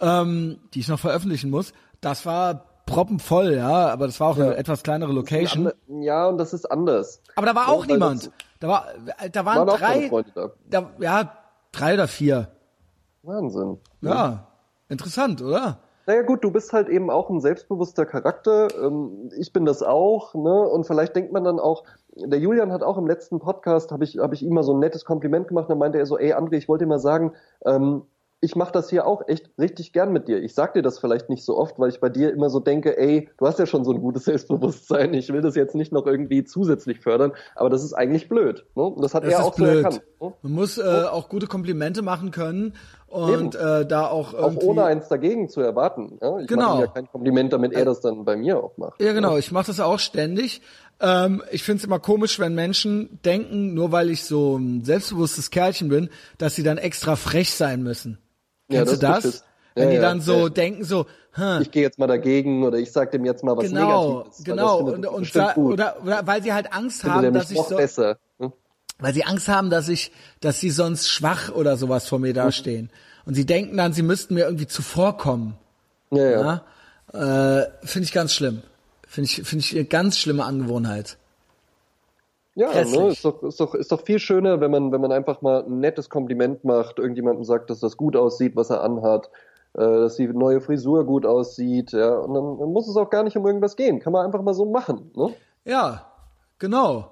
ähm, die ich noch veröffentlichen muss. Das war proppenvoll, ja, aber das war auch Ja. eine etwas kleinere Location. Ja, und das ist anders. Aber da war auch niemand. Da war, da waren Waren drei, da. da, ja, drei oder vier. Wahnsinn. Ja, interessant, oder? Naja gut, du bist halt eben auch ein selbstbewusster Charakter. Ähm, ich bin das auch, ne? Und vielleicht denkt man dann auch, der Julian hat auch im letzten Podcast, habe ich, hab ich ihm mal so ein nettes Kompliment gemacht, dann meinte er so, ey André, ich wollte dir mal sagen, ähm, ich mache das hier auch echt richtig gern mit dir. Ich sag dir das vielleicht nicht so oft, weil ich bei dir immer so denke, ey, du hast ja schon so ein gutes *laughs* Selbstbewusstsein, ich will das jetzt nicht noch irgendwie zusätzlich fördern, aber das ist eigentlich blöd. Ne? Und das hat Das er ist auch so blöd. erkannt. Ne? Man muss äh, auch gute Komplimente machen können und äh, da auch Auch ohne eins dagegen zu erwarten. Ja? Ich Genau. mache ja kein Kompliment, damit er das dann bei mir auch macht. Ja, genau. Ich mache das auch ständig. Ähm, ich finde es immer komisch, wenn Menschen denken, nur weil ich so ein selbstbewusstes Kerlchen bin, dass sie dann extra frech sein müssen. Ja, Kennst das du das? Wenn Ja, die dann so ja. denken, so, hm, ich gehe jetzt mal dagegen oder ich sag dem jetzt mal was genau, Negatives. genau, findet und, und oder, oder weil sie halt Angst haben, dass ich so, besser. ne? weil sie Angst haben, dass ich, dass sie sonst schwach oder sowas vor mir dastehen. Und sie denken dann, sie müssten mir irgendwie zuvorkommen. Ja, ja. Ja? Äh, finde ich ganz schlimm. Finde ich, finde ich eine ganz schlimme Angewohnheit. Ja, ne, ist doch, ist doch, ist doch viel schöner, wenn man, wenn man einfach mal ein nettes Kompliment macht, irgendjemandem sagt, dass das gut aussieht, was er anhat, äh, dass die neue Frisur gut aussieht, ja, und dann, dann muss es auch gar nicht um irgendwas gehen. Kann man einfach mal so machen, ne? Ja, genau.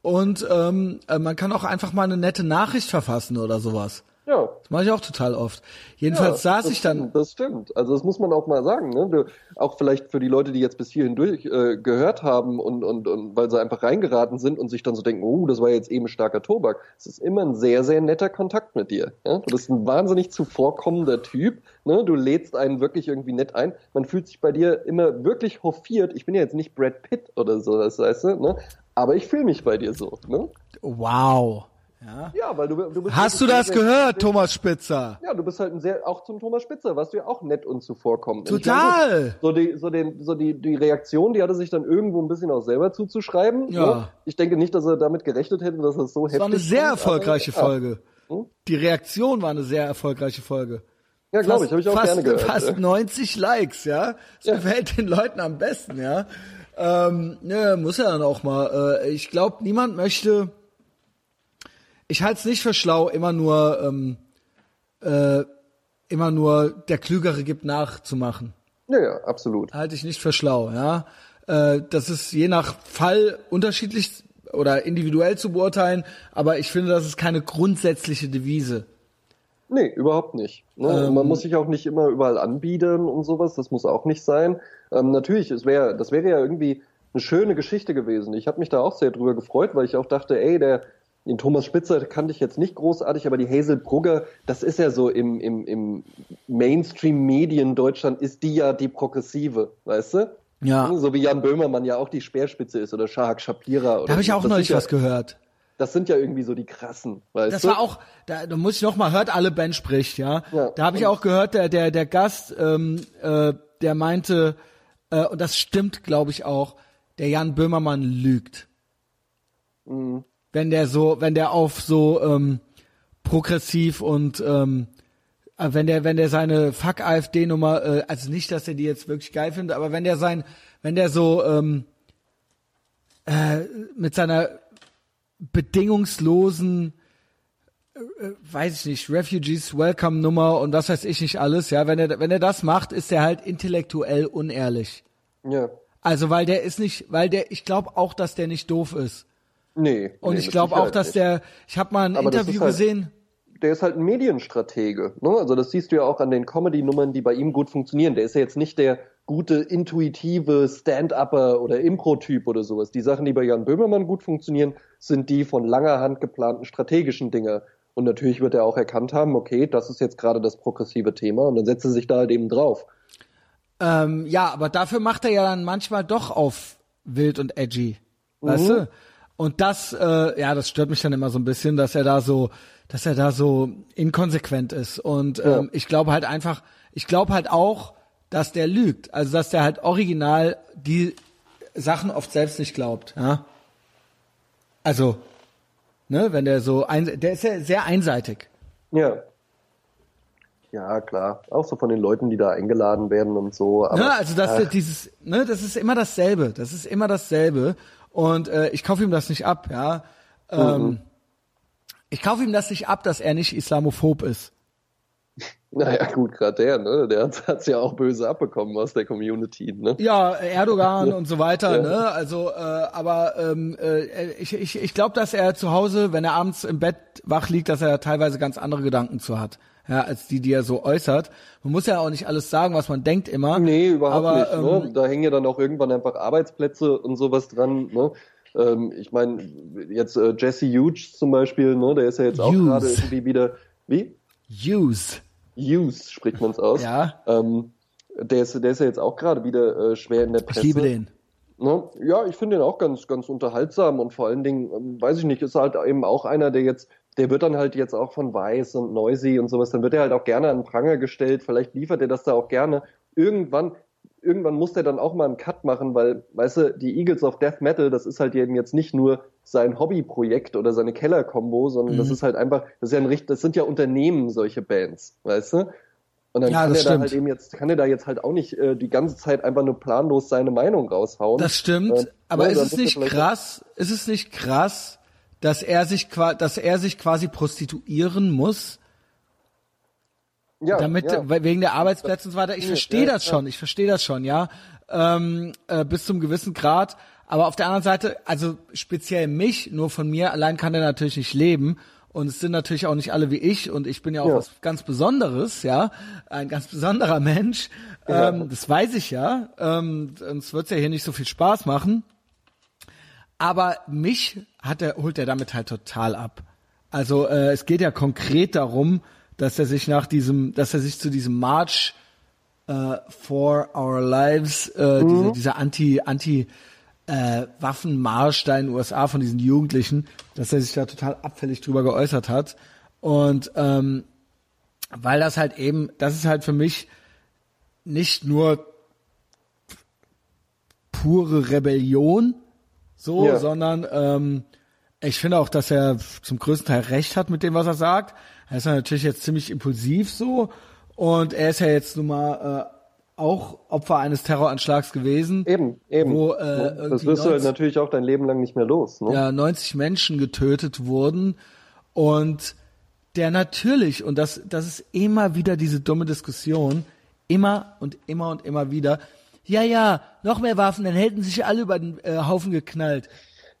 Und ähm, äh, man kann auch einfach mal eine nette Nachricht verfassen oder sowas. Ja. Das mache ich auch total oft. Jedenfalls Ja, saß ich dann. Stimmt, das stimmt. Also das muss man auch mal sagen. Ne? Du, auch vielleicht für die Leute, die jetzt bis hierhin durch äh, gehört haben und, und, und weil sie einfach reingeraten sind und sich dann so denken, oh, das war jetzt eben starker Tobak. Es ist immer ein sehr, sehr netter Kontakt mit dir. Ja? Du bist ein wahnsinnig zuvorkommender Typ. Ne? Du lädst einen wirklich irgendwie nett ein. Man fühlt sich bei dir immer wirklich hofiert. Ich bin ja jetzt nicht Brad Pitt oder so, das heißt, ne? aber ich fühle mich bei dir so. Ne? Wow. Ja. Ja, weil du, du bist Hast du das gehört, Thomas Spitzer? Ja, du bist halt ein sehr, auch zum Thomas Spitzer, warst du ja auch nett und zuvorkommend. Total. meine, So die, so den, so die, die Reaktion, die hatte sich dann irgendwo ein bisschen auch selber zuzuschreiben. Ja. Ne? Ich denke nicht, dass er damit gerechnet hätte, dass er es so Das heftig war eine sehr fand, erfolgreiche aber, Folge. Hm? Die Reaktion war eine sehr erfolgreiche Folge. Ja, ja glaube ich, habe ich auch fast, gerne gehört. *laughs* Fast ja. 90 Likes, ja. Das Ja. gefällt den Leuten am besten, ja. Ähm, ne, muss ja dann auch mal. Äh, ich glaube, niemand möchte. Ich halte es nicht für schlau, immer nur, ähm, äh, immer nur der Klügere gibt nachzumachen. Ja, ja, absolut. Halte ich nicht für schlau, ja. Äh, das ist je nach Fall unterschiedlich oder individuell zu beurteilen, aber ich finde, das ist keine grundsätzliche Devise. Nee, überhaupt nicht. Ne? Ähm, Man muss sich auch nicht immer überall anbieten und sowas, das muss auch nicht sein. Ähm, natürlich, es wäre, das wäre ja irgendwie eine schöne Geschichte gewesen. Ich habe mich da auch sehr drüber gefreut, weil ich auch dachte, ey, der den Thomas Spitzer kannte ich jetzt nicht großartig, aber die Hazel Brugger, das ist ja so im, im, im Mainstream-Medien Deutschland, ist die ja die Progressive, weißt du? Ja. So wie Jan Böhmermann ja auch die Speerspitze ist oder Shahak Shapira. Oder Da habe ich auch Das neulich ja, was gehört. das sind ja irgendwie so die krassen, weißt das du? war auch, da, da muss ich noch mal, hört alle Ben spricht, ja. Ja. Da habe ich auch gehört, der, der, der Gast, ähm, äh, der meinte, äh, und das stimmt, glaube ich auch, der Jan Böhmermann lügt. Mhm. Wenn der so, wenn der auf so ähm, progressiv und ähm, äh, wenn der, wenn der seine Fuck AfD Nummer, äh, also nicht, dass er die jetzt wirklich geil findet, aber wenn der sein, wenn der so ähm, äh, mit seiner bedingungslosen äh, weiß ich nicht, Refugees Welcome Nummer und was weiß ich nicht alles, ja, wenn er wenn er das macht, ist er halt intellektuell unehrlich. Ja. Also, weil der ist nicht, weil der ich glaube auch, dass der nicht doof ist. Nee. Und nee, ich glaube auch, dass nicht. der ich habe mal ein Aber Interview halt- gesehen. der ist halt ein Medienstratege. Ne? Also das siehst du ja auch an den Comedy-Nummern, die bei ihm gut funktionieren. Der ist ja jetzt nicht der gute, intuitive Stand-Upper oder Impro-Typ oder sowas. Die Sachen, die bei Jan Böhmermann gut funktionieren, sind die von langer Hand geplanten strategischen Dinge. Und natürlich wird er auch erkannt haben, okay, das ist jetzt gerade das progressive Thema und dann setzt er sich da halt eben drauf. Ähm, ja, aber dafür macht er ja dann manchmal doch auf wild und edgy. Mhm. Weißt du? Und das, äh, ja, das stört mich dann immer so ein bisschen, dass er da so, dass er da so inkonsequent ist. Und ähm, Ja. ich glaube halt einfach, ich glaube halt auch, dass der lügt. Also dass der halt original die Sachen oft selbst nicht glaubt. Ja? Also, ne, wenn der so ein, der ist ja sehr einseitig. Ja. Ja, klar. Auch so von den Leuten, die da eingeladen werden und so. Aber, ne, also das ach, dieses, ne, das ist immer dasselbe. Das ist immer dasselbe. Und äh, ich kaufe ihm das nicht ab, ja. Ähm, Ich kaufe ihm das nicht ab, dass er nicht islamophob ist. naja, gut, gerade der, ne? Der hat es ja auch böse abbekommen aus der Community, ne? Ja, Erdogan *laughs* und so weiter, Ja. ne? Also, äh, aber ähm, äh, ich, ich, ich glaube, dass er zu Hause, wenn er abends im Bett wach liegt, dass er teilweise ganz andere Gedanken zu hat, ja, als die, die er so äußert. Man muss ja auch nicht alles sagen, was man denkt immer. Nee, überhaupt aber, nicht. Ähm, ne? Da hängen ja dann auch irgendwann einfach Arbeitsplätze und sowas dran. Ne? Ähm, ich meine, jetzt äh, Jesse Hughes zum Beispiel, ne? der ist ja jetzt auch Hughes. gerade irgendwie wieder, wie? Use. Hughes spricht man es aus. Ja. Ähm, der, ist, der ist ja jetzt auch gerade wieder äh, schwer in der Presse. Ich liebe den. Ne? Ja, ich finde den auch ganz, ganz unterhaltsam und vor allen Dingen, ähm, weiß ich nicht, ist halt eben auch einer, der jetzt, der wird dann halt jetzt auch von Weiß und Noisy und sowas, dann wird er halt auch gerne an Pranger gestellt, vielleicht liefert er das da auch gerne. Irgendwann, irgendwann muss der dann auch mal einen Cut machen, weil, weißt du, die Eagles of Death Metal, das ist halt eben jetzt nicht nur sein Hobbyprojekt oder seine Keller-Kombo, sondern das Mhm. ist halt einfach, das ist ja ein richt- das sind ja Unternehmen, solche Bands, weißt du? Und dann Ja, kann das er da halt eben jetzt, kann er da jetzt halt auch nicht äh, die ganze Zeit einfach nur planlos seine Meinung raushauen. Das stimmt, Äh, aber ne, ist es nicht krass, ist es nicht krass, dass er sich dass er sich quasi prostituieren muss, Ja, damit ja. we- wegen der Arbeitsplätze und so weiter. Ich verstehe ja, das ja. schon, ich verstehe das schon, ja, ähm, äh, bis zum gewissen Grad. Aber auf der anderen Seite, also speziell mich, nur von mir allein kann er natürlich nicht leben. Und es sind natürlich auch nicht alle wie ich und ich bin ja auch was ganz Besonderes, ja, ein ganz besonderer Mensch. Ähm, das weiß ich ja. Ähm, sonst wird's ja hier nicht so viel Spaß machen. Aber mich hat er, holt er damit halt total ab. Also äh, es geht ja konkret darum, dass er sich nach diesem, dass er sich zu diesem March äh, for Our Lives, äh, Mhm. dieser, dieser Anti, Anti äh, Waffenmarsch da in den USA von diesen Jugendlichen, dass er sich da total abfällig drüber geäußert hat. Und ähm, weil das halt eben, das ist halt für mich nicht nur pure Rebellion, so, Ja. sondern ähm, ich finde auch, dass er zum größten Teil recht hat mit dem, was er sagt. Er ist ja natürlich jetzt ziemlich impulsiv so und er ist ja jetzt nun mal äh, auch Opfer eines Terroranschlags gewesen. Eben, eben. Wo, äh, das wirst du halt 90 natürlich auch dein Leben lang nicht mehr los. Ne? ja, 90 Menschen getötet wurden und der natürlich, und das, das ist immer wieder diese dumme Diskussion, immer und immer und immer wieder, ja, ja, noch mehr Waffen, dann hätten sich alle über den äh, Haufen geknallt.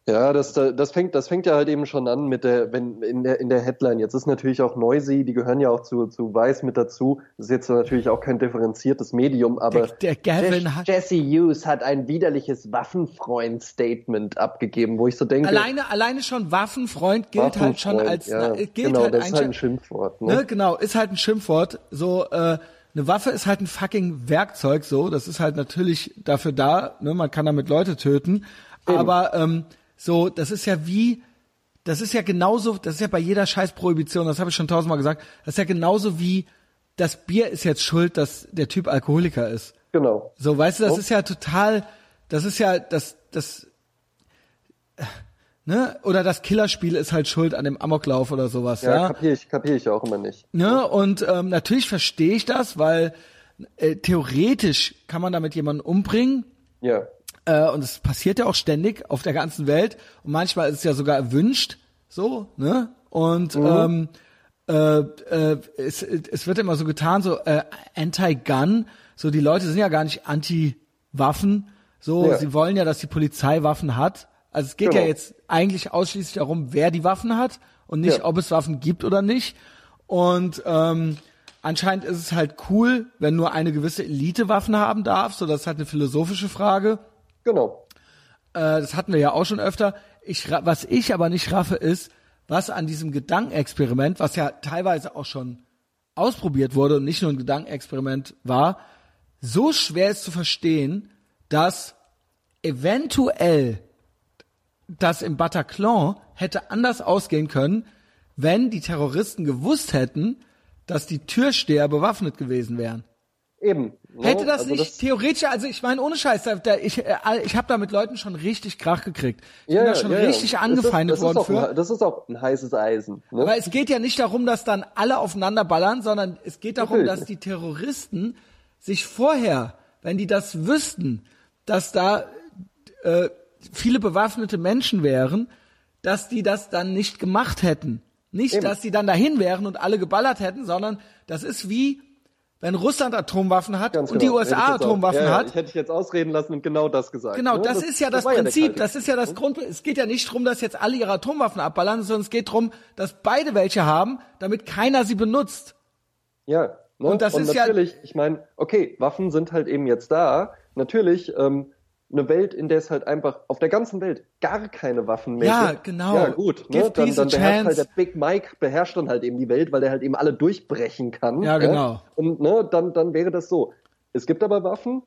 Ja, das, das fängt, das fängt ja halt eben schon an mit der, wenn in der in der Headline. Jetzt ist natürlich auch Noisy, die gehören ja auch zu zu Weiß mit dazu. Das ist jetzt natürlich auch kein differenziertes Medium, aber Der, der Jesse Hughes hat ein widerliches Waffenfreund-Statement abgegeben, wo ich so denke, alleine, alleine schon Waffenfreund gilt halt schon Waffenfreund, als, ja, äh, gilt genau, halt das ist halt ein Schimpfwort. Ne? ne, genau, ist halt ein Schimpfwort. So, äh, eine Waffe ist halt ein fucking Werkzeug, so, das ist halt natürlich dafür da, ne, man kann damit Leute töten, aber ähm, so, das ist ja wie das ist ja genauso, das ist ja bei jeder scheiß Prohibition, das habe ich schon tausendmal gesagt, das ist ja genauso wie das Bier ist jetzt schuld, dass der Typ Alkoholiker ist. Genau. So, weißt du, das Oh. ist ja total, das ist ja, das, das, äh, ne, oder das Killerspiel ist halt schuld an dem Amoklauf oder sowas, Ja, ja. kapiere ich, kapier ich auch immer nicht. Ne? Und ähm, natürlich verstehe ich das, weil äh, theoretisch kann man damit jemanden umbringen. Ja. Äh, und es passiert ja auch ständig auf der ganzen Welt. Und manchmal ist es ja sogar erwünscht, so, ne? Und ähm, äh, äh, es, es wird immer so getan, so äh, anti-gun, so die Leute sind ja gar nicht anti-Waffen, so, Ja. sie wollen ja, dass die Polizei Waffen hat. Also es geht Genau. ja jetzt eigentlich ausschließlich darum, wer die Waffen hat und nicht, Ja. ob es Waffen gibt oder nicht. Und ähm, anscheinend ist es halt cool, wenn nur eine gewisse Elite Waffen haben darf. So, das ist halt eine philosophische Frage. Genau. Äh, das hatten wir ja auch schon öfter. Ich, was ich aber nicht raffe, ist, was an diesem Gedankenexperiment, was ja teilweise auch schon ausprobiert wurde und nicht nur ein Gedankenexperiment war, so schwer ist zu verstehen, dass eventuell das im Bataclan hätte anders ausgehen können, wenn die Terroristen gewusst hätten, dass die Türsteher bewaffnet gewesen wären. Eben. ne? Hätte das Also nicht theoretisch, also ich meine ohne Scheiß, da, da, ich, äh, ich habe da mit Leuten schon richtig Krach gekriegt. Ich bin da schon richtig Das angefeindet ist, das worden auch für. Ein, das ist auch ein heißes Eisen. Ne? Aber es geht ja nicht darum, dass dann alle aufeinander ballern, sondern es geht darum, Natürlich. dass die Terroristen sich vorher, wenn die das wüssten, dass da äh, viele bewaffnete Menschen wären, dass die das dann nicht gemacht hätten. Nicht, Eben. dass die dann dahin wären und alle geballert hätten, sondern das ist wie, wenn Russland Atomwaffen hat Ganz und genau. die ich USA Atomwaffen ja, ja, hat. Ich hätte dich jetzt ausreden lassen und genau das gesagt. Genau, ne? das, ist ja das, der Prinzip, Kalte das ist ja das Krieg, Grund. Es geht ja nicht drum, dass jetzt alle ihre Atomwaffen abballern, sondern es geht drum, dass beide welche haben, damit keiner sie benutzt. Ja. Ne? Und das ist ja- natürlich, ich meine, okay, Waffen sind halt eben jetzt da. Natürlich, ähm, eine Welt, in der es halt einfach auf der ganzen Welt gar keine Waffen mehr Ja, gibt. genau. Ja, gut. Give Ne? Dann, dann beherrscht halt der Big Mike beherrscht dann halt eben die Welt, weil der halt eben alle durchbrechen kann. Ja, genau. Und ne, dann, dann wäre das so. Es gibt aber Waffen.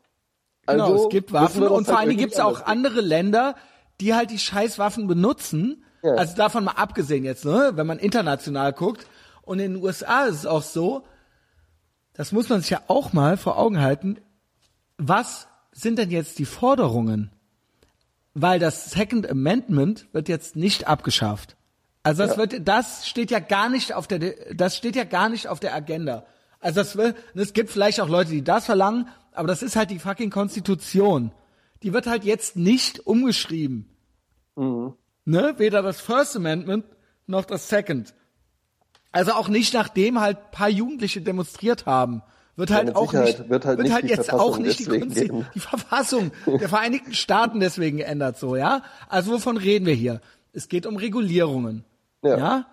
Genau, also es gibt Waffen und vor halt allen Dingen gibt es auch andere Länder, die halt die Scheißwaffen benutzen. Ja. Also davon mal abgesehen jetzt, ne, wenn man international guckt. Und in den USA ist es auch so, das muss man sich ja auch mal vor Augen halten, was sind denn jetzt die Forderungen? Weil das Second Amendment wird jetzt nicht abgeschafft. Also das Ja. wird, das steht ja gar nicht auf der, das steht ja gar nicht auf der Agenda. Also das wird, es gibt vielleicht auch Leute, die das verlangen, aber das ist halt die fucking Konstitution. Die wird halt jetzt nicht umgeschrieben. Mhm. Ne? Weder das First Amendment noch das Second. Also auch nicht nachdem halt paar Jugendliche demonstriert haben. Wird halt auch Sicherheit nicht, wird halt nicht die jetzt Verfassung auch nicht die, Konsti die Verfassung der *laughs* Vereinigten Staaten deswegen geändert so, ja? Also wovon reden wir hier? Es geht um Regulierungen. Ja. ja?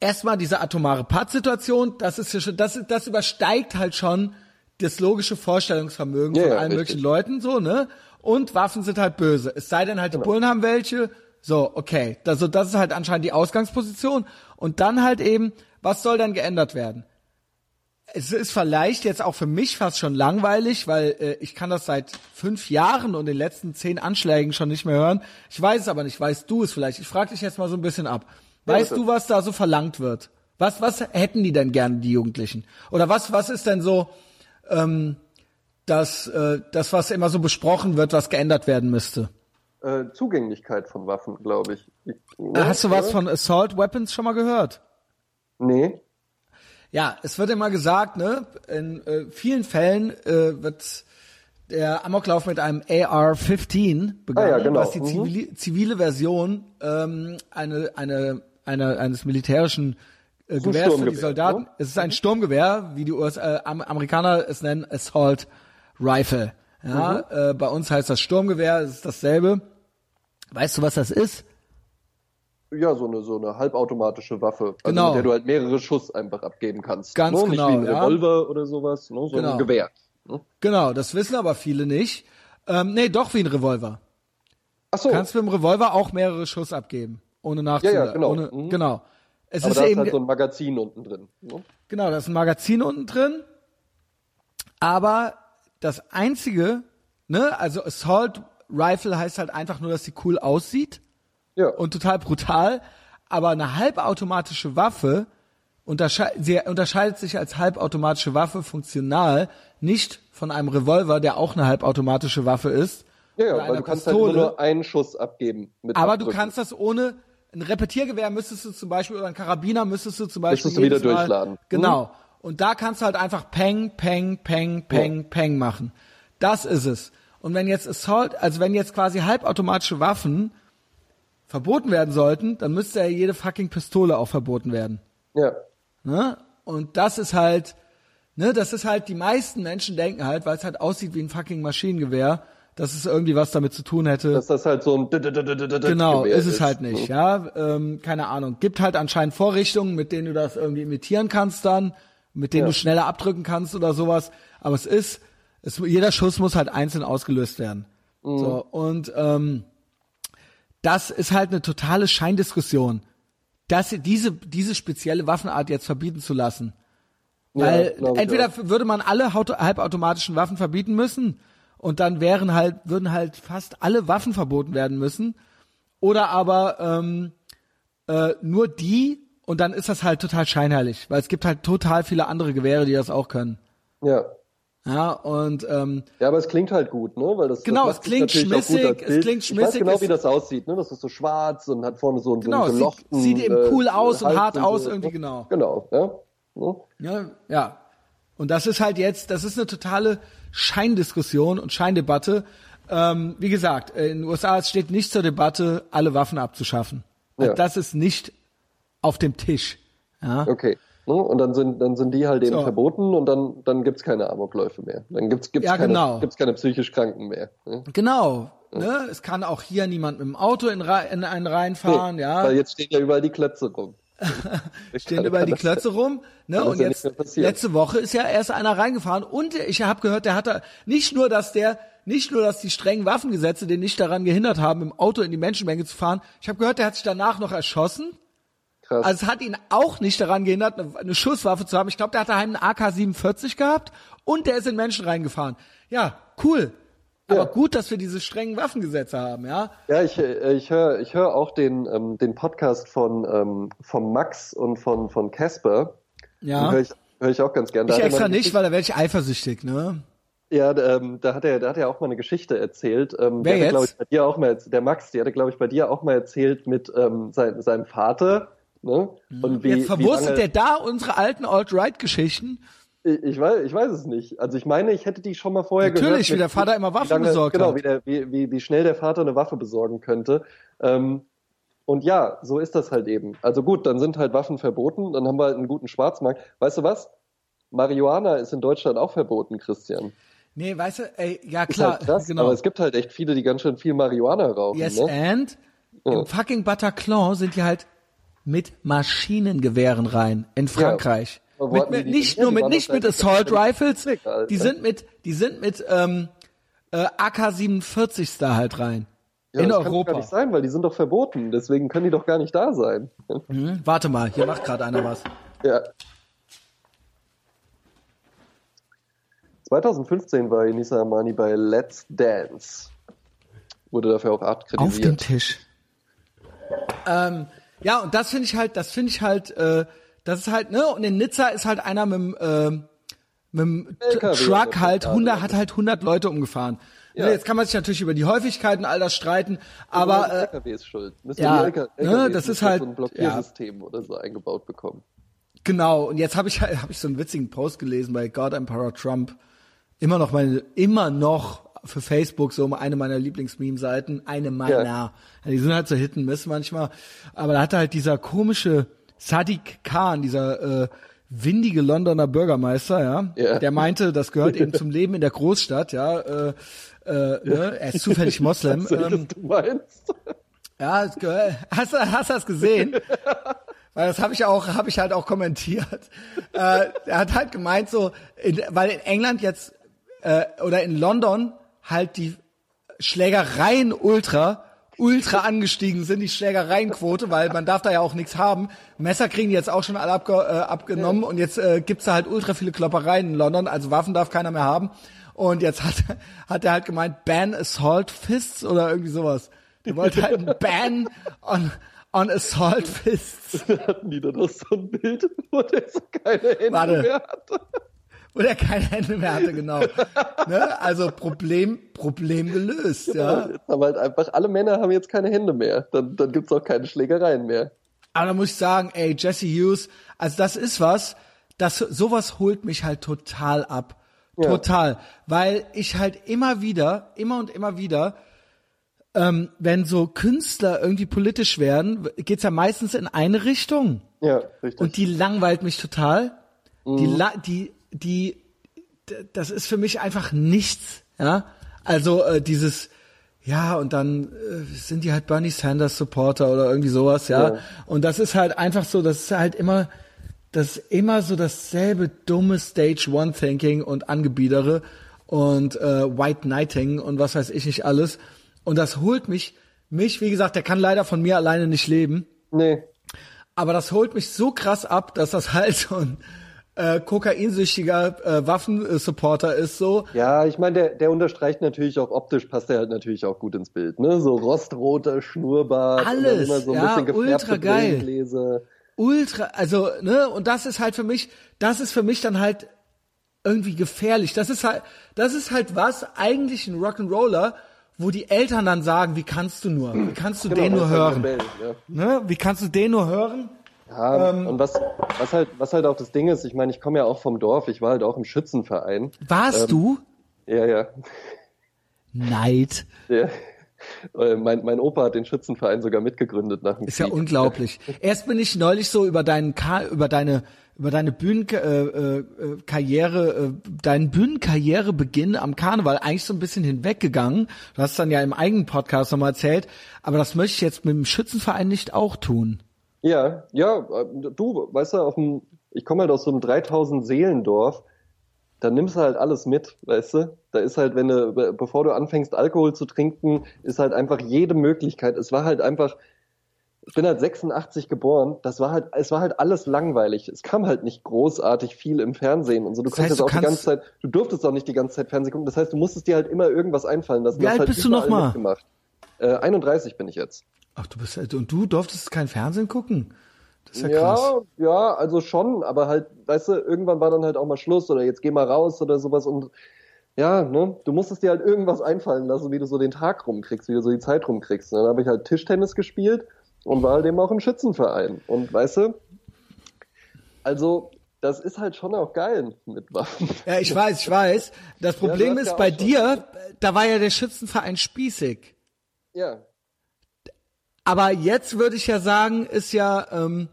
Erstmal diese atomare Pattsituation, das ist ja schon, das, das übersteigt halt schon das logische Vorstellungsvermögen Ja, von allen richtig. möglichen Leuten, so, ne? Und Waffen sind halt böse. Es sei denn halt, die Genau. Bullen haben welche. So, okay. Also das ist halt anscheinend die Ausgangsposition. Und dann halt eben, was soll dann geändert werden? Es ist vielleicht jetzt auch für mich fast schon langweilig, weil äh, ich kann das seit fünf Jahren und den letzten zehn Anschlägen schon nicht mehr hören. Ich weiß es aber nicht. Weißt du es vielleicht? Ich frage dich jetzt mal so ein bisschen ab. Ja, Weißt bitte. du, was da so verlangt wird? Was, was hätten die denn gerne, die Jugendlichen? Oder was, was ist denn so ähm, das, äh, das, was immer so besprochen wird, was geändert werden müsste? Äh, Zugänglichkeit von Waffen, glaube ich. ich Äh, Hast du was ja? von Assault Weapons schon mal gehört? Nee. Ja, es wird immer gesagt, ne, in äh, vielen Fällen äh, wird der Amoklauf mit einem AR-15 begangen, Ah ja, genau. was die Mhm. zivile, zivile Version ähm, eine, eine, eine, eines militärischen äh, Gewehrs für die Sturmgewehr, Soldaten. ne? Es ist ein Sturmgewehr, wie die USA, äh, Am Amerikaner es nennen, Assault Rifle. Ja, Mhm. äh, bei uns heißt das Sturmgewehr, es ist dasselbe. Weißt du, was das ist? Ja, so eine, so eine halbautomatische Waffe, also Genau. mit der du halt mehrere Schuss einfach abgeben kannst. Ganz ne? genau, Nicht wie ein ja. Revolver oder sowas, ne? so Genau. ein Gewehr. Ne? Genau, das wissen aber viele nicht. Ähm, nee, doch wie ein Revolver. Ach so, kannst mit dem Revolver auch mehrere Schuss abgeben, ohne Ja, nachzuladen. ja, genau. Ohne, Mhm. genau. Es aber ist da ist eben halt so ein Magazin unten drin. Ne? genau, da ist ein Magazin unten drin. Aber das einzige, ne, also Assault Rifle heißt halt einfach nur, dass sie cool aussieht. Ja. und total brutal, aber eine halbautomatische Waffe untersche sie unterscheidet sich als halbautomatische Waffe funktional nicht von einem Revolver, der auch eine halbautomatische Waffe ist. Ja, ja weil du kannst halt immer nur einen Schuss abgeben. Mit aber du Abdrücken. kannst das ohne ein Repetiergewehr müsstest du zum Beispiel oder ein Karabiner müsstest du zum Beispiel Müsstest du wieder Mal- durchladen. Mhm. Genau. Und da kannst du halt einfach Peng, Peng, Peng, Peng, Peng machen. Das ist es. Und wenn jetzt Assault, also wenn jetzt quasi halbautomatische Waffen verboten werden sollten, dann müsste ja jede fucking Pistole auch verboten werden. Ja. Ne? Und das ist halt, ne, das ist halt, die meisten Menschen denken halt, weil es halt aussieht wie ein fucking Maschinengewehr, dass es irgendwie was damit zu tun hätte. Dass das halt so ein Genau, ist es halt nicht, ja. Ähm, keine Ahnung. Gibt halt anscheinend Vorrichtungen, mit denen du das irgendwie imitieren kannst dann, mit denen Ja. du schneller abdrücken kannst oder sowas. Aber es ist, es, jeder Schuss muss halt einzeln ausgelöst werden. Mhm. So, und ähm, das ist halt eine totale Scheindiskussion. Das, diese, diese spezielle Waffenart jetzt verbieten zu lassen. Weil ich entweder würde man alle halbautomatischen Waffen verbieten müssen und dann wären halt, würden halt fast alle Waffen verboten werden müssen. Oder aber ähm, äh, nur die und dann ist das halt total scheinheilig, weil es gibt halt total viele andere Gewehre, die das auch können. Ja. Ja, und ähm, Ja, aber es klingt halt gut, ne? Weil das, Genau, das es klingt schmissig, es Bild. klingt Ich weiß schmissig, genau, wie das aussieht, ne? Das ist so schwarz und hat vorne so, einen- Genau, so einen sieht- eben cool aus und hart aus so, irgendwie, ne? genau. Genau, ja. Ne? Ja, ja. Und das ist halt jetzt, das ist eine totale Scheindiskussion und Scheindebatte. Ähm, wie gesagt, in den USA es steht nicht zur Debatte, alle Waffen abzuschaffen. Ja. Das ist nicht auf dem Tisch. Ja. Okay. Ne? Und dann sind, dann sind die halt eben So. verboten und dann, dann gibt's keine Amokläufe mehr. Dann gibt's, gibt's Ja, keine, genau. gibt's keine psychisch Kranken mehr. Ne? Genau. Ne? Es kann auch hier niemand mit dem Auto in, in einen reinfahren, Nee, ja. Weil jetzt stehen ja überall die Klötze rum. *laughs* stehen überall die Klötze rum. Ne? Und ja jetzt letzte Woche ist ja erst einer reingefahren und ich habe gehört, der hatte nicht nur, dass der nicht nur, dass die strengen Waffengesetze den nicht daran gehindert haben, im Auto in die Menschenmenge zu fahren. Ich habe gehört, der hat sich danach noch erschossen. Krass. Also es hat ihn auch nicht daran gehindert, eine, Schusswaffe zu haben. Ich glaube, der hat daheim einen AK-47 gehabt und der ist in Menschen reingefahren. Ja, cool. Aber gut, dass wir diese strengen Waffengesetze haben, ja. Ja, ich, äh, ich höre ich hör auch den, ähm, den Podcast von, ähm, von Max und von, von Casper. Ja. Höre ich, hör ich auch ganz gern. Da Ich extra nicht, weil da werde ich eifersüchtig, ne? Ja, ähm, da hat er, da hat er auch mal eine Geschichte erzählt. Ähm, Wer die hat er, jetzt? glaube ich, bei dir auch mal, der Max, die hat er, glaube ich, bei dir auch mal erzählt mit ähm, sein, seinem Vater. Ne? Und wie, Jetzt verwurstet der da unsere alten Alt-Right-Geschichten. Ich, weiß, ich weiß es nicht. Also ich meine, ich hätte die schon mal vorher gehört. Natürlich, wie der Vater immer Waffen lange, besorgt Genau, hat. wie, der, wie, wie, wie schnell der Vater eine Waffe besorgen könnte. Ähm, und ja, so ist das halt eben. Also gut, dann sind halt Waffen verboten, dann haben wir halt einen guten Schwarzmarkt. Weißt du was? Marihuana ist in Deutschland auch verboten, Christian. Nee, weißt du, ey, ja klar, halt krass, genau. aber es gibt halt echt viele, die ganz schön viel Marihuana rauchen. yes ne? and im fucking Bataclan sind die halt mit Maschinengewehren rein in Frankreich. Wo mit, mit, nicht nur mit nicht mit Assault Rifles, die sind mit die sind mit ähm, äh, AK-47 da halt rein. Ja, in das kann doch Europa. gar nicht sein, weil die sind doch verboten. Deswegen können die doch gar nicht da sein. *laughs* Hm, warte mal, hier macht gerade einer was. Ja. 2015 war Inisa Amani bei Let's Dance. Wurde dafür auch Art Auf dem kritisiert. Tisch. Ähm, ja, und das finde ich halt, das finde ich halt, äh, das ist halt, ne, und in Nizza ist halt einer mit dem, ähm, mit dem LKW Truck halt, so, 100, ja. hat halt 100 Leute umgefahren. Ja. Ne, jetzt kann man sich natürlich über die Häufigkeit und all das streiten, aber die äh, LKW ist schuld. Müssen ja, die LK ne, das ist halt- so ein Blockiersystem oder so eingebaut bekommen. genau, und jetzt habe ich halt- *laughs* hab ich so einen witzigen Post gelesen bei God Emperor Trump. Immer noch meine, immer noch für Facebook so eine meiner Lieblings-Meme-Seiten, eine meiner. Ja. Die sind halt so Hit and Miss manchmal. Aber da hatte halt dieser komische Sadiq Khan, dieser äh, windige Londoner Bürgermeister, ja, Ja. der meinte, das gehört eben zum Leben in der Großstadt, ja, äh, äh, ne? er ist zufällig *laughs* Moslem. Ähm, du meinst? ja, es gehört, hast, du- hast du das gesehen? *laughs* Weil das habe ich auch, habe ich halt auch kommentiert. Äh, er hat halt gemeint so, in, weil in England jetzt äh, oder in London halt die Schlägereien ultra ultra angestiegen sind, die Schlägereienquote, weil man darf da ja auch nichts haben. Messer kriegen die jetzt auch schon alle abge, äh, abgenommen und jetzt äh, gibt's da halt ultra viele Kloppereien in London, also Waffen darf keiner mehr haben. Und jetzt hat, hat er halt gemeint, ban assault fists oder irgendwie sowas. Der wollte halt einen Ban on, on Assault Fists. *laughs* Hatten die da noch so ein Bild, wo der so keine Hände Warte. mehr hatte? Wo der keine Hände mehr hatte, genau. ne? Also Problem, Problem gelöst, ja. Jetzt haben halt einfach, alle Männer haben jetzt keine Hände mehr. Dann, dann gibt's auch keine Schlägereien mehr. Aber da muss ich sagen, ey, Jesse Hughes, also das ist was, das, sowas holt mich halt total ab. Ja. Total. Weil ich halt immer wieder, immer und immer wieder, ähm, wenn so Künstler irgendwie politisch werden, geht's ja meistens in eine Richtung. Ja, richtig. Und die langweilt mich total. Die, Mhm. la die, die, das ist für mich einfach nichts, ja. Also äh, dieses, ja, und dann äh, sind die halt Bernie Sanders Supporter oder irgendwie sowas, ja. Ja. Und das ist halt einfach so, das ist halt immer, das ist immer so dasselbe dumme Stage One Thinking und Angebiedere und äh, White Knighting und was weiß ich nicht alles. Und das holt mich, mich, wie gesagt, der kann leider von mir alleine nicht leben. nee. Aber das holt mich so krass ab, dass das *laughs* halt so ein äh, kokainsüchtiger äh, Waffensupporter ist so. Ja, ich meine, der, der unterstreicht natürlich auch optisch, passt er halt natürlich auch gut ins Bild, ne? So rostroter Schnurrbart, Alles, immer so ein ja, bisschen ultra geil. Brillengläser. Ultra, also, ne, und das ist halt für mich, das ist für mich dann halt irgendwie gefährlich. Das ist halt, das ist halt was, eigentlich ein Rock'n'Roller, wo die Eltern dann sagen, wie kannst du nur, wie kannst du Genau, den nur hören, Rebell, ja. ne, wie kannst du den nur hören? Ja, Ähm, und was, was halt, was halt auch das Ding ist, ich meine, ich komme ja auch vom Dorf, ich war halt auch im Schützenverein. Warst du? Ja, ja. Neid. ja. Äh, Mein, mein Opa hat den Schützenverein sogar mitgegründet nach dem Ist ja Krieg. unglaublich. Erst bin ich neulich so über deinen Ka über deine über deine Bühnenkarriere, äh, äh, Karriere, äh, deinen Bühnenkarrierebeginn am Karneval eigentlich so ein bisschen hinweggegangen. Du hast dann ja im eigenen Podcast nochmal erzählt, aber das möchte ich jetzt mit dem Schützenverein nicht auch tun. Ja, ja, äh, du, weißt du, auf dem, ich komme halt aus so einem 3000 Seelendorf, da nimmst du halt alles mit, weißt du? Da ist halt, wenn du, be- bevor du anfängst, Alkohol zu trinken, ist halt einfach jede Möglichkeit. Es war halt einfach, ich bin halt 86 geboren, das war halt, es war halt alles langweilig. Es kam halt nicht großartig viel im Fernsehen und so. Du Das kannst heißt, jetzt du auch die ganze Zeit, du durftest auch nicht die ganze Zeit Fernsehen gucken. Das heißt, du musstest dir halt immer irgendwas einfallen lassen. Wie alt halt bist du überall noch mal? mitgemacht. Äh, 31 bin ich jetzt. Ach, du bist halt, und du durftest kein Fernsehen gucken? Das ist ja, krass. Ja, ja, also schon, aber halt, weißt du, irgendwann war dann halt auch mal Schluss oder jetzt geh mal raus oder sowas und ja, ne, du musstest dir halt irgendwas einfallen lassen, wie du so den Tag rumkriegst, wie du so die Zeit rumkriegst. Und dann habe ich halt Tischtennis gespielt und war halt eben auch im Schützenverein. Und weißt du, also das ist halt schon auch geil mit Waffen. Ja, ich weiß, ich weiß. Das Problem hast ist ja bei schon. dir, da war ja der Schützenverein spießig. Ja, Aber jetzt würde ich ja sagen, ist ja, ähm,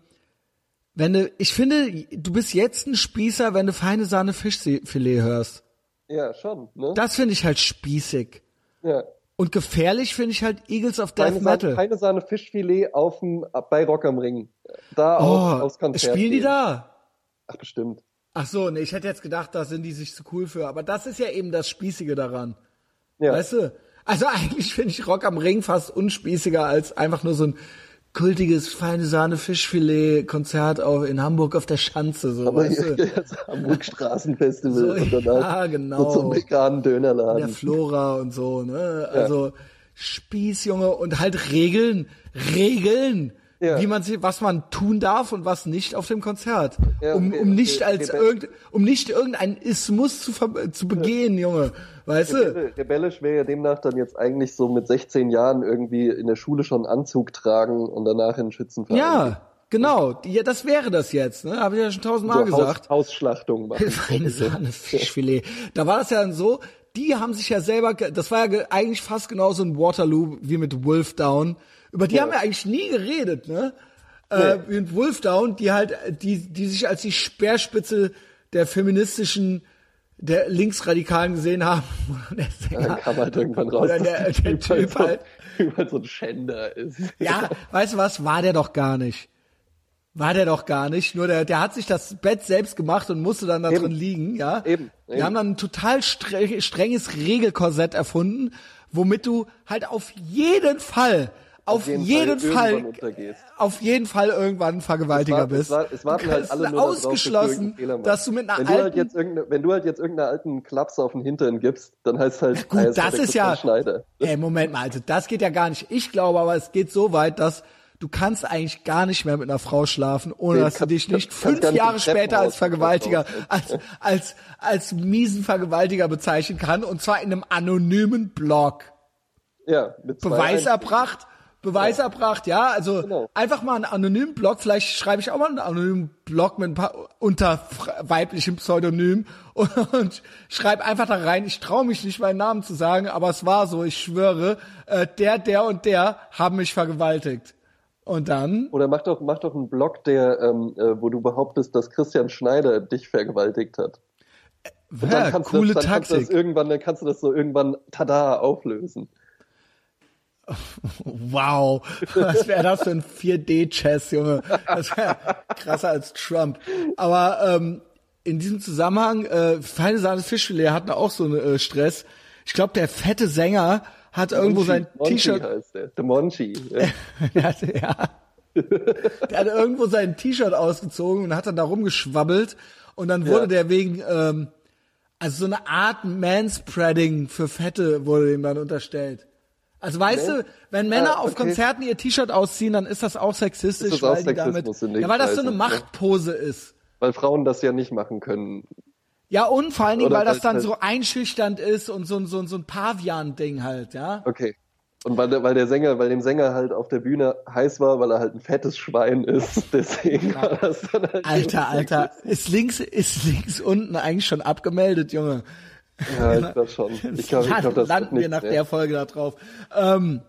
wenn du, ich finde, du bist jetzt ein Spießer, wenn du feine Sahne Fischfilet hörst. ja, schon, ne? Das finde ich halt spießig. ja. Und gefährlich finde ich halt Eagles of Death Sahne, Metal. keine Sahne Fischfilet auf dem, bei Rock am Ring. Da oh, auf, aufs Konzert. spielen die gehen. da? Ach, bestimmt. Ach so, nee, ich hätte jetzt gedacht, da sind die sich zu cool für. Aber das ist ja eben das Spießige daran. Ja. Weißt du? Also eigentlich finde ich Rock am Ring fast unspießiger als einfach nur so ein kultiges feine Sahne Fischfilet Konzert auf, in Hamburg auf der Schanze, so, Aber weißt du? Hamburg Straßenfestival So, und dann ja, genau. so zum veganen der Dönerladen. Flora und so, ne? Also Spieß, Junge, und halt Regeln, Regeln, Ja. wie man sich, was man tun darf und was nicht auf dem Konzert. Ja, um, okay, um nicht okay, als irgend, um nicht irgendeinen Ismus zu, zu begehen, Junge. Weißt du? Rebelle- Rebellisch wäre ja demnach dann jetzt eigentlich so mit 16 Jahren irgendwie in der Schule schon einen Anzug tragen und danach in den Schützenverein. Ja, genau. Ja, das wäre das jetzt, ne? Habe ich ja schon tausendmal so gesagt. Haus, Hausschlachtung machen. *laughs* Feine *laughs* Sahne, Fischfilet. Da war das ja dann so, die haben sich ja selber, das war ja ge- eigentlich fast genauso ein Waterloo wie mit Wolfdown. Über die Ja. haben wir eigentlich nie geredet, ne? Äh, wie mit Wolfdown, die halt, die, die sich als die Speerspitze der feministischen, der Linksradikalen gesehen haben. *laughs* Und der Sänger, Dann kam halt irgendwann raus, Oder der, der Typ Typ halt *laughs* halt, so, so ein Schänder ist. ja, weißt du was, war der doch gar nicht. War der doch gar nicht. Nur der, der hat sich das Bett selbst gemacht und musste dann da Eben. drin liegen, ja. Eben, Wir eben. haben dann ein total stre strenges Regelkorsett erfunden, womit du halt auf jeden Fall auf jeden jeden, Fall Fall, auf jeden Fall irgendwann ein Vergewaltiger war- bist. es war- es warten du halt alle nur dass du ausgeschlossen, Fehler machst. dass du mit einer Wenn du, halt alten jetzt irgendeine, wenn du halt jetzt irgendeiner alten Klaps auf den Hintern gibst, dann heißt halt, Gut, das ist ja- Schneider. Ey, Moment mal, also das geht ja gar nicht. Ich glaube aber, es geht so weit, dass du kannst eigentlich gar nicht mehr mit einer Frau schlafen, ohne Nee, dass du kannst- dich nicht kannst fünf nicht Jahre später als Vergewaltiger, als, als, als miesen Vergewaltiger bezeichnen kann, und zwar in einem anonymen Blog. Ja, mit Beweis erbracht, Beweis erbracht, ja, also Genau. einfach mal einen anonymen Blog, vielleicht schreibe ich auch mal einen anonymen Blog mit ein paar unter weiblichem Pseudonym *laughs* und, und schreibe einfach da rein, ich traue mich nicht meinen Namen zu sagen, aber es war so, ich schwöre, äh, der, der und der haben mich vergewaltigt. Und dann, Oder mach doch, mach doch einen Blog, der, ähm, äh, wo du behauptest, dass Christian Schneider dich vergewaltigt hat. Und ja, kannst coole du dann Kannst du Taktik. das irgendwann, dann kannst du das so irgendwann tada auflösen. *laughs* Wow, was wäre das für ein 4D-Chess, Junge? Das wäre krasser als Trump. Aber ähm, in diesem Zusammenhang, äh, feine Sahne Fischfilet hatten auch so einen äh, Stress. Ich glaube, der fette Sänger hat irgendwo sein Monchi T-Shirt, der. Monchi. Ja. *laughs* hatte, ja, der hatte irgendwo sein T-Shirt ausgezogen und hat dann da rumgeschwabbelt und dann wurde Ja. der wegen, ähm, also so eine Art Manspreading für Fette wurde ihm dann unterstellt. Also weißt Man- du, wenn Männer Ah, auf okay. Konzerten ihr T-Shirt ausziehen, dann ist das auch sexistisch, Ist das auch weil die damit, Sexismus in dem ja, weil das so eine ne? Machtpose ist. Weil Frauen das ja nicht machen können. Ja, und vor allen Dingen, Oder weil das weil- dann weil- so einschüchternd ist und so, ein- so, so ein Pavian-Ding halt, ja. Okay. Und weil der, weil der Sänger, weil dem Sänger halt auf der Bühne heiß war, weil er halt ein fettes Schwein ist, *laughs* deswegen war das dann halt Alter, Alter, ist links, ist links unten eigentlich schon abgemeldet, Junge. Ja, ich glaube schon. *laughs* Ich glaube, ich Landen- glaub, das landen wir nach mehr. der Folge da drauf. Ähm,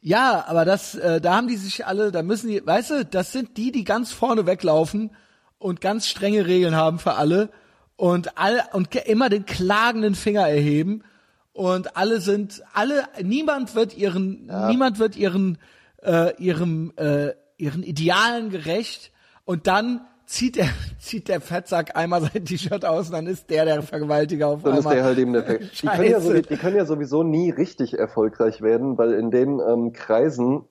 ja, aber das, äh, da haben die sich alle, da müssen die, weißt du, das sind die, die ganz vorne weglaufen und ganz strenge Regeln haben für alle und all und immer den klagenden Finger erheben und alle sind, alle, niemand wird ihren, niemand wird ihren, äh, ihrem, äh, ihren Idealen gerecht und dann zieht der, *laughs* zieht der Fettsack einmal sein T-Shirt aus und dann ist der der Vergewaltiger auf Dann ist einmal. der halt eben der Ver- *laughs* die können, ja so, Scheiße. die können ja sowieso nie richtig erfolgreich werden, weil in den ähm, Kreisen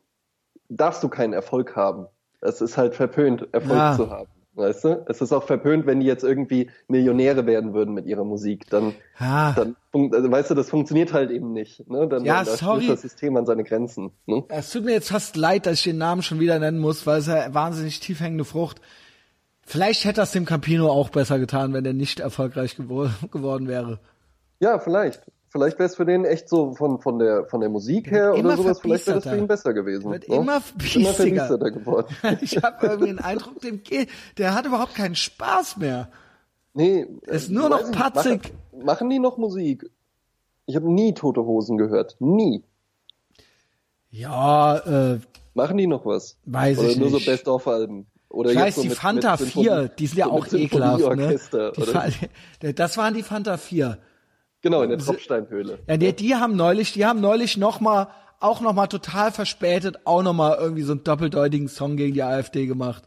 darfst du keinen Erfolg haben. Es ist halt verpönt, Erfolg Ja. zu haben. Weißt du? Es ist auch verpönt, wenn die jetzt irgendwie Millionäre werden würden mit ihrer Musik. Dann, Ja. dann also, weißt du, das funktioniert halt eben nicht. Ne? Dann, Ja, dann sorry. stößt das System an seine Grenzen. Ne? Es tut mir jetzt fast leid, dass ich den Namen schon wieder nennen muss, weil es ja wahnsinnig tief hängende Frucht. Vielleicht hätte das dem Campino auch besser getan, wenn er nicht erfolgreich gewor *laughs* geworden wäre. Ja, vielleicht. Vielleicht wäre es für den echt so von, von, der, von der Musik her oder sowas, vielleicht wäre das für ihn besser gewesen. Wird ne? immer verbiesterter geworden. *laughs* Ich habe irgendwie den Eindruck, dem geht, der hat überhaupt keinen Spaß mehr. Nee, Ist äh, nur noch weiß nicht, patzig. Machen, machen die noch Musik? Ich habe nie Tote Hosen gehört. Nie. Ja, äh, Machen die noch was? Weiß oder ich nur nicht. so Best-of-Alben? Oder ich weiß, so die mit, Fanta mit Symphonie- 4, die sind ja so auch ekelhaft, ne? Die, *laughs* das waren die Fanta 4. Genau, in der Tropfsteinhöhle. Ja, die, die haben neulich, die haben neulich noch mal, auch noch mal total verspätet, auch noch mal irgendwie so einen doppeldeutigen Song gegen die AfD gemacht.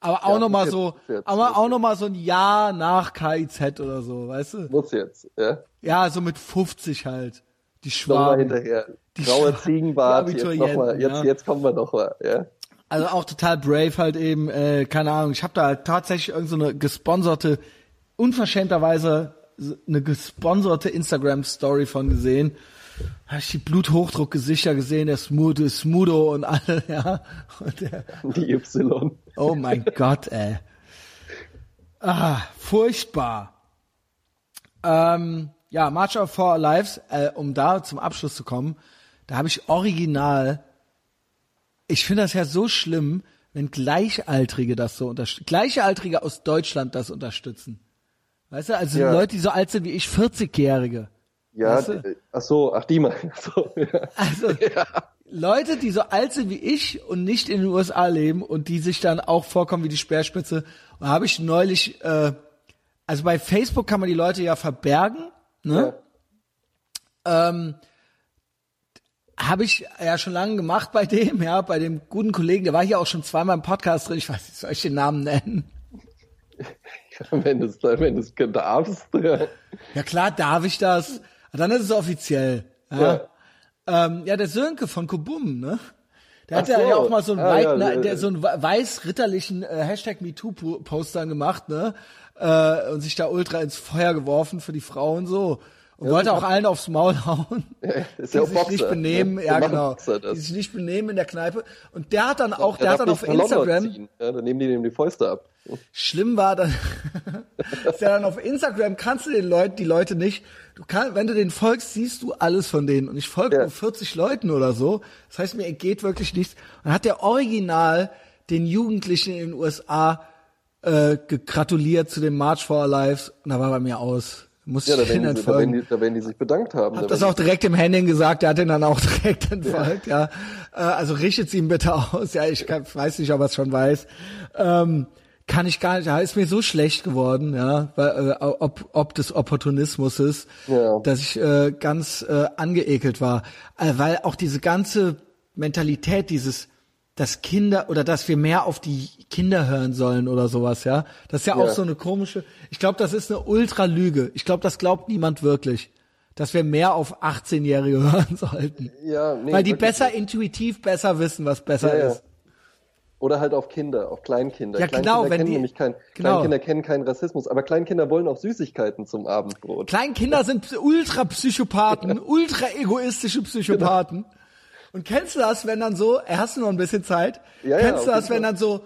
Aber auch Ja, noch mal so, jetzt, muss jetzt, aber auch noch mal so ein Jahr nach KIZ oder so, weißt du? Muss jetzt, ja? Ja, so mit 50 halt. Die Nochmal Schwaben. hinterher. Die Grauer Ziegenbart, jetzt Abiturienten, nochmal, jetzt, ja. jetzt kommen wir noch mal, ja? Also auch total brave halt eben, äh, keine Ahnung. Ich habe da halt tatsächlich irgend so eine gesponserte, unverschämterweise eine gesponserte Instagram-Story von gesehen. Habe ich die Bluthochdruckgesichter gesehen, der Smudo, Smudo und alle, *laughs* ja. Und der, Die Y. oh mein Gott, ey. Ah, furchtbar. Ähm, ja, March of Four Lives, äh, um da zum Abschluss zu kommen, da habe ich original, ich finde das ja so schlimm, wenn Gleichaltrige das so unterstützen, Gleichaltrige aus Deutschland das unterstützen. Weißt du, also Ja. Leute, die so alt sind wie ich, 40-Jährige. Ja, Weißt du? äh, ach so, ach die mal. *laughs* Ach so, ja. Also Leute, die so alt sind wie ich und nicht in den USA leben und die sich dann auch vorkommen wie die Speerspitze. Und habe ich neulich, äh, also bei Facebook kann man die Leute ja verbergen, ne? Ähm, habe ich ja schon lange gemacht bei dem, ja, bei dem guten Kollegen, der war hier auch schon zweimal im Podcast drin, ich weiß nicht, soll ich den Namen nennen? ja. *laughs* Wenn du es wenn du's darfst, ja. Ja klar, darf ich das. Dann ist es offiziell. Ja. Ähm, ja, der Sönke von Kubum, ne? Der Ach hat ja, so. ja auch mal so einen, Ah, weit, ja, na, der, so einen weiß-ritterlichen äh, Hashtag MeToo-Poster gemacht, ne? Äh, und sich da ultra ins Feuer geworfen für die Frauen so. Und wollte auch allen aufs Maul hauen, *laughs* ist die ja auch sich Boxer, nicht benehmen, ne? ja genau, die sich nicht benehmen in der Kneipe. Und der hat dann auch, der, Der hat dann auf Instagram. Ja, dann nehmen die dem die Fäuste ab. schlimm war dann, *laughs* ist ja dann auf Instagram kannst du den Leuten, die Leute nicht, du kannst, wenn du den folgst, siehst du alles von denen. Und ich folge Ja. nur 40 Leuten oder so. Das heißt, mir entgeht wirklich nichts. Und dann hat der Original den Jugendlichen in den USA äh, gratuliert zu dem March for Our Lives und da war bei mir aus. Musste Ja, da werden, die, da, werden die, da werden die sich bedankt haben. Hab Da das auch direkt dem Henning gesagt, der hat den dann auch *laughs* direkt entfolgt, ja. Äh, also richtet ihm bitte aus. Ja, ich kann, weiß nicht, ob er es schon weiß. Ähm, kann ich gar nicht, da ist mir so schlecht geworden, ja, weil, äh, ob, ob des Opportunismus ist, Ja. dass ich äh, ganz äh, angeekelt war. Äh, weil auch diese ganze Mentalität, dieses, dass Kinder oder dass wir mehr auf die Kinder hören sollen oder sowas, ja. Das ist ja, auch Ja. so eine komische, ich glaube, das ist eine Ultralüge. Ich glaube, das glaubt niemand wirklich. Dass wir mehr auf 18-Jährige *laughs* hören sollten. Ja, nee, Weil die besser intuitiv besser wissen, was besser Ja, ist. Oder halt auf Kinder, auf Kleinkinder. Ja, Kleinkinder genau, wenn kennen die- nämlich kein, genau. Kleinkinder kennen keinen Rassismus, aber Kleinkinder wollen auch Süßigkeiten zum Abendbrot. Kleinkinder sind Ultra-Psychopathen, ultra-egoistische Psychopathen. *laughs* Und kennst du das, wenn dann so, äh, hast du noch ein bisschen Zeit? Ja, ja, kennst du auf das, wenn dann so,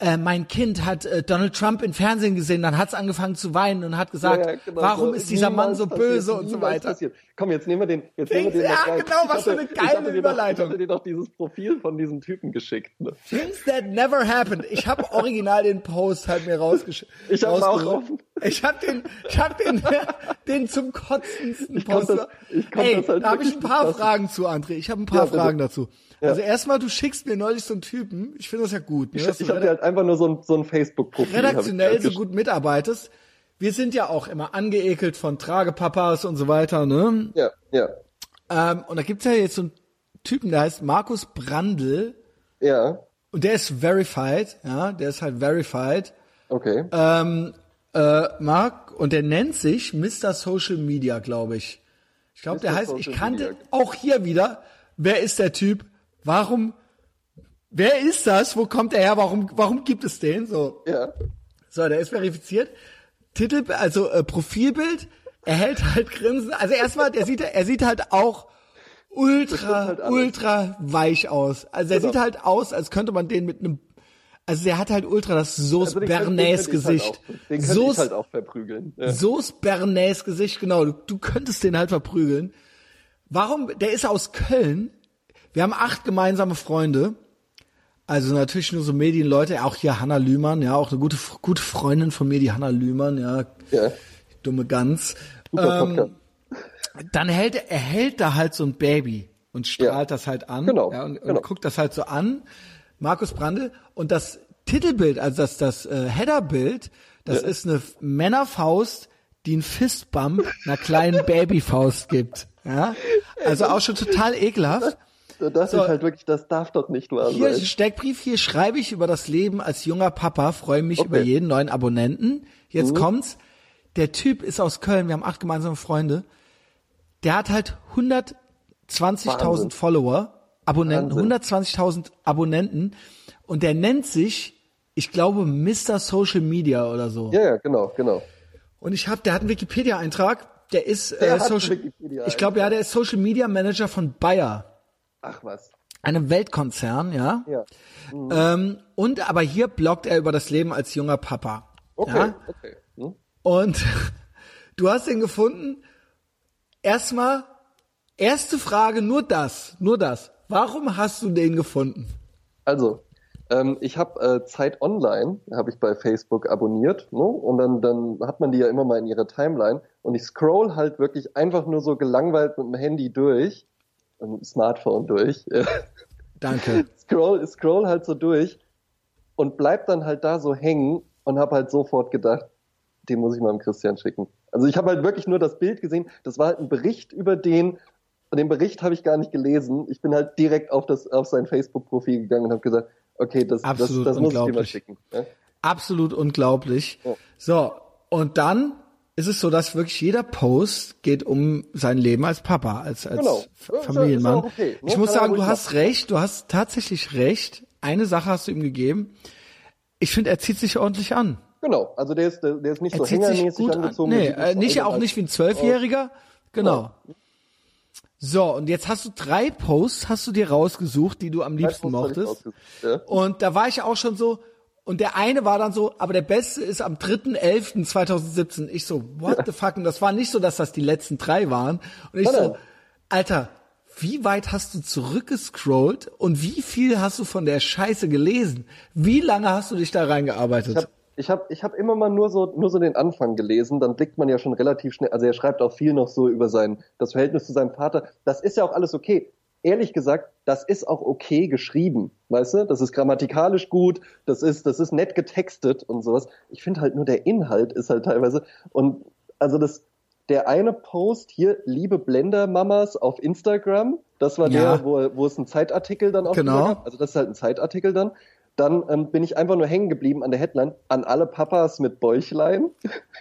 äh, mein Kind hat äh, Donald Trump im Fernsehen gesehen, dann hat's angefangen zu weinen und hat gesagt, Ja, ja, genau warum so. ist dieser Mann so passiert, böse und so weiter. Passiert. Komm, jetzt nehmen wir den, jetzt nehmen wir den Ja, genau, Ich was für eine geile ich Überleitung. Ich hatte dir doch dieses Profil von diesem Typen geschickt. Ne? Things that never happened. Ich habe original den Post halt mir rausgeschickt. *laughs* Ich hab ihn auch offen. Ich habe den, ich habe den, *laughs* den zum kotzendsten Ich konnt Poster. das- ich konnt Ey, das halt da habe ich ein paar. Fragen zu, André. Ich habe ein paar Ja. Fragen dazu. Ja. Also erstmal, du schickst mir neulich so einen Typen. Ich finde das ja gut. Ne, Ich, ich habe dir halt einfach nur so ein, so ein Facebook-Profil. ich redaktionell halt so gut mitarbeitest. Wir sind ja auch immer angeekelt von Tragepapas und so weiter. Ne? Ja, ja, Ähm, und da gibt's ja jetzt so einen Typen, der heißt Markus Brandl. ja, Und der ist verified, ja, der ist halt verified. okay. Ähm, äh, Mark, und der nennt sich Mr. Social Media, glaube ich. Ich glaube, der heißt, ich Social kannte Media. auch hier wieder, wer ist der Typ? Warum, wer ist das? Wo kommt er her? Warum, warum gibt es den? So, ja, so, der ist verifiziert. Titel, also äh, Profilbild, er hält halt Grinsen. Also erstmal, der sieht, er sieht halt auch ultra, halt ultra weich aus. Also er Genau. sieht halt aus, als könnte man den mit einem, also der hat halt ultra das Sauce Also Bernays halt Gesicht. auch- Den könnte Sauce ich halt auch verprügeln. Ja. Sauce Bernays Gesicht, genau. Du, du könntest den halt verprügeln. Warum? Der ist aus Köln. Wir haben acht gemeinsame Freunde. Also natürlich nur so Medienleute, auch hier Hanna Lühmann, ja, auch eine gute, gute Freundin von mir, die Hanna Lühmann, ja, Ja. dumme Gans. Super Ähm, dann hält er, hält da halt so ein Baby und strahlt Ja. das halt an. Genau, Ja, und, und genau. guckt das halt so an. Markus Brandl. Und das Titelbild, also das, das äh, Headerbild, das ist eine Männerfaust, die einen Fistbump einer kleinen *laughs* Babyfaust gibt. Ja? Also auch schon total ekelhaft. Das So. ist halt wirklich, das darf doch nicht wahr Hier ist sein. ein Steckbrief, hier schreibe ich über das Leben als junger Papa, freue mich Okay. Mhm. über jeden neuen Abonnenten. Jetzt kommt's. Der Typ ist aus Köln, wir haben acht gemeinsame Freunde. Der hat halt 120.000 Wahnsinn. Follower, Abonnenten, Wahnsinn. 120.000 Abonnenten und der nennt sich, ich glaube, Mr. Social Media oder so. Ja, ja, genau, genau. Und ich habe, der hat einen Wikipedia-Eintrag, der ist Der äh, Social, ich glaube, ja, der ist Social Media Manager von Bayer Ach was. einem Weltkonzern, ja. Ja. Ähm, und aber hier bloggt er über das Leben als junger Papa. Okay, Ja? okay. Hm? Und *laughs* du hast ihn gefunden. Erstmal, erste Frage, nur das, nur das. Warum hast du den gefunden? Also, ähm, ich habe äh, Zeit Online, habe ich bei Facebook abonniert, ne? und dann, dann hat man die ja immer mal in ihrer Timeline und ich scroll halt wirklich einfach nur so gelangweilt mit dem Handy durch, Smartphone durch, Danke. *laughs* scroll, scroll halt so durch und bleib dann halt da so hängen und habe halt sofort gedacht, den muss ich mal dem Christian schicken. Also ich habe halt wirklich nur das Bild gesehen, das war halt ein Bericht über den und den Bericht habe ich gar nicht gelesen. Ich bin halt direkt auf das auf sein Facebook-Profil gegangen und habe gesagt, okay, das, das, Absolut das muss ich dir mal schicken. Ja? Absolut unglaublich. Ja. So, und dann ist es so, dass wirklich jeder Post geht um sein Leben als Papa, als, als Genau. Familienmann. okay? Ich muss sagen, du hast recht, du hast tatsächlich recht. Eine Sache hast du ihm gegeben. Ich finde, er zieht sich ordentlich an. Genau, also der ist, der, der ist nicht Er so zieht sich hängermäßig gut an. angezogen. Nee, äh, nicht auch nicht wie ein Zwölfjähriger. Genau. So, und jetzt hast du drei Posts, hast du dir rausgesucht, die du am liebsten mochtest. ja. Und da war ich auch schon so, und der eine war dann so, aber der beste ist am 3.11.2017. Ich so, what the fuck? Und das war nicht so, dass das die letzten drei waren. Und ich Nein, so. Alter, wie weit hast du zurückgescrollt und wie viel hast du von der Scheiße gelesen? Wie lange hast du dich da reingearbeitet? Ich habe ich hab, ich hab immer mal nur so, nur so den Anfang gelesen, dann blickt man ja schon relativ schnell, also er schreibt auch viel noch so über sein, das Verhältnis zu seinem Vater. Das ist ja auch alles okay. Ehrlich gesagt, das ist auch okay geschrieben, weißt du? Das ist grammatikalisch gut, das ist, das ist nett getextet und sowas. Ich finde halt nur der Inhalt ist halt teilweise und also das, der eine Post hier, liebe Blender-Mamas auf Instagram, das war Ja. der, wo, wo es einen Zeitartikel dann auch Genau. gab. Also das ist halt ein Zeitartikel dann. Dann ähm, bin ich einfach nur hängen geblieben an der Headline, an alle Papas mit Bäuchlein.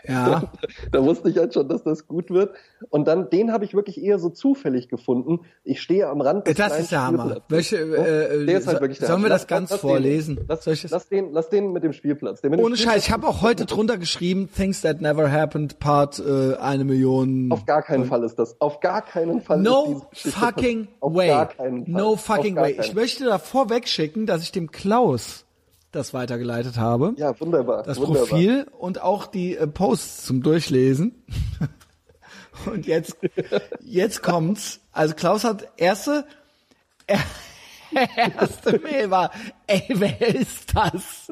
ja. *laughs* da wusste ich halt schon, dass das gut wird. Und dann, den habe ich wirklich eher so zufällig gefunden. Ich stehe am Rand des Das ist der Hammer. Welche, äh, der ist halt so- wirklich der sollen wir das ganz den- vorlesen? Lass, Soll ich das- lass, den, lass den mit dem Spielplatz. Mit dem Ohne Scheiß, ich habe auch heute drunter geschrieben, Things That Never Happened, Part äh, eine Million. Auf gar keinen Fall ist das. Auf gar keinen Fall ist No fucking way. No fucking way. Ich möchte davor wegschicken, dass ich dem Klaus das weitergeleitet habe. Ja, wunderbar. das wunderbar. Profil und auch die äh, Posts zum Durchlesen. *laughs* und jetzt, jetzt kommt's. Also Klaus hat erste, *laughs* erste Mail war, ey, wer ist das?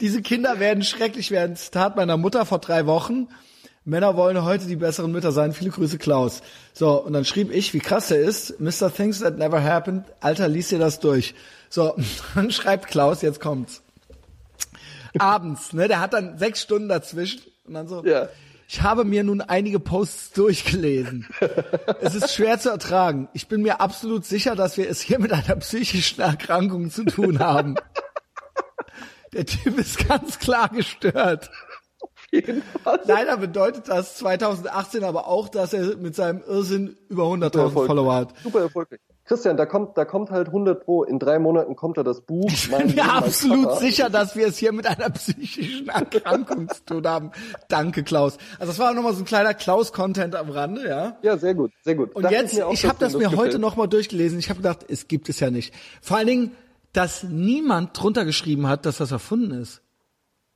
Diese Kinder werden schrecklich werden. Zitat meiner Mutter vor drei Wochen. Männer wollen heute die besseren Mütter sein. Viele Grüße, Klaus. So, und dann schrieb ich, wie krass er ist. Mr. Things That Never Happened. Alter, lies dir das durch. So, *laughs* dann schreibt Klaus, jetzt kommt's. Abends, ne, der hat dann sechs Stunden dazwischen und dann so, Ja. ich habe mir nun einige Posts durchgelesen. es ist schwer zu ertragen. Ich bin mir absolut sicher, dass wir es hier mit einer psychischen Erkrankung zu tun haben. Der Typ ist ganz klar gestört. Leider bedeutet das 2018 aber auch, dass er mit seinem Irrsinn über 100.000 Erfolg. Follower hat. Super erfolgreich. Christian, da kommt, da kommt halt 100 pro. In drei Monaten kommt da das Buch. Ich bin mir absolut Papa. sicher, dass wir es hier mit einer psychischen Erkrankung zu tun haben. Danke, Klaus. Also das war nochmal so ein kleiner Klaus-Content am Rande, ja. Ja, sehr gut, sehr gut. Und Dachte jetzt, ich dass habe das mir heute gefällt. nochmal durchgelesen. Ich habe gedacht, es gibt es ja nicht. Vor allen Dingen, dass niemand drunter geschrieben hat, dass das erfunden ist.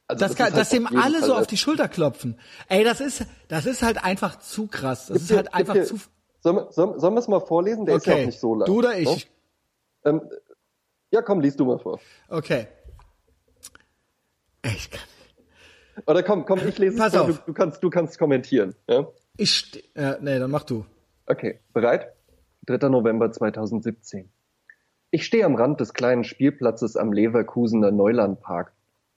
Also Das, kann, ist halt dass dem alle Fall so auf das. die Schulter klopfen. Ey, das ist, das ist halt einfach zu krass. Das ist Gib halt dir- einfach dir- zu. Sollen wir, sollen, sollen wir es mal vorlesen? Der ist ja auch Okay, nicht so lang. du oder ne? ich? Ähm, ja, komm, liest du mal vor. Okay. Ich kann, Oder komm, komm, ich lese Pass es vor, auf. du, du, kannst, du kannst kommentieren. Ja? ich, äh, nee, dann mach du. Okay, bereit? 3. November 2017. Ich stehe am Rand des kleinen Spielplatzes am Leverkusener Neulandpark.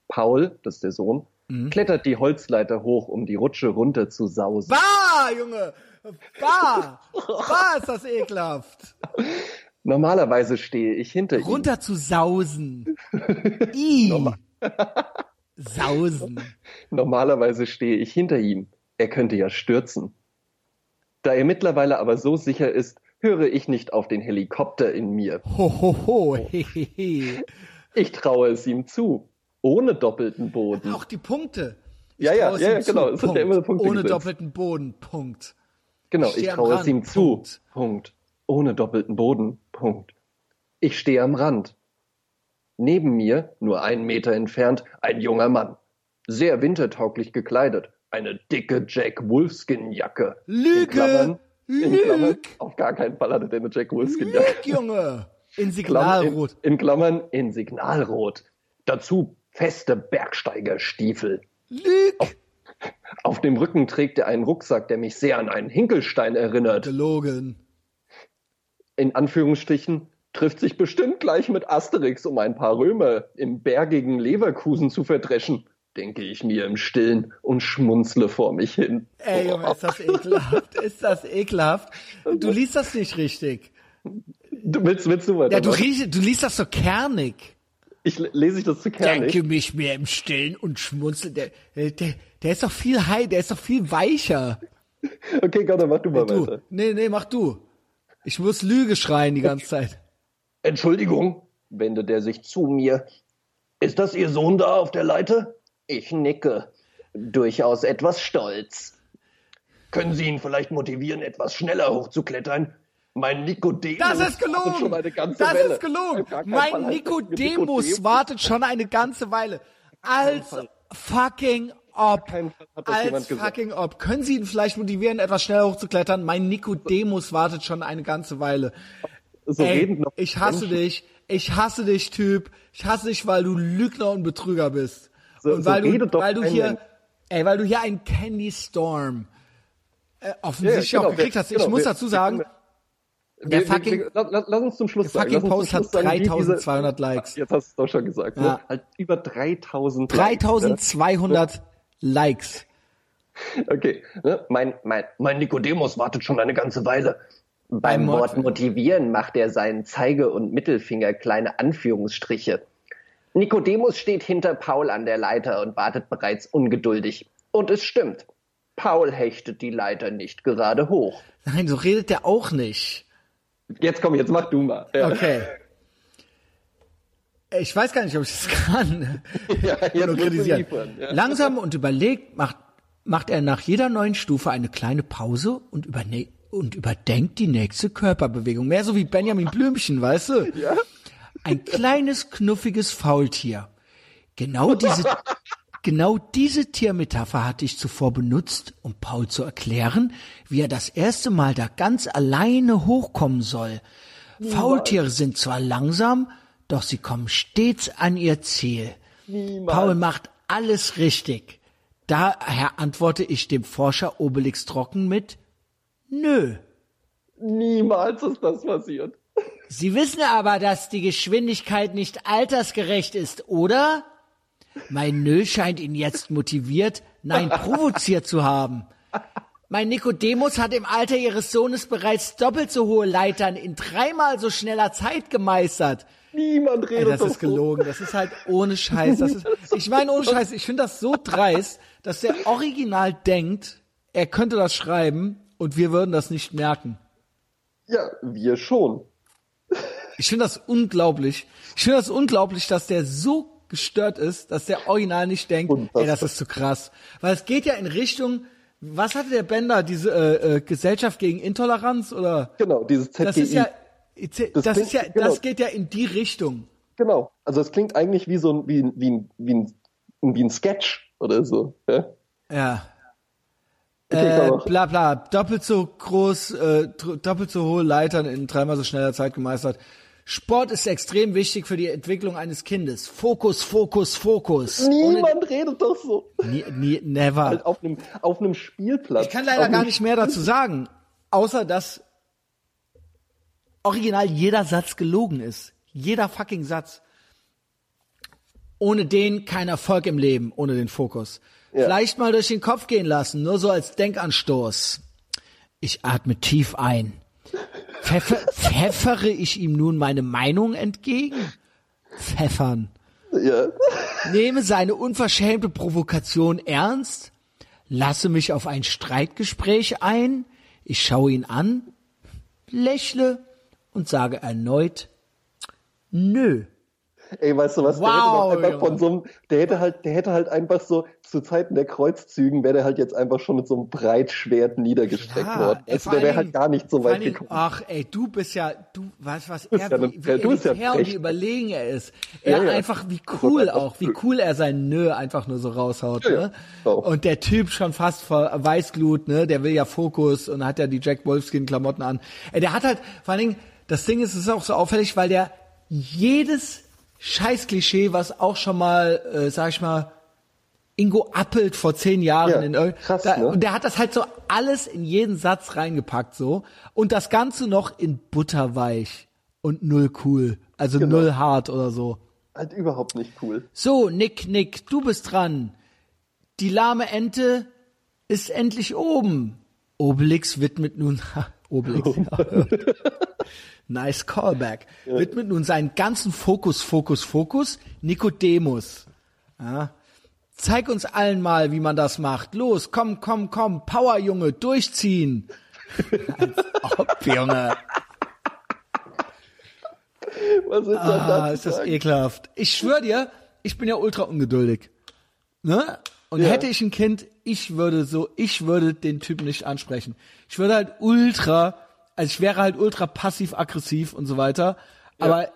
Paul, das ist der Sohn, Mhm. klettert die Holzleiter hoch, um die Rutsche runter zu sausen. Bah, Junge! Bah! Bah, ist das ekelhaft. Normalerweise stehe ich hinter ihm. Runter zu sausen. I. *laughs* Sausen. Normalerweise stehe ich hinter ihm. Er könnte ja stürzen. Da er mittlerweile aber so sicher ist, höre ich nicht auf den Helikopter in mir. Ho, ho, ho. Hehehe. *laughs* Ich traue es ihm zu. Ohne doppelten Boden. Auch die Punkte. Ja, ja, ja, ja, genau. Es sind ja immer Punkte Ohne gesetzt. doppelten Boden. Punkt. Genau, Ich ich traue es ihm zu. Punkt. Punkt. Ohne doppelten Boden. Punkt. Ich stehe am Rand. Neben mir, nur einen Meter entfernt, ein junger Mann. Sehr wintertauglich gekleidet. Eine dicke Jack Wolfskin-Jacke. Lüge! In Klammern, in Lüg! Klammern, auf gar keinen Fall hatte der eine Jack Wolfskin-Jacke. Lüg, Junge. In Signalrot. In, in Klammern in Signalrot. Dazu feste Bergsteigerstiefel. Lüg! Auf dem Rücken trägt er einen Rucksack, der mich sehr an einen Hinkelstein erinnert. Gelogen. in Anführungsstrichen, trifft sich bestimmt gleich mit Asterix, um ein paar Römer im bergigen Leverkusen zu verdreschen, denke ich mir im Stillen und schmunzle vor mich hin. Ey, Junge, ist das ekelhaft. Ist das ekelhaft. Du liest das nicht richtig. Du willst, willst du weiter? Ja, du, riech, du liest das so kernig. ich lese ich das zu kernig. Denke mich mehr im Stillen und schmunzel. Der, der, Der ist doch viel high, der ist doch viel weicher. Okay, komm, dann mach du mal Du, weiter. nee, nee, mach du. Ich muss Lüge schreien die ganze Zeit. Entschuldigung, wendet er sich zu mir. Ist das Ihr Sohn da auf der Leiter? Ich nicke, durchaus etwas stolz. Können Sie ihn vielleicht motivieren, etwas schneller hochzuklettern? Mein Nikodemus Das ist wartet schon eine gelogen. ganze Das Weile. ist gelogen. Mein Nikodemus Nikodemus. wartet schon eine ganze Weile. Als fucking ob. keinen Fall hat das Als jemand gesagt. fucking ob. Können Sie ihn vielleicht motivieren, etwas schneller hochzuklettern? Mein Nikodemus wartet schon eine ganze Weile. So Ey, reden noch ich hasse Menschen. dich. Ich hasse dich, Typ. Ich hasse dich, weil du Lügner und Betrüger bist. So- und so weil du, redet doch weil du hier, Mensch. ey, weil du hier einen Candy Storm äh, offensichtlich Ja, ja, auch genau, gekriegt hast. Ich genau, muss wir- dazu sagen, der Wir- wir- fucking, wir- lass, lass- uns zum Schluss der fucking Post hat Schluss sagen, wie diese- 3200 Likes. Jetzt hast du es doch schon gesagt. Ja. Ne? Halt über 3000 Likes, 3200 Likes. Okay. Ne? Mein, mein, mein Nikodemus wartet schon eine ganze Weile. Beim Mord- Wort motivieren macht er seinen Zeige- und Mittelfinger kleine Anführungsstriche. Nikodemus steht hinter Paul an der Leiter und wartet bereits ungeduldig. Und es stimmt. Paul hechtet die Leiter nicht gerade hoch. Nein, so redet der auch nicht. Jetzt komm, jetzt mach du mal. Ja. Okay. Ich weiß gar nicht, ob ich das kann. *laughs* Ja, Nur kritisieren. liefern, ja. Langsam und überlegt macht, macht er nach jeder neuen Stufe eine kleine Pause und, überne und überdenkt die nächste Körperbewegung. Mehr so wie Benjamin Blümchen, weißt du? *laughs* Ja. Ein kleines, knuffiges Faultier. Genau diese, *laughs* genau diese Tiermetapher hatte ich zuvor benutzt, um Paul zu erklären, wie er das erste Mal da ganz alleine hochkommen soll. Faultiere sind zwar langsam, doch sie kommen stets an ihr Ziel. Niemals. Paul macht alles richtig. Daher antworte ich dem Forscher Obelix trocken mit Nö. Niemals ist das passiert. Sie wissen aber, dass die Geschwindigkeit nicht altersgerecht ist, oder? Mein Nö scheint ihn jetzt motiviert, nein, *laughs* provoziert zu haben. Mein Nikodemus hat im Alter ihres Sohnes bereits doppelt so hohe Leitern in dreimal so schneller Zeit gemeistert. Niemand Ey, redet das doch ist gelogen. Das ist halt ohne Scheiß. Das ist, *laughs* ich meine ohne Scheiß. Ich finde das so dreist, dass der Original denkt, er könnte das schreiben und wir würden das nicht merken. Ja, wir schon. Ich finde das unglaublich. Ich finde das unglaublich, dass der so gestört ist, dass der Original nicht denkt, ey, das ist zu krass. Weil es geht ja in Richtung, was hatte der Bender, diese äh, äh, Gesellschaft gegen Intoleranz oder? Genau, dieses ZGI. Das ist ja, das, Das ist ja, klingt- genau. das geht ja in die Richtung. Genau. Also es klingt eigentlich wie so ein, wie, ein- wie, ein, wie, ein, wie ein Sketch oder so. Ja? Ja. Okay, Äh, bla bla, doppelt so groß, äh, doppelt so hohe Leitern in dreimal so schneller Zeit gemeistert. Sport ist extrem wichtig für die Entwicklung eines Kindes. Fokus, Fokus, Fokus. Ohne, Niemand redet doch so. nie, nie, never. Halt auf einem, auf einem Spielplatz. Ich kann leider gar nicht mehr dazu sagen, außer dass original jeder Satz gelogen ist. Jeder fucking Satz. Ohne den kein Erfolg im Leben, ohne den Fokus. Ja. Vielleicht mal durch den Kopf gehen lassen, nur so als Denkanstoß. Ich atme tief ein. Pfeffer, *laughs* pfeffere ich ihm nun meine Meinung entgegen? Pfeffern. Ja. Nehme seine unverschämte Provokation ernst, lasse mich auf ein Streitgespräch ein, ich schaue ihn an, lächle und sage erneut Nö. Ey, weißt du was? Wow, der hätte einfach von so einem, der hätte halt, der hätte halt einfach so, zu Zeiten der Kreuzzügen wäre der halt jetzt einfach schon mit so einem Breitschwert niedergestreckt worden. ey, Also der wäre halt gar nicht so weit gekommen. Ach, ey, du bist ja, du weißt was er, ja wie, wie ja, du bist ja und wie überlegen er ist. Er Ja, ja. einfach, wie cool auch, wie cool. er sein Nö einfach nur so raushaut, Ja, ja. ne? Auch. Und der Typ schon fast vor Weißglut, ne? Der will ja Fokus und hat ja die Jack Wolfskin Klamotten an. Ey, der hat halt, vor allen Dingen, das Ding ist, es ist auch so auffällig, weil der jedes Scheiß-Klischee, was auch schon mal, äh, sag ich mal, Ingo Appelt vor zehn Jahren Ja, in irgend- krass, da, ne? und der hat das halt so alles in jeden Satz reingepackt so und das Ganze noch in butterweich und null cool, also Genau. null hart oder so. Halt überhaupt nicht cool. So, Nick, Nick, du bist dran. Die lahme Ente ist endlich oben. Obelix widmet nun, Obelix, *laughs* ja. nice callback, widmet nun seinen ganzen Fokus, Fokus, Fokus, Nikodemus. Ja. Zeig uns allen mal, wie man das macht. Los, komm, komm, komm, Power, Junge, durchziehen. *laughs* Als ob, Junge. Was ist Ah, da ist das ekelhaft. Ich schwör dir, ich bin ja ultra ungeduldig. Ne? Und Ja. hätte ich ein Kind, ich würde so, ich würde den Typen nicht ansprechen. Ich würde halt ultra, also ich wäre halt ultra passiv-aggressiv und so weiter. Aber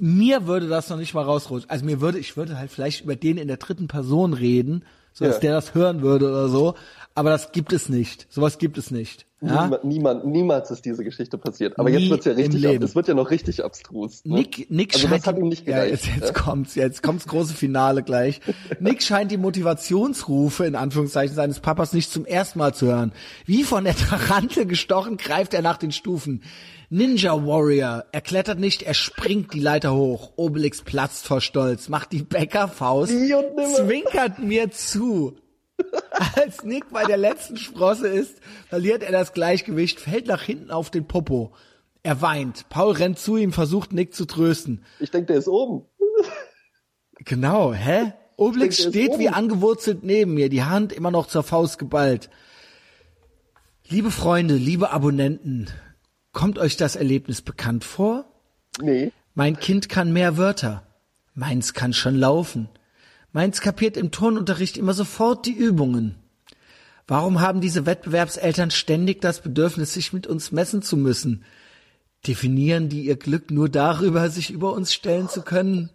mir würde das noch nicht mal rausrutschen. Also mir würde, ich würde halt vielleicht über den in der dritten Person reden, so dass Ja. der das hören würde oder so. Aber das gibt es nicht. Sowas gibt es nicht. Ja? Niemand, niemand, niemals ist diese Geschichte passiert. Aber Nie jetzt wird's ja richtig, Leben. es wird ja noch richtig abstrus. Ne? Nick, Nick also scheint das hat ihm nicht ja, gereicht. jetzt, jetzt kommt's, jetzt kommt's große Finale gleich. *laughs* Nick scheint die Motivationsrufe in Anführungszeichen seines Papas nicht zum ersten Mal zu hören. Wie von der Tarantel gestochen greift er nach den Stufen. Ninja Warrior. Er klettert nicht, er springt die Leiter hoch. Obelix platzt vor Stolz, macht die Bäckerfaust, zwinkert mir zu. *laughs* Als Nick bei der letzten Sprosse ist, verliert er das Gleichgewicht, fällt nach hinten auf den Popo. Er weint. Paul rennt zu ihm, versucht Nick zu trösten. Ich denke, der ist oben. Genau, hä? Obelix Ich denke, steht wie angewurzelt neben mir, die Hand immer noch zur Faust geballt. Liebe Freunde, liebe Abonnenten, kommt euch das Erlebnis bekannt vor? Nee. Mein Kind kann mehr Wörter. Meins kann schon laufen. Meins kapiert im Turnunterricht immer sofort die Übungen. Warum haben diese Wettbewerbseltern ständig das Bedürfnis, sich mit uns messen zu müssen? Definieren die ihr Glück nur darüber, sich über uns stellen zu können?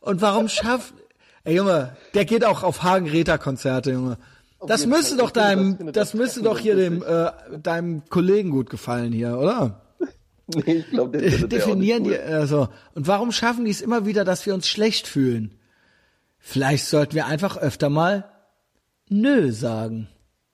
Und warum schafft... Ey Junge, der geht auch auf Hagen-Räter-Konzerte, Junge. Das müsste doch deinem, das müsste doch hier dem, äh, deinem Kollegen gut gefallen hier, oder? *laughs* Nee, ich glaube, *laughs* definieren die, also, und warum schaffen die es immer wieder, dass wir uns schlecht fühlen? Vielleicht sollten wir einfach öfter mal Nö sagen.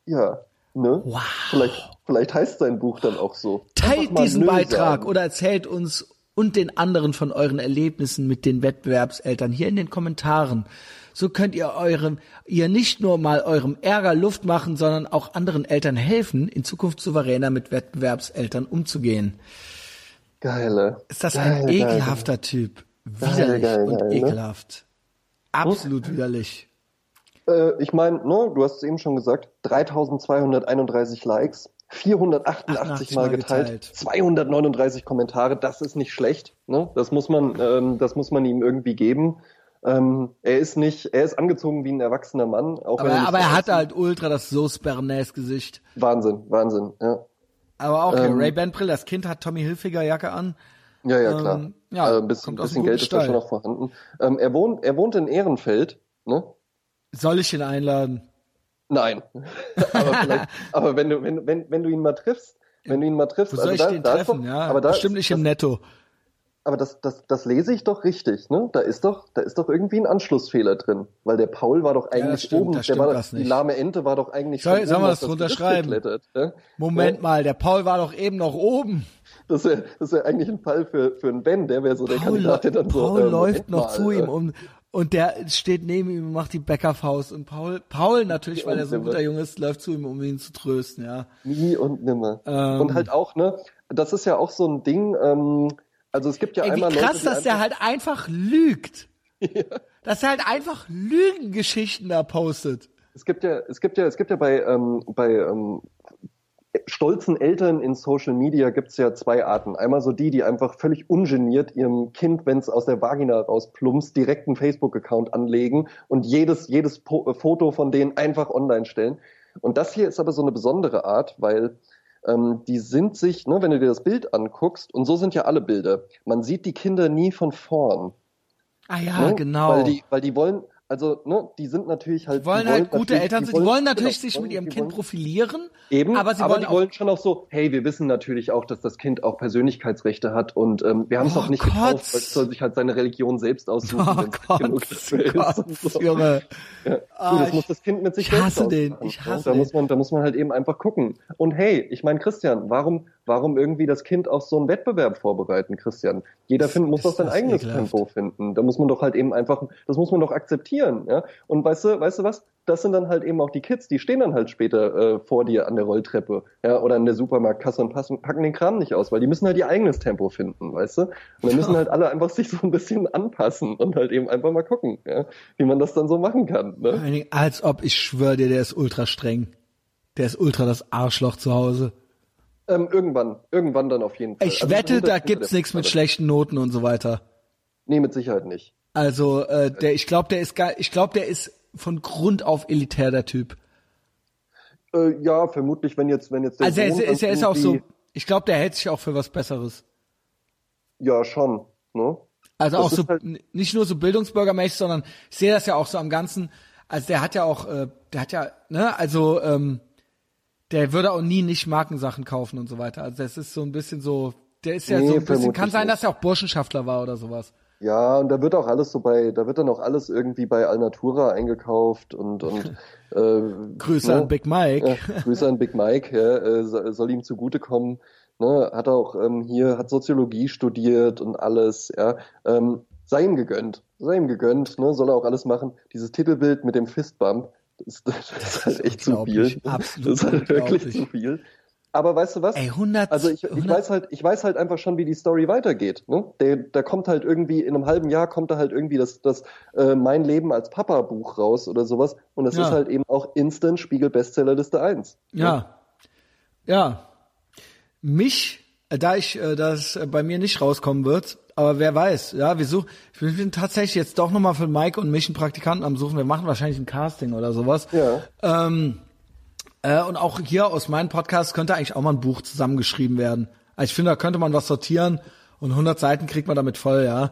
Ja, ne? Wow. Vielleicht, vielleicht heißt sein Buch dann auch so. Teilt diesen Nö Beitrag sagen. oder erzählt uns und den anderen von euren Erlebnissen mit den Wettbewerbseltern hier in den Kommentaren. So könnt ihr eurem, ihr nicht nur mal eurem Ärger Luft machen, sondern auch anderen Eltern helfen, in Zukunft souveräner mit Wettbewerbseltern umzugehen. Geile. Ist das Geil, ein ekelhafter Typ? Widerlich geil, und geil, ne? Absolut widerlich. Äh, ich meine, ne, du hast es eben schon gesagt, 3231 Likes, 488 88 mal geteilt, geteilt. 239 Kommentare, das ist nicht schlecht. Ne? Das muss man, ähm, das muss man ihm irgendwie geben. Ähm, er ist nicht, er ist angezogen wie ein erwachsener Mann. Auch Aber, nicht aber er so hatte halt ultra das Sauce Bernays Gesicht. Wahnsinn, Wahnsinn. Ja, Aber auch Ähm, Ray-Ban Brill, das Kind hat Tommy Hilfiger Jacke an. Ja, ja klar. Ähm, ja, äh, ein bisschen, bisschen Geld guten ist da Stall. schon noch vorhanden. Ähm, er wohnt, er wohnt in Ehrenfeld. Ne? Soll ich ihn einladen? Nein. *laughs* aber, aber wenn du, wenn, wenn, wenn du ihn mal triffst, wenn du ihn mal triffst, Wo soll also ich da, den da treffen? doch, ja, aber da bestimmt ist, nicht das, im Netto. aber das, das, das lese ich doch richtig, ne? Da ist doch, da ist doch irgendwie ein Anschlussfehler drin, weil der Paul war doch eigentlich stimmt, oben, der war, was die lahme Ente war doch eigentlich Soll- sollen wir das drunter schreiben? ja? Moment Ja, mal, der Paul war doch eben noch oben. Das wäre das wär eigentlich ein Fall für, für einen Ben, der wäre so der Paul, Kandidat, der dann so, Paul äh, läuft noch mal, zu äh, ihm und, und der steht neben ihm und macht die Bäckerfaust. Und Paul, Paul natürlich, weil er so ein guter Junge ist, läuft zu ihm, um ihn zu trösten, ja. Nie und nimmer. Ähm. und halt auch, ne, das ist ja auch so ein Ding, ähm, also es gibt ja Ey, wie einmal krass, Leute, dass der halt einfach lügt. *laughs* Dass er halt einfach Lügengeschichten da postet. es gibt ja, es gibt ja, es gibt ja bei, ähm, bei ähm, stolzen Eltern in Social Media gibt's ja zwei Arten. Einmal so die, die einfach völlig ungeniert ihrem Kind, wenn es aus der Vagina rausplumpst, direkt einen Facebook-Account anlegen und jedes, jedes po äh, Foto von denen einfach online stellen. Und das hier ist aber so eine besondere Art, weil ähm, die sind sich, ne, wenn du dir das Bild anguckst, und so sind ja alle Bilder, man sieht die Kinder nie von vorn. Ah ja, ne? genau. Weil die, weil die wollen, also, ne, die sind natürlich halt. Die wollen halt gute Eltern sein. Die wollen natürlich genau, sich mit die ihrem wollen- Kind profilieren. Eben, aber sie aber wollen die auch wollen schon auch so, hey, wir wissen natürlich auch, dass das Kind auch Persönlichkeitsrechte hat und ähm, wir haben es Oh auch nicht Gott. gekauft, weil es soll sich halt seine Religion selbst aussuchen, Oh wenn es Gott, genug dafür ist. Gott, und so. Junge. Ja. Ah, du, das ich- muss das Kind mit sich ich selbst hasse den, ausmachen, ich ne? hasse da den. muss man, da muss man halt eben einfach gucken. Und hey, ich meine, Christian, warum, warum irgendwie das Kind auf so einen Wettbewerb vorbereiten, Christian? Jeder find, muss doch sein eigenes ekelhaft. Tempo finden. Da muss man doch halt eben einfach, das muss man doch akzeptieren, ja. Und weißt du, weißt du was? Das sind dann halt eben auch die Kids, die stehen dann halt später äh, vor dir an der Rolltreppe, ja, oder an der Supermarktkasse und passen, packen den Kram nicht aus, weil die müssen halt ihr eigenes Tempo finden, weißt du? Und dann müssen *laughs* halt alle einfach sich so ein bisschen anpassen und halt eben einfach mal gucken, ja, wie man das dann so machen kann. Ne? Als ob ich schwöre dir, der ist ultra streng. Der ist ultra das Arschloch zu Hause. Ähm, irgendwann, irgendwann dann auf jeden Fall. Ich also wette, da gibt's nichts mit schlechten Noten und so weiter. Nee, mit Sicherheit nicht. Also, äh, der, ich glaube, der ist gar, ich glaube, der ist von Grund auf elitär der Typ. Äh, ja, vermutlich, wenn jetzt, wenn jetzt der Also er ist, ist, er ist auch so. Ich glaube, der hält sich auch für was Besseres. Ja, schon. Ne? Also das auch so halt nicht nur so bildungsbürgermäßig, sondern ich sehe das ja auch so am ganzen. Also der hat ja auch, äh, der hat ja, ne, also ähm, der würde auch nie nicht Markensachen kaufen und so weiter. Also das ist so ein bisschen so, der ist ja nee, so ein bisschen, kann sein, dass er auch Burschenschaftler war oder sowas. Ja, und da wird auch alles so bei, da wird dann auch alles irgendwie bei Alnatura eingekauft und und *laughs* äh, Grüße ne? an Big Mike. Ja, Grüße an Big Mike, ja, äh, soll ihm zugutekommen. Ne, hat auch ähm, hier, hat Soziologie studiert und alles, ja. Ähm, sei ihm gegönnt, sei ihm gegönnt, ne, soll er auch alles machen. Dieses Titelbild mit dem Fistbump, das, das, das ist halt echt zu viel. Absolut. Das ist halt wirklich zu viel. Aber weißt du was? Ey, 100, also ich, ich 100. weiß halt, ich weiß halt einfach schon, wie die Story weitergeht. Ne? Der, da kommt halt irgendwie in einem halben Jahr kommt da halt irgendwie das, das äh, mein Leben als Papa Buch raus oder sowas. Und das ja. ist halt eben auch Instant Spiegel Bestsellerliste 1. Ja, ne? ja. Mich, äh, da ich, äh, das bei mir nicht rauskommen wird, aber wer weiß, ja, wir suchen, ich bin, ich bin tatsächlich jetzt doch nochmal für Mike und mich einen Praktikanten am Suchen. Wir machen wahrscheinlich ein Casting oder sowas. Ja. Ähm, äh, und auch hier aus meinem Podcast könnte eigentlich auch mal ein Buch zusammengeschrieben werden. Also ich finde, da könnte man was sortieren und 100 Seiten kriegt man damit voll, ja.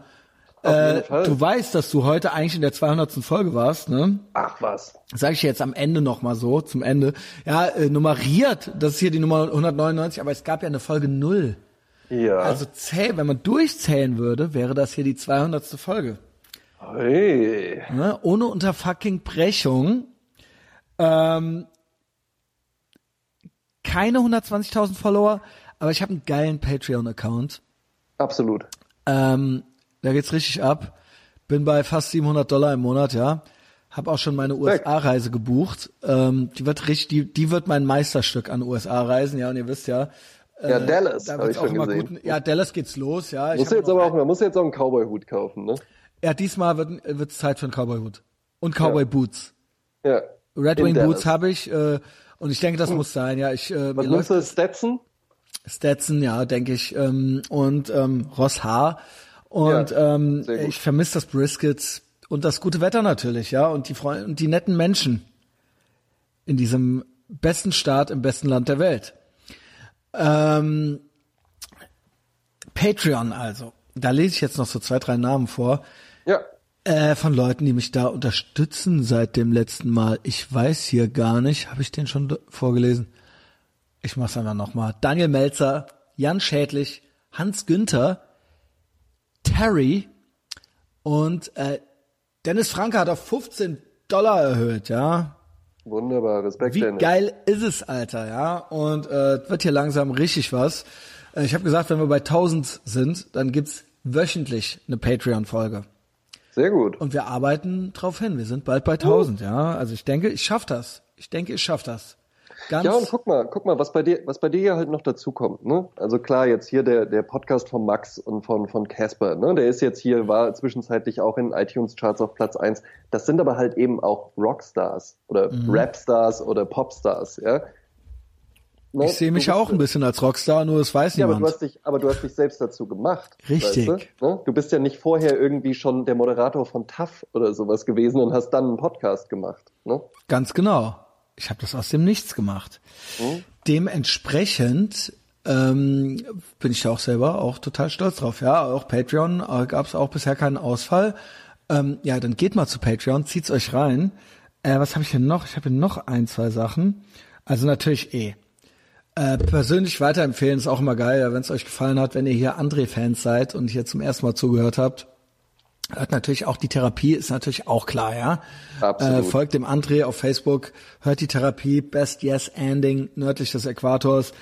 Äh, du weißt, dass du heute eigentlich in der 200. Folge warst, ne? Ach was. Sag ich jetzt am Ende noch mal so, zum Ende. Ja, äh, nummeriert, das ist hier die Nummer 199, aber es gab ja eine Folge null. Ja. Also zähl, wenn man durchzählen würde, wäre das hier die 200. Folge. Hey. Ne? Ohne unter fucking Brechung. Ähm, keine 120.000 Follower, aber ich habe einen geilen Patreon-Account. Absolut. Ähm, da geht's richtig ab. Bin bei fast 700 Dollar im Monat, ja. Hab auch schon meine USA-Reise gebucht. Ähm, die wird richtig, die, die wird mein Meisterstück an USA-Reisen, ja. Und ihr wisst ja, ja, äh, Dallas. Da wird's auch immer gut. Ja, Dallas geht's los, ja. Muss jetzt aber auch, man muss jetzt auch einen Cowboy-Hut kaufen, ne? Ja, diesmal wird wird's Zeit für einen Cowboy-Hut. Und Cowboy-Boots. Ja. Red Wing Boots habe ich, äh, und ich denke, das hm. muss sein, ja. Ich, äh, Was nutzt du, Stetson? Stetson, ja, denke ich. Ähm, und ähm, Ross Haar. Und ja, ähm, ich vermisse das Brisket und das gute Wetter natürlich, ja. Und die Freunde und die netten Menschen in diesem besten Staat im besten Land der Welt. Ähm, Patreon also. Da lese ich jetzt noch so zwei, drei Namen vor. Ja. Äh, von Leuten, die mich da unterstützen seit dem letzten Mal. Ich weiß hier gar nicht. Habe ich den schon vorgelesen? Ich mach's einfach nochmal. Daniel Melzer, Jan Schädlich, Hans Günther, Terry und äh, Dennis Franke hat auf 15 Dollar erhöht, ja. Wunderbar, Respekt. Wie Dennis. geil ist es, Alter, ja? Und äh, wird hier langsam richtig was. Äh, ich habe gesagt, wenn wir bei 1000 sind, dann gibt's wöchentlich eine Patreon-Folge. Sehr gut. Und wir arbeiten drauf hin. Wir sind bald bei 1000, uh. ja. Also ich denke, ich schaff das. Ich denke, ich schaff das. Ganz ja, und guck mal, guck mal, was bei dir, was bei dir ja halt noch dazu kommt, ne? Also klar, jetzt hier der, der Podcast von Max und von, von Casper, ne? Der ist jetzt hier, war zwischenzeitlich auch in iTunes Charts auf Platz eins. Das sind aber halt eben auch Rockstars oder mhm. Rapstars oder Popstars, ja? Ne? Ich sehe mich ja auch ein bisschen als Rockstar, nur das weiß ja, niemand. Aber du, hast dich, aber du hast dich selbst dazu gemacht. Richtig. Weißt du? Ne? du bist ja nicht vorher irgendwie schon der Moderator von TAF oder sowas gewesen und hast dann einen Podcast gemacht. Ne? Ganz genau. Ich habe das aus dem Nichts gemacht. Hm? Dementsprechend ähm, bin ich da auch selber auch total stolz drauf. Ja, auch Patreon äh, gab es auch bisher keinen Ausfall. Ähm, ja, dann geht mal zu Patreon, zieht's euch rein. Äh, was habe ich denn noch? Ich habe hier noch ein, zwei Sachen. Also natürlich eh. Äh, persönlich weiterempfehlen ist auch immer geil, wenn es euch gefallen hat, wenn ihr hier André-Fans seid und hier zum ersten Mal zugehört habt. Hört natürlich auch die Therapie, ist natürlich auch klar, ja. Absolut. Äh, folgt dem André auf Facebook, hört die Therapie, Best Yes Ending, nördlich des Äquators.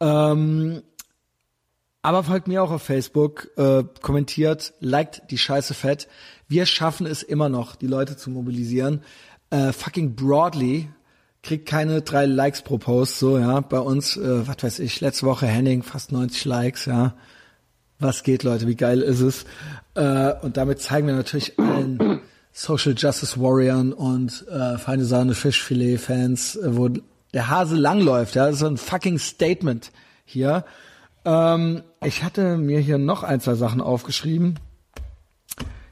Ähm, aber folgt mir auch auf Facebook, äh, kommentiert, liked die Scheiße fett. Wir schaffen es immer noch, die Leute zu mobilisieren. Äh, fucking Broadly kriegt keine drei Likes pro Post, so, ja. Bei uns, äh, was weiß ich, letzte Woche Henning, fast 90 Likes, ja. Was geht, Leute, wie geil ist es? Äh, und damit zeigen wir natürlich allen Social Justice Warriors und äh, feine Sahne Fischfilet-Fans, äh, wo der Hase langläuft, ja. Das ist so ein fucking Statement hier. Ähm, ich hatte mir hier noch ein, zwei Sachen aufgeschrieben.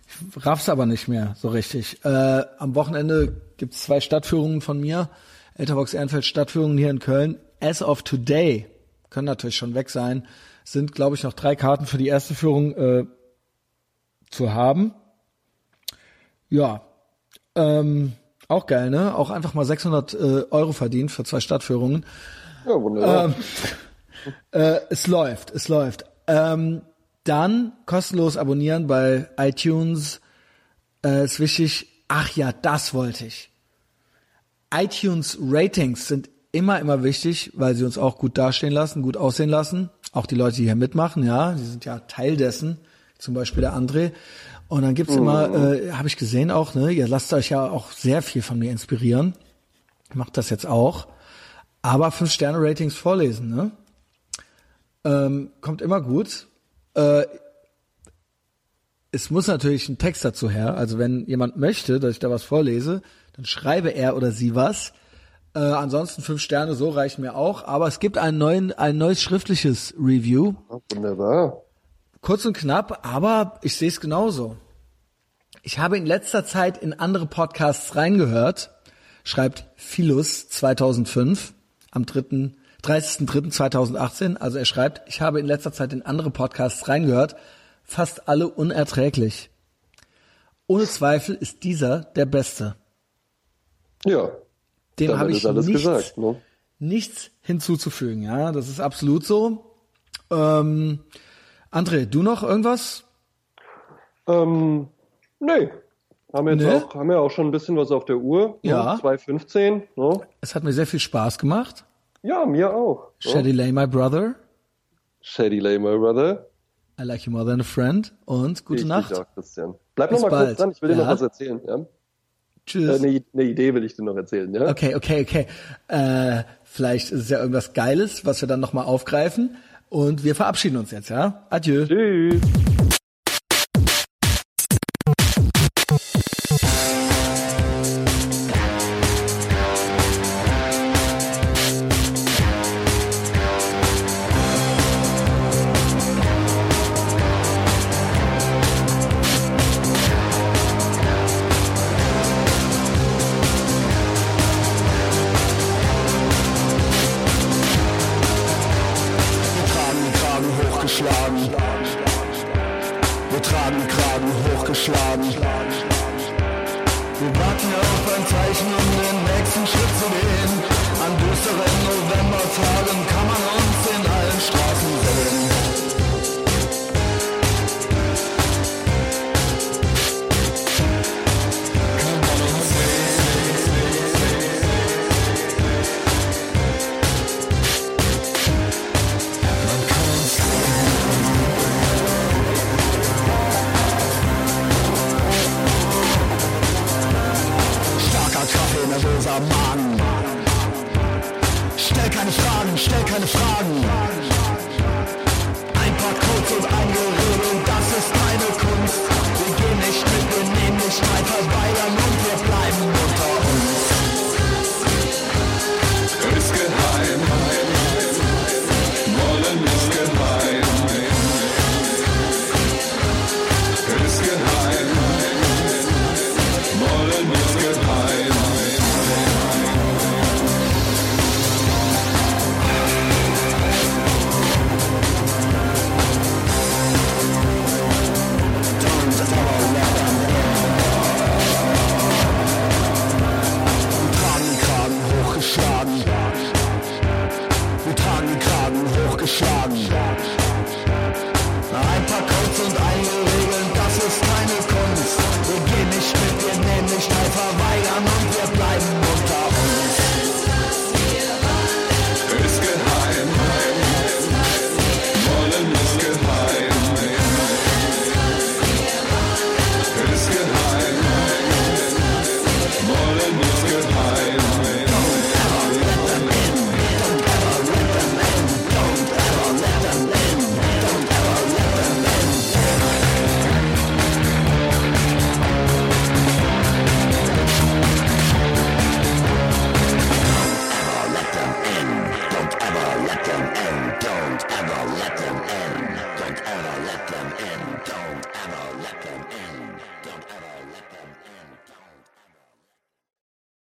Ich raff's aber nicht mehr so richtig. Äh, am Wochenende gibt's zwei Stadtführungen von mir. Etherbox Ehrenfeld Stadtführungen hier in Köln. As of today, können natürlich schon weg sein, sind, glaube ich, noch drei Karten für die erste Führung äh, zu haben. Ja, ähm, auch geil, ne? Auch einfach mal 600 äh, Euro verdient für zwei Stadtführungen. Ja, wunderbar. Ähm, *laughs* äh, es läuft, es läuft. Ähm, dann kostenlos abonnieren bei iTunes. Äh, ist wichtig. Ach ja, das wollte ich iTunes Ratings sind immer, immer wichtig, weil sie uns auch gut dastehen lassen, gut aussehen lassen. Auch die Leute, die hier mitmachen, ja, die sind ja Teil dessen. Zum Beispiel der André. Und dann gibt's immer, Mhm. äh, habe ich gesehen auch, ne, ihr lasst euch ja auch sehr viel von mir inspirieren. Macht das jetzt auch. Aber fünf Sterne Ratings vorlesen, ne? Ähm, kommt immer gut. Äh, es muss natürlich ein Text dazu her. Also wenn jemand möchte, dass ich da was vorlese, dann schreibe er oder sie was. Äh, ansonsten fünf Sterne, so reichen mir auch. Aber es gibt einen neuen, ein neues schriftliches Review. Wunderbar. Kurz und knapp, aber ich sehe es genauso. Ich habe in letzter Zeit in andere Podcasts reingehört, schreibt Philus 2005 am 3. 30.03.2018. Also er schreibt, ich habe in letzter Zeit in andere Podcasts reingehört, fast alle unerträglich. Ohne Zweifel ist dieser der beste. Ja. Dem habe ich nichts, gesagt, ne? nichts hinzuzufügen. Ja, das ist absolut so. Ähm, André, du noch irgendwas? Ähm, nee. Haben jetzt Nee? auch, haben ja auch schon ein bisschen was auf der Uhr. ne? Ja. 2,15. Ne? Es hat mir sehr viel Spaß gemacht. Ja, mir auch. Ne? Shady Lay, my brother. Shady Lay, my brother. I like you more than a friend. Und gute Ich Nacht. auch, Christian. Bleib Bis noch mal kurz dran, ich will dir Ja. noch was erzählen. Ja? Äh, Tschüss. eine, eine Idee will ich dir noch erzählen. Ja? Okay, okay, okay. Äh, vielleicht ist es ja irgendwas Geiles, was wir dann nochmal aufgreifen. Und wir verabschieden uns jetzt, ja? Adieu. Tschüss.